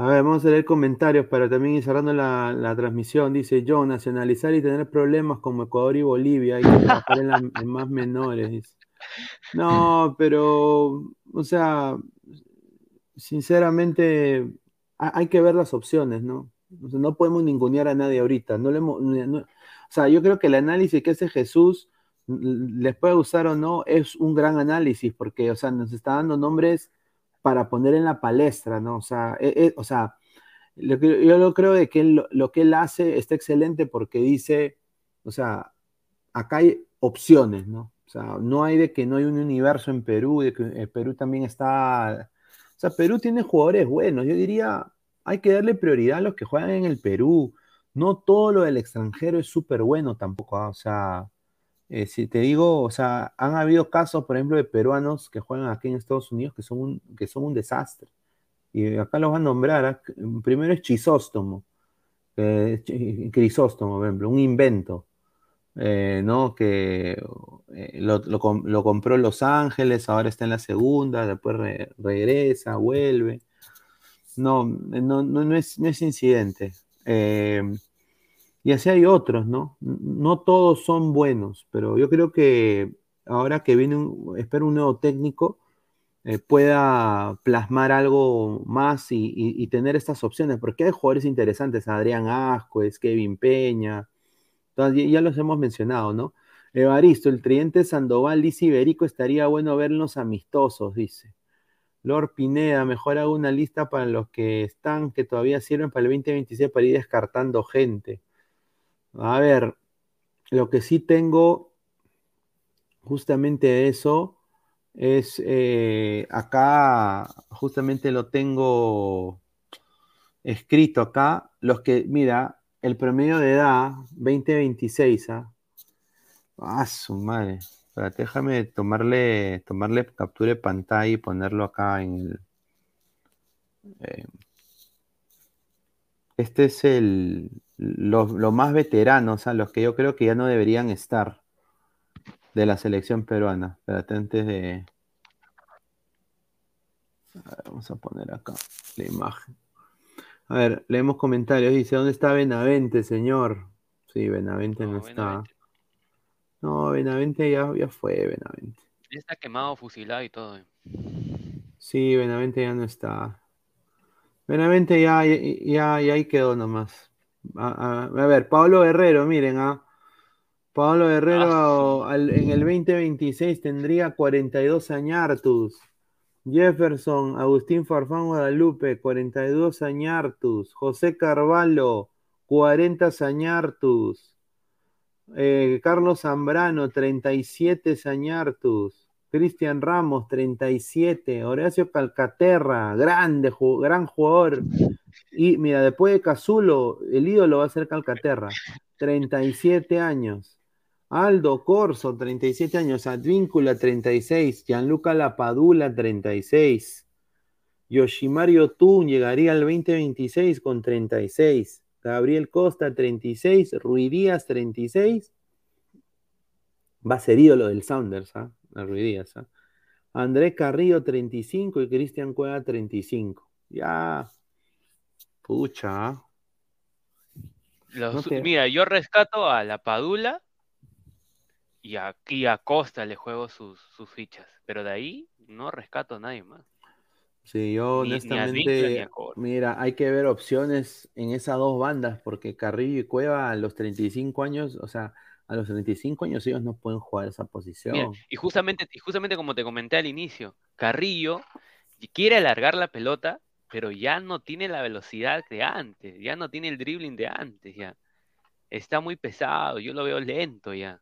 A ver, vamos a leer comentarios para también ir cerrando la, la, transmisión. Dice yo, nacionalizar y tener problemas como Ecuador y Bolivia, que trabajar en, más menores. Dice. No, pero, o sea, sinceramente, hay que ver las opciones, ¿no? O sea, no podemos ningunear a nadie ahorita. No le, no, o sea, yo creo que el análisis que hace Jesús, les puede gustar o no, es un gran análisis, porque, o sea, nos está dando nombres para poner en la palestra, ¿no? O sea, eh, eh, o sea lo que, yo lo creo de que él, lo que él hace está excelente porque dice, o sea, acá hay opciones, ¿no? O sea, no hay de que no hay un universo en Perú, de que eh, Perú también está... O sea, Perú tiene jugadores buenos. Yo diría, hay que darle prioridad a los que juegan en el Perú. No todo lo del extranjero es súper bueno tampoco. ¿ah? O sea, eh, si te digo, o sea, han habido casos, por ejemplo, de peruanos que juegan aquí en Estados Unidos que son un, que son un desastre. Y acá los van a nombrar. ¿ah? Primero es Chisóstomo, eh, Crisóstomo, por ejemplo, un invento, eh, ¿no? Que eh, lo, compró en Los Ángeles, ahora está en la segunda, después re, regresa, vuelve. No, no, no, no, es, no es incidente. Y así hay otros, ¿no? No todos son buenos, pero yo creo que ahora que viene, un, espero un nuevo técnico, eh, pueda plasmar algo más y, tener estas opciones, porque hay jugadores interesantes, Adrián Ascuez, Kevin Peña, entonces, ya los hemos mencionado, ¿no? Evaristo, el tridente Sandoval, dice Iberico, estaría bueno verlos amistosos, dice. Lord Pineda, mejor hago una lista para los que están, que todavía sirven para el 2026 para ir descartando gente. A ver, lo que sí tengo justamente eso es eh, acá, justamente lo tengo escrito acá, los que, mira, el promedio de edad, 2026, ¿ah? Ah, su madre. Déjame tomarle, tomarle captura de pantalla y ponerlo acá en el. Eh, este es el, los, los, más veteranos, a los que yo creo que ya no deberían estar de la selección peruana. Espérate, antes de. A ver, vamos a poner acá la imagen. A ver, leemos comentarios. Dice: ¿Dónde está Benavente, señor? Sí, Benavente no, no está. No, Benavente ya, ya fue, Benavente. Ya está quemado, fusilado y todo. Sí, Benavente ya no está. Benavente ya, ya, ya, ahí quedó nomás. A, a, a, ver, Pablo Guerrero, miren, ¿ah? Pablo Guerrero ah, al, en el 2026 tendría 42 añartus. Jefferson, Agustín Farfán Guadalupe, 42 añartus. José Carvalho, 40 añartus. Eh, Carlos Zambrano, 37 añartus. Cristian Ramos, 37. Horacio Calcaterra, grande, gran jugador. Y mira, después de Cazulo, el ídolo va a ser Calcaterra, 37 años. Aldo Corso, 37 años. Advíncula, 36. Gianluca Lapadula, 36. Yoshimario Tun llegaría al 2026 con 36. Gabriel Costa, 36. Ruidías, 36. Va a ser ídolo del Sounders, ¿ah? Ruidías. ¿eh? Andrés Carrillo 35 y Cristian Cueva 35. Ya. Pucha. ¿ah? Mira, yo rescato a la Padula y a, a Costa le juego sus, fichas. Pero de ahí no rescato a nadie más. Sí, yo honestamente, mira, hay que ver opciones en esas dos bandas, porque Carrillo y Cueva a los 35 años, o sea, a los 35 años ellos no pueden jugar esa posición. y justamente, y justamente como te comenté al inicio, Carrillo quiere alargar la pelota, pero ya no tiene la velocidad de antes, ya no tiene el dribbling de antes, ya. Está muy pesado, yo lo veo lento ya.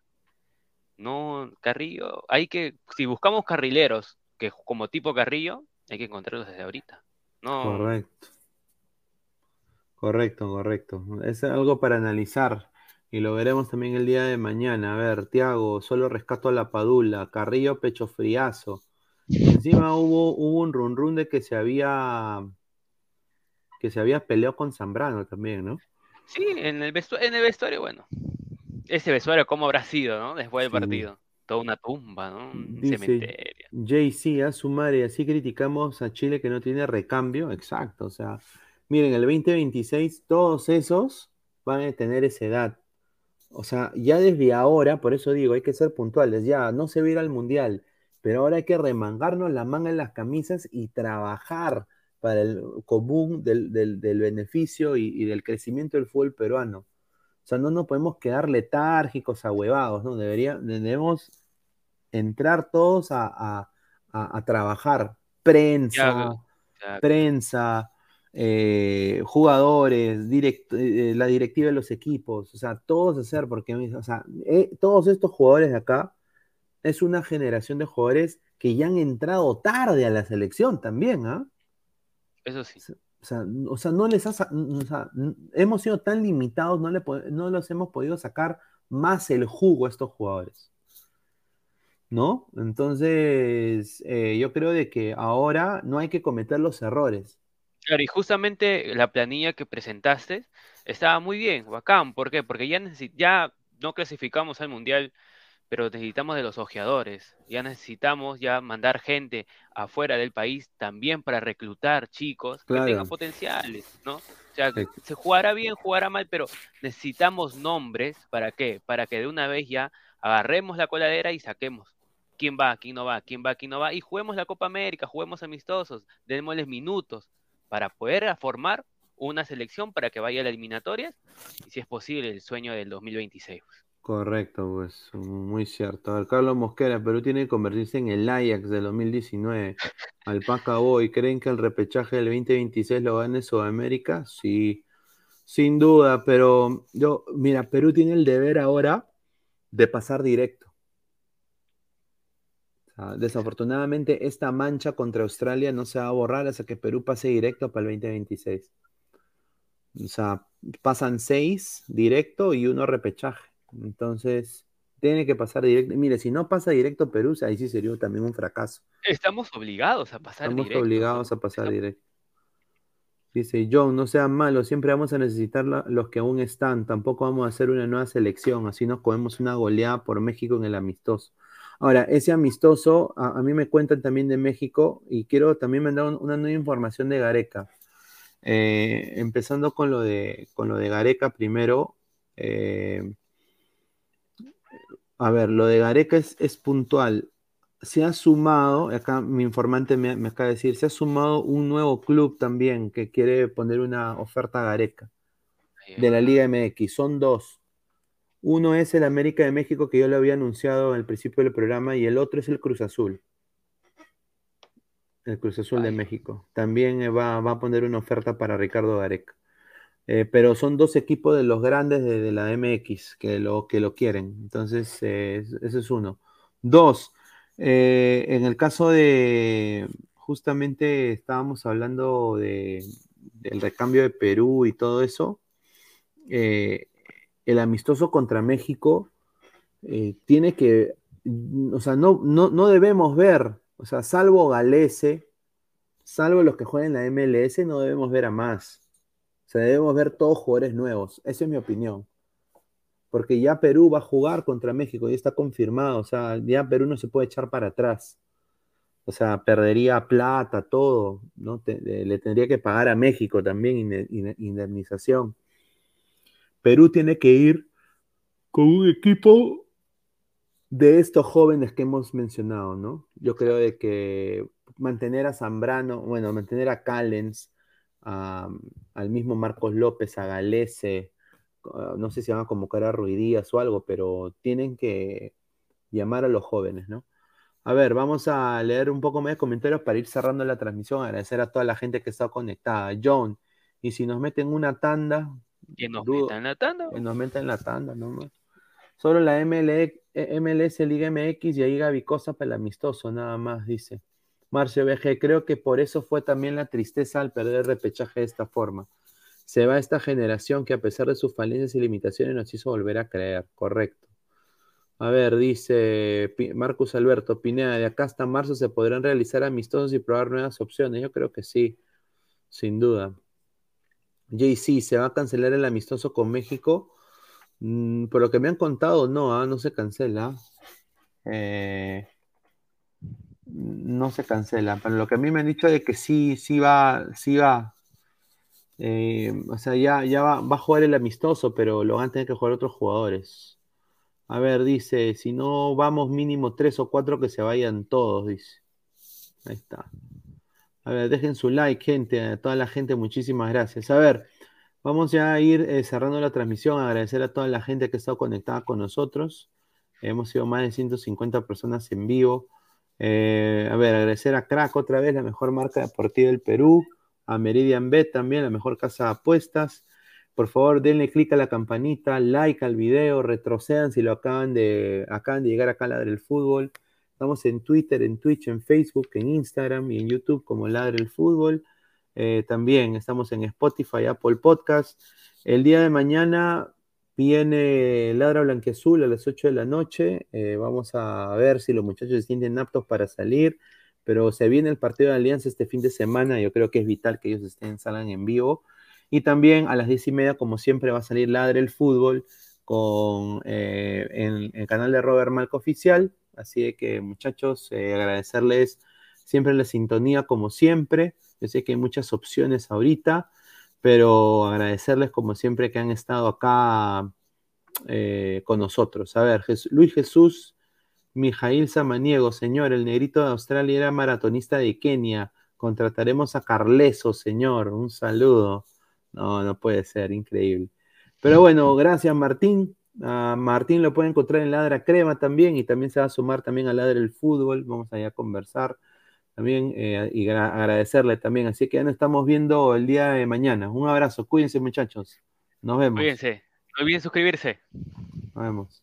No, Carrillo, hay que, si buscamos carrileros, que como tipo Carrillo, hay que encontrarlos desde ahorita. No. Correcto. Correcto, correcto. Es algo para analizar. Y lo veremos también el día de mañana. A ver, Tiago, solo rescato a la Padula. Carrillo, pecho friazo. Encima hubo, hubo un run run de que se había que se había peleado con Zambrano también, ¿no? Sí, en el, en el vestuario, bueno. Ese vestuario, ¿cómo habrá sido, no? Después del partido. Toda una tumba, ¿no? Un cementerio. JC, a su madre, así criticamos a Chile que no tiene recambio. Exacto, o sea, miren, el 2026 todos esos van a tener esa edad. O sea, ya desde ahora, por eso digo, hay que ser puntuales. Ya no se va a ir al mundial, pero ahora hay que remangarnos la manga en las camisas y trabajar para el común del, beneficio y, del crecimiento del fútbol peruano. O sea, no nos podemos quedar letárgicos, ahuevados, ¿no? Debería, debemos entrar todos a, trabajar. Prensa, prensa, eh, jugadores, eh, la directiva de los equipos, o sea, todos hacer, porque, o sea, eh, todos estos jugadores de acá es una generación de jugadores que ya han entrado tarde a la selección también, ¿ah? Eso sí. O sea, no les hemos sido tan limitados, no, le, no los hemos podido sacar más el jugo a estos jugadores. ¿No? Entonces, yo creo de que ahora no hay que cometer los errores. Claro, y justamente la planilla que presentaste estaba muy bien, bacán. ¿Por qué? Porque ya, ya no clasificamos al Mundial, pero necesitamos de los ojeadores. Ya necesitamos ya mandar gente afuera del país también para reclutar chicos que tengan potenciales, ¿no? O sea, se jugará bien, jugará mal, pero necesitamos nombres. ¿Para qué? Para que de una vez ya agarremos la coladera y saquemos quién va, quién no va, quién va, quién no va, y juguemos la Copa América, juguemos amistosos, démosles minutos para poder formar una selección para que vaya a las eliminatorias y si es posible el sueño del 2026. Correcto, pues muy cierto. A ver, Carlos Mosquera, Perú tiene que convertirse en el Ajax del 2019. Alpaca Boy, ¿creen que el repechaje del 2026 lo gane Sudamérica? Sí, sin duda, pero yo, mira, Perú tiene el deber ahora de pasar directo desafortunadamente, esta mancha contra Australia no se va a borrar hasta que Perú pase directo para el 2026. O sea, pasan seis directo y uno repechaje. Entonces, tiene que pasar directo. Mire, si no pasa directo Perú, ahí sí sería también un fracaso. Estamos obligados a pasar directo. Estamos obligados a pasar directo. Dice John, no sean malos, siempre vamos a necesitar los que aún están. Tampoco vamos a hacer una nueva selección. Así nos comemos una goleada por México en el amistoso. Ahora, ese amistoso, a, mí me cuentan también de México y quiero también mandar una nueva información de Gareca. Eh, empezando con lo, de, con lo de Gareca primero. Eh, a ver, lo de Gareca es, puntual. Se ha sumado, acá mi informante me, me, acaba de decir, se ha sumado un nuevo club también que quiere poner una oferta a Gareca de la Liga MX. Son dos. Uno es el América de México que yo lo había anunciado al principio del programa y el otro es el Cruz Azul. El Cruz Azul de México. También eh, va, a poner una oferta para Ricardo Gareca. Eh, pero son dos equipos de los grandes de, la MX que lo, que lo quieren. Entonces, eh, ese es uno. Dos, en el caso de, justamente estábamos hablando de, del recambio de Perú y todo eso el amistoso contra México eh, tiene que, o sea, no, no, debemos ver, o sea, salvo Galese, salvo los que juegan en la MLS, no debemos ver a más. O sea, debemos ver todos jugadores nuevos. Esa es mi opinión. Porque ya Perú va a jugar contra México, ya está confirmado. O sea, ya Perú no se puede echar para atrás. O sea, perdería plata, todo, ¿no? le tendría que pagar a México también indemnización. Perú tiene que ir con un equipo de estos jóvenes que hemos mencionado, ¿no? Yo creo de que mantener a Zambrano, bueno, mantener a Callens, al mismo Marcos López, a Galese, no sé si van a convocar a Ruidías o algo, pero tienen que llamar a los jóvenes, ¿no? A ver, vamos a leer un poco más de comentarios para ir cerrando la transmisión. Agradecer a toda la gente que está conectada. John, y si nos meten una tanda. Que nos metan la tanda. Que nos metan la tanda, ¿no? Solo la MLS Liga MX y ahí Gaby Cosa para el amistoso, nada más, dice. Marcio BG, creo que por eso fue también la tristeza al perder el repechaje de esta forma. Se va esta generación que a pesar de sus falencias y limitaciones nos hizo volver a creer, correcto. A ver, dice Marcus Alberto Pineda, de acá hasta marzo se podrán realizar amistosos y probar nuevas opciones. Yo creo que sí, sin duda. JC, ¿se va a cancelar el amistoso con México? Mm, por lo que me han contado, no, ah, no se cancela. Eh, no se cancela, pero lo que a mí me han dicho es que sí, sí va, sí va. Eh, o sea, ya, ya va, va, a jugar el amistoso, pero lo van a tener que jugar otros jugadores. A ver, dice, si no vamos mínimo tres o cuatro que se vayan todos, dice. Ahí está. A ver, dejen su like, gente, a toda la gente, muchísimas gracias. A ver, vamos ya a ir eh, cerrando la transmisión, agradecer a toda la gente que ha estado conectada con nosotros. Hemos sido más de 150 personas en vivo. Eh, a ver, agradecer a Crack otra vez, la mejor marca deportiva del Perú. A Meridian Bet también, la mejor casa de apuestas. Por favor, denle click a la campanita, like al video, retrocedan si lo acaban de, acaban de llegar acá a Ladre el Fútbol. Estamos en Twitter, en Twitch, en Facebook, en Instagram y en YouTube como Ladre el Fútbol. Eh, también estamos en Spotify, Apple Podcast. El día de mañana viene Ladra Blanqueazul a las 8 de la noche. Eh, vamos a ver si los muchachos se sienten aptos para salir. Pero se viene el partido de Alianza este fin de semana. Yo creo que es vital que ellos estén, salgan en vivo. Y también a las diez y media, como siempre, va a salir Ladre el Fútbol con, eh, en, el canal de Robert Malco Oficial. Así que, muchachos, eh, agradecerles siempre la sintonía, como siempre. Yo sé que hay muchas opciones ahorita, pero agradecerles, como siempre, que han estado acá eh, con nosotros. A ver, Luis Jesús Mijail Samaniego, señor, el negrito de Australia era maratonista de Kenia. Contrataremos a Carleso, señor. Un saludo. No, no puede ser, increíble. Pero bueno, gracias Martín. Martín lo puede encontrar en Ladra Crema también y también se va a sumar también a Ladra el Fútbol. Vamos allá a conversar también eh, y agradecerle también. Así que ya nos estamos viendo el día de mañana. Un abrazo, cuídense muchachos. Nos vemos. Cuídense. No olviden suscribirse. Nos vemos.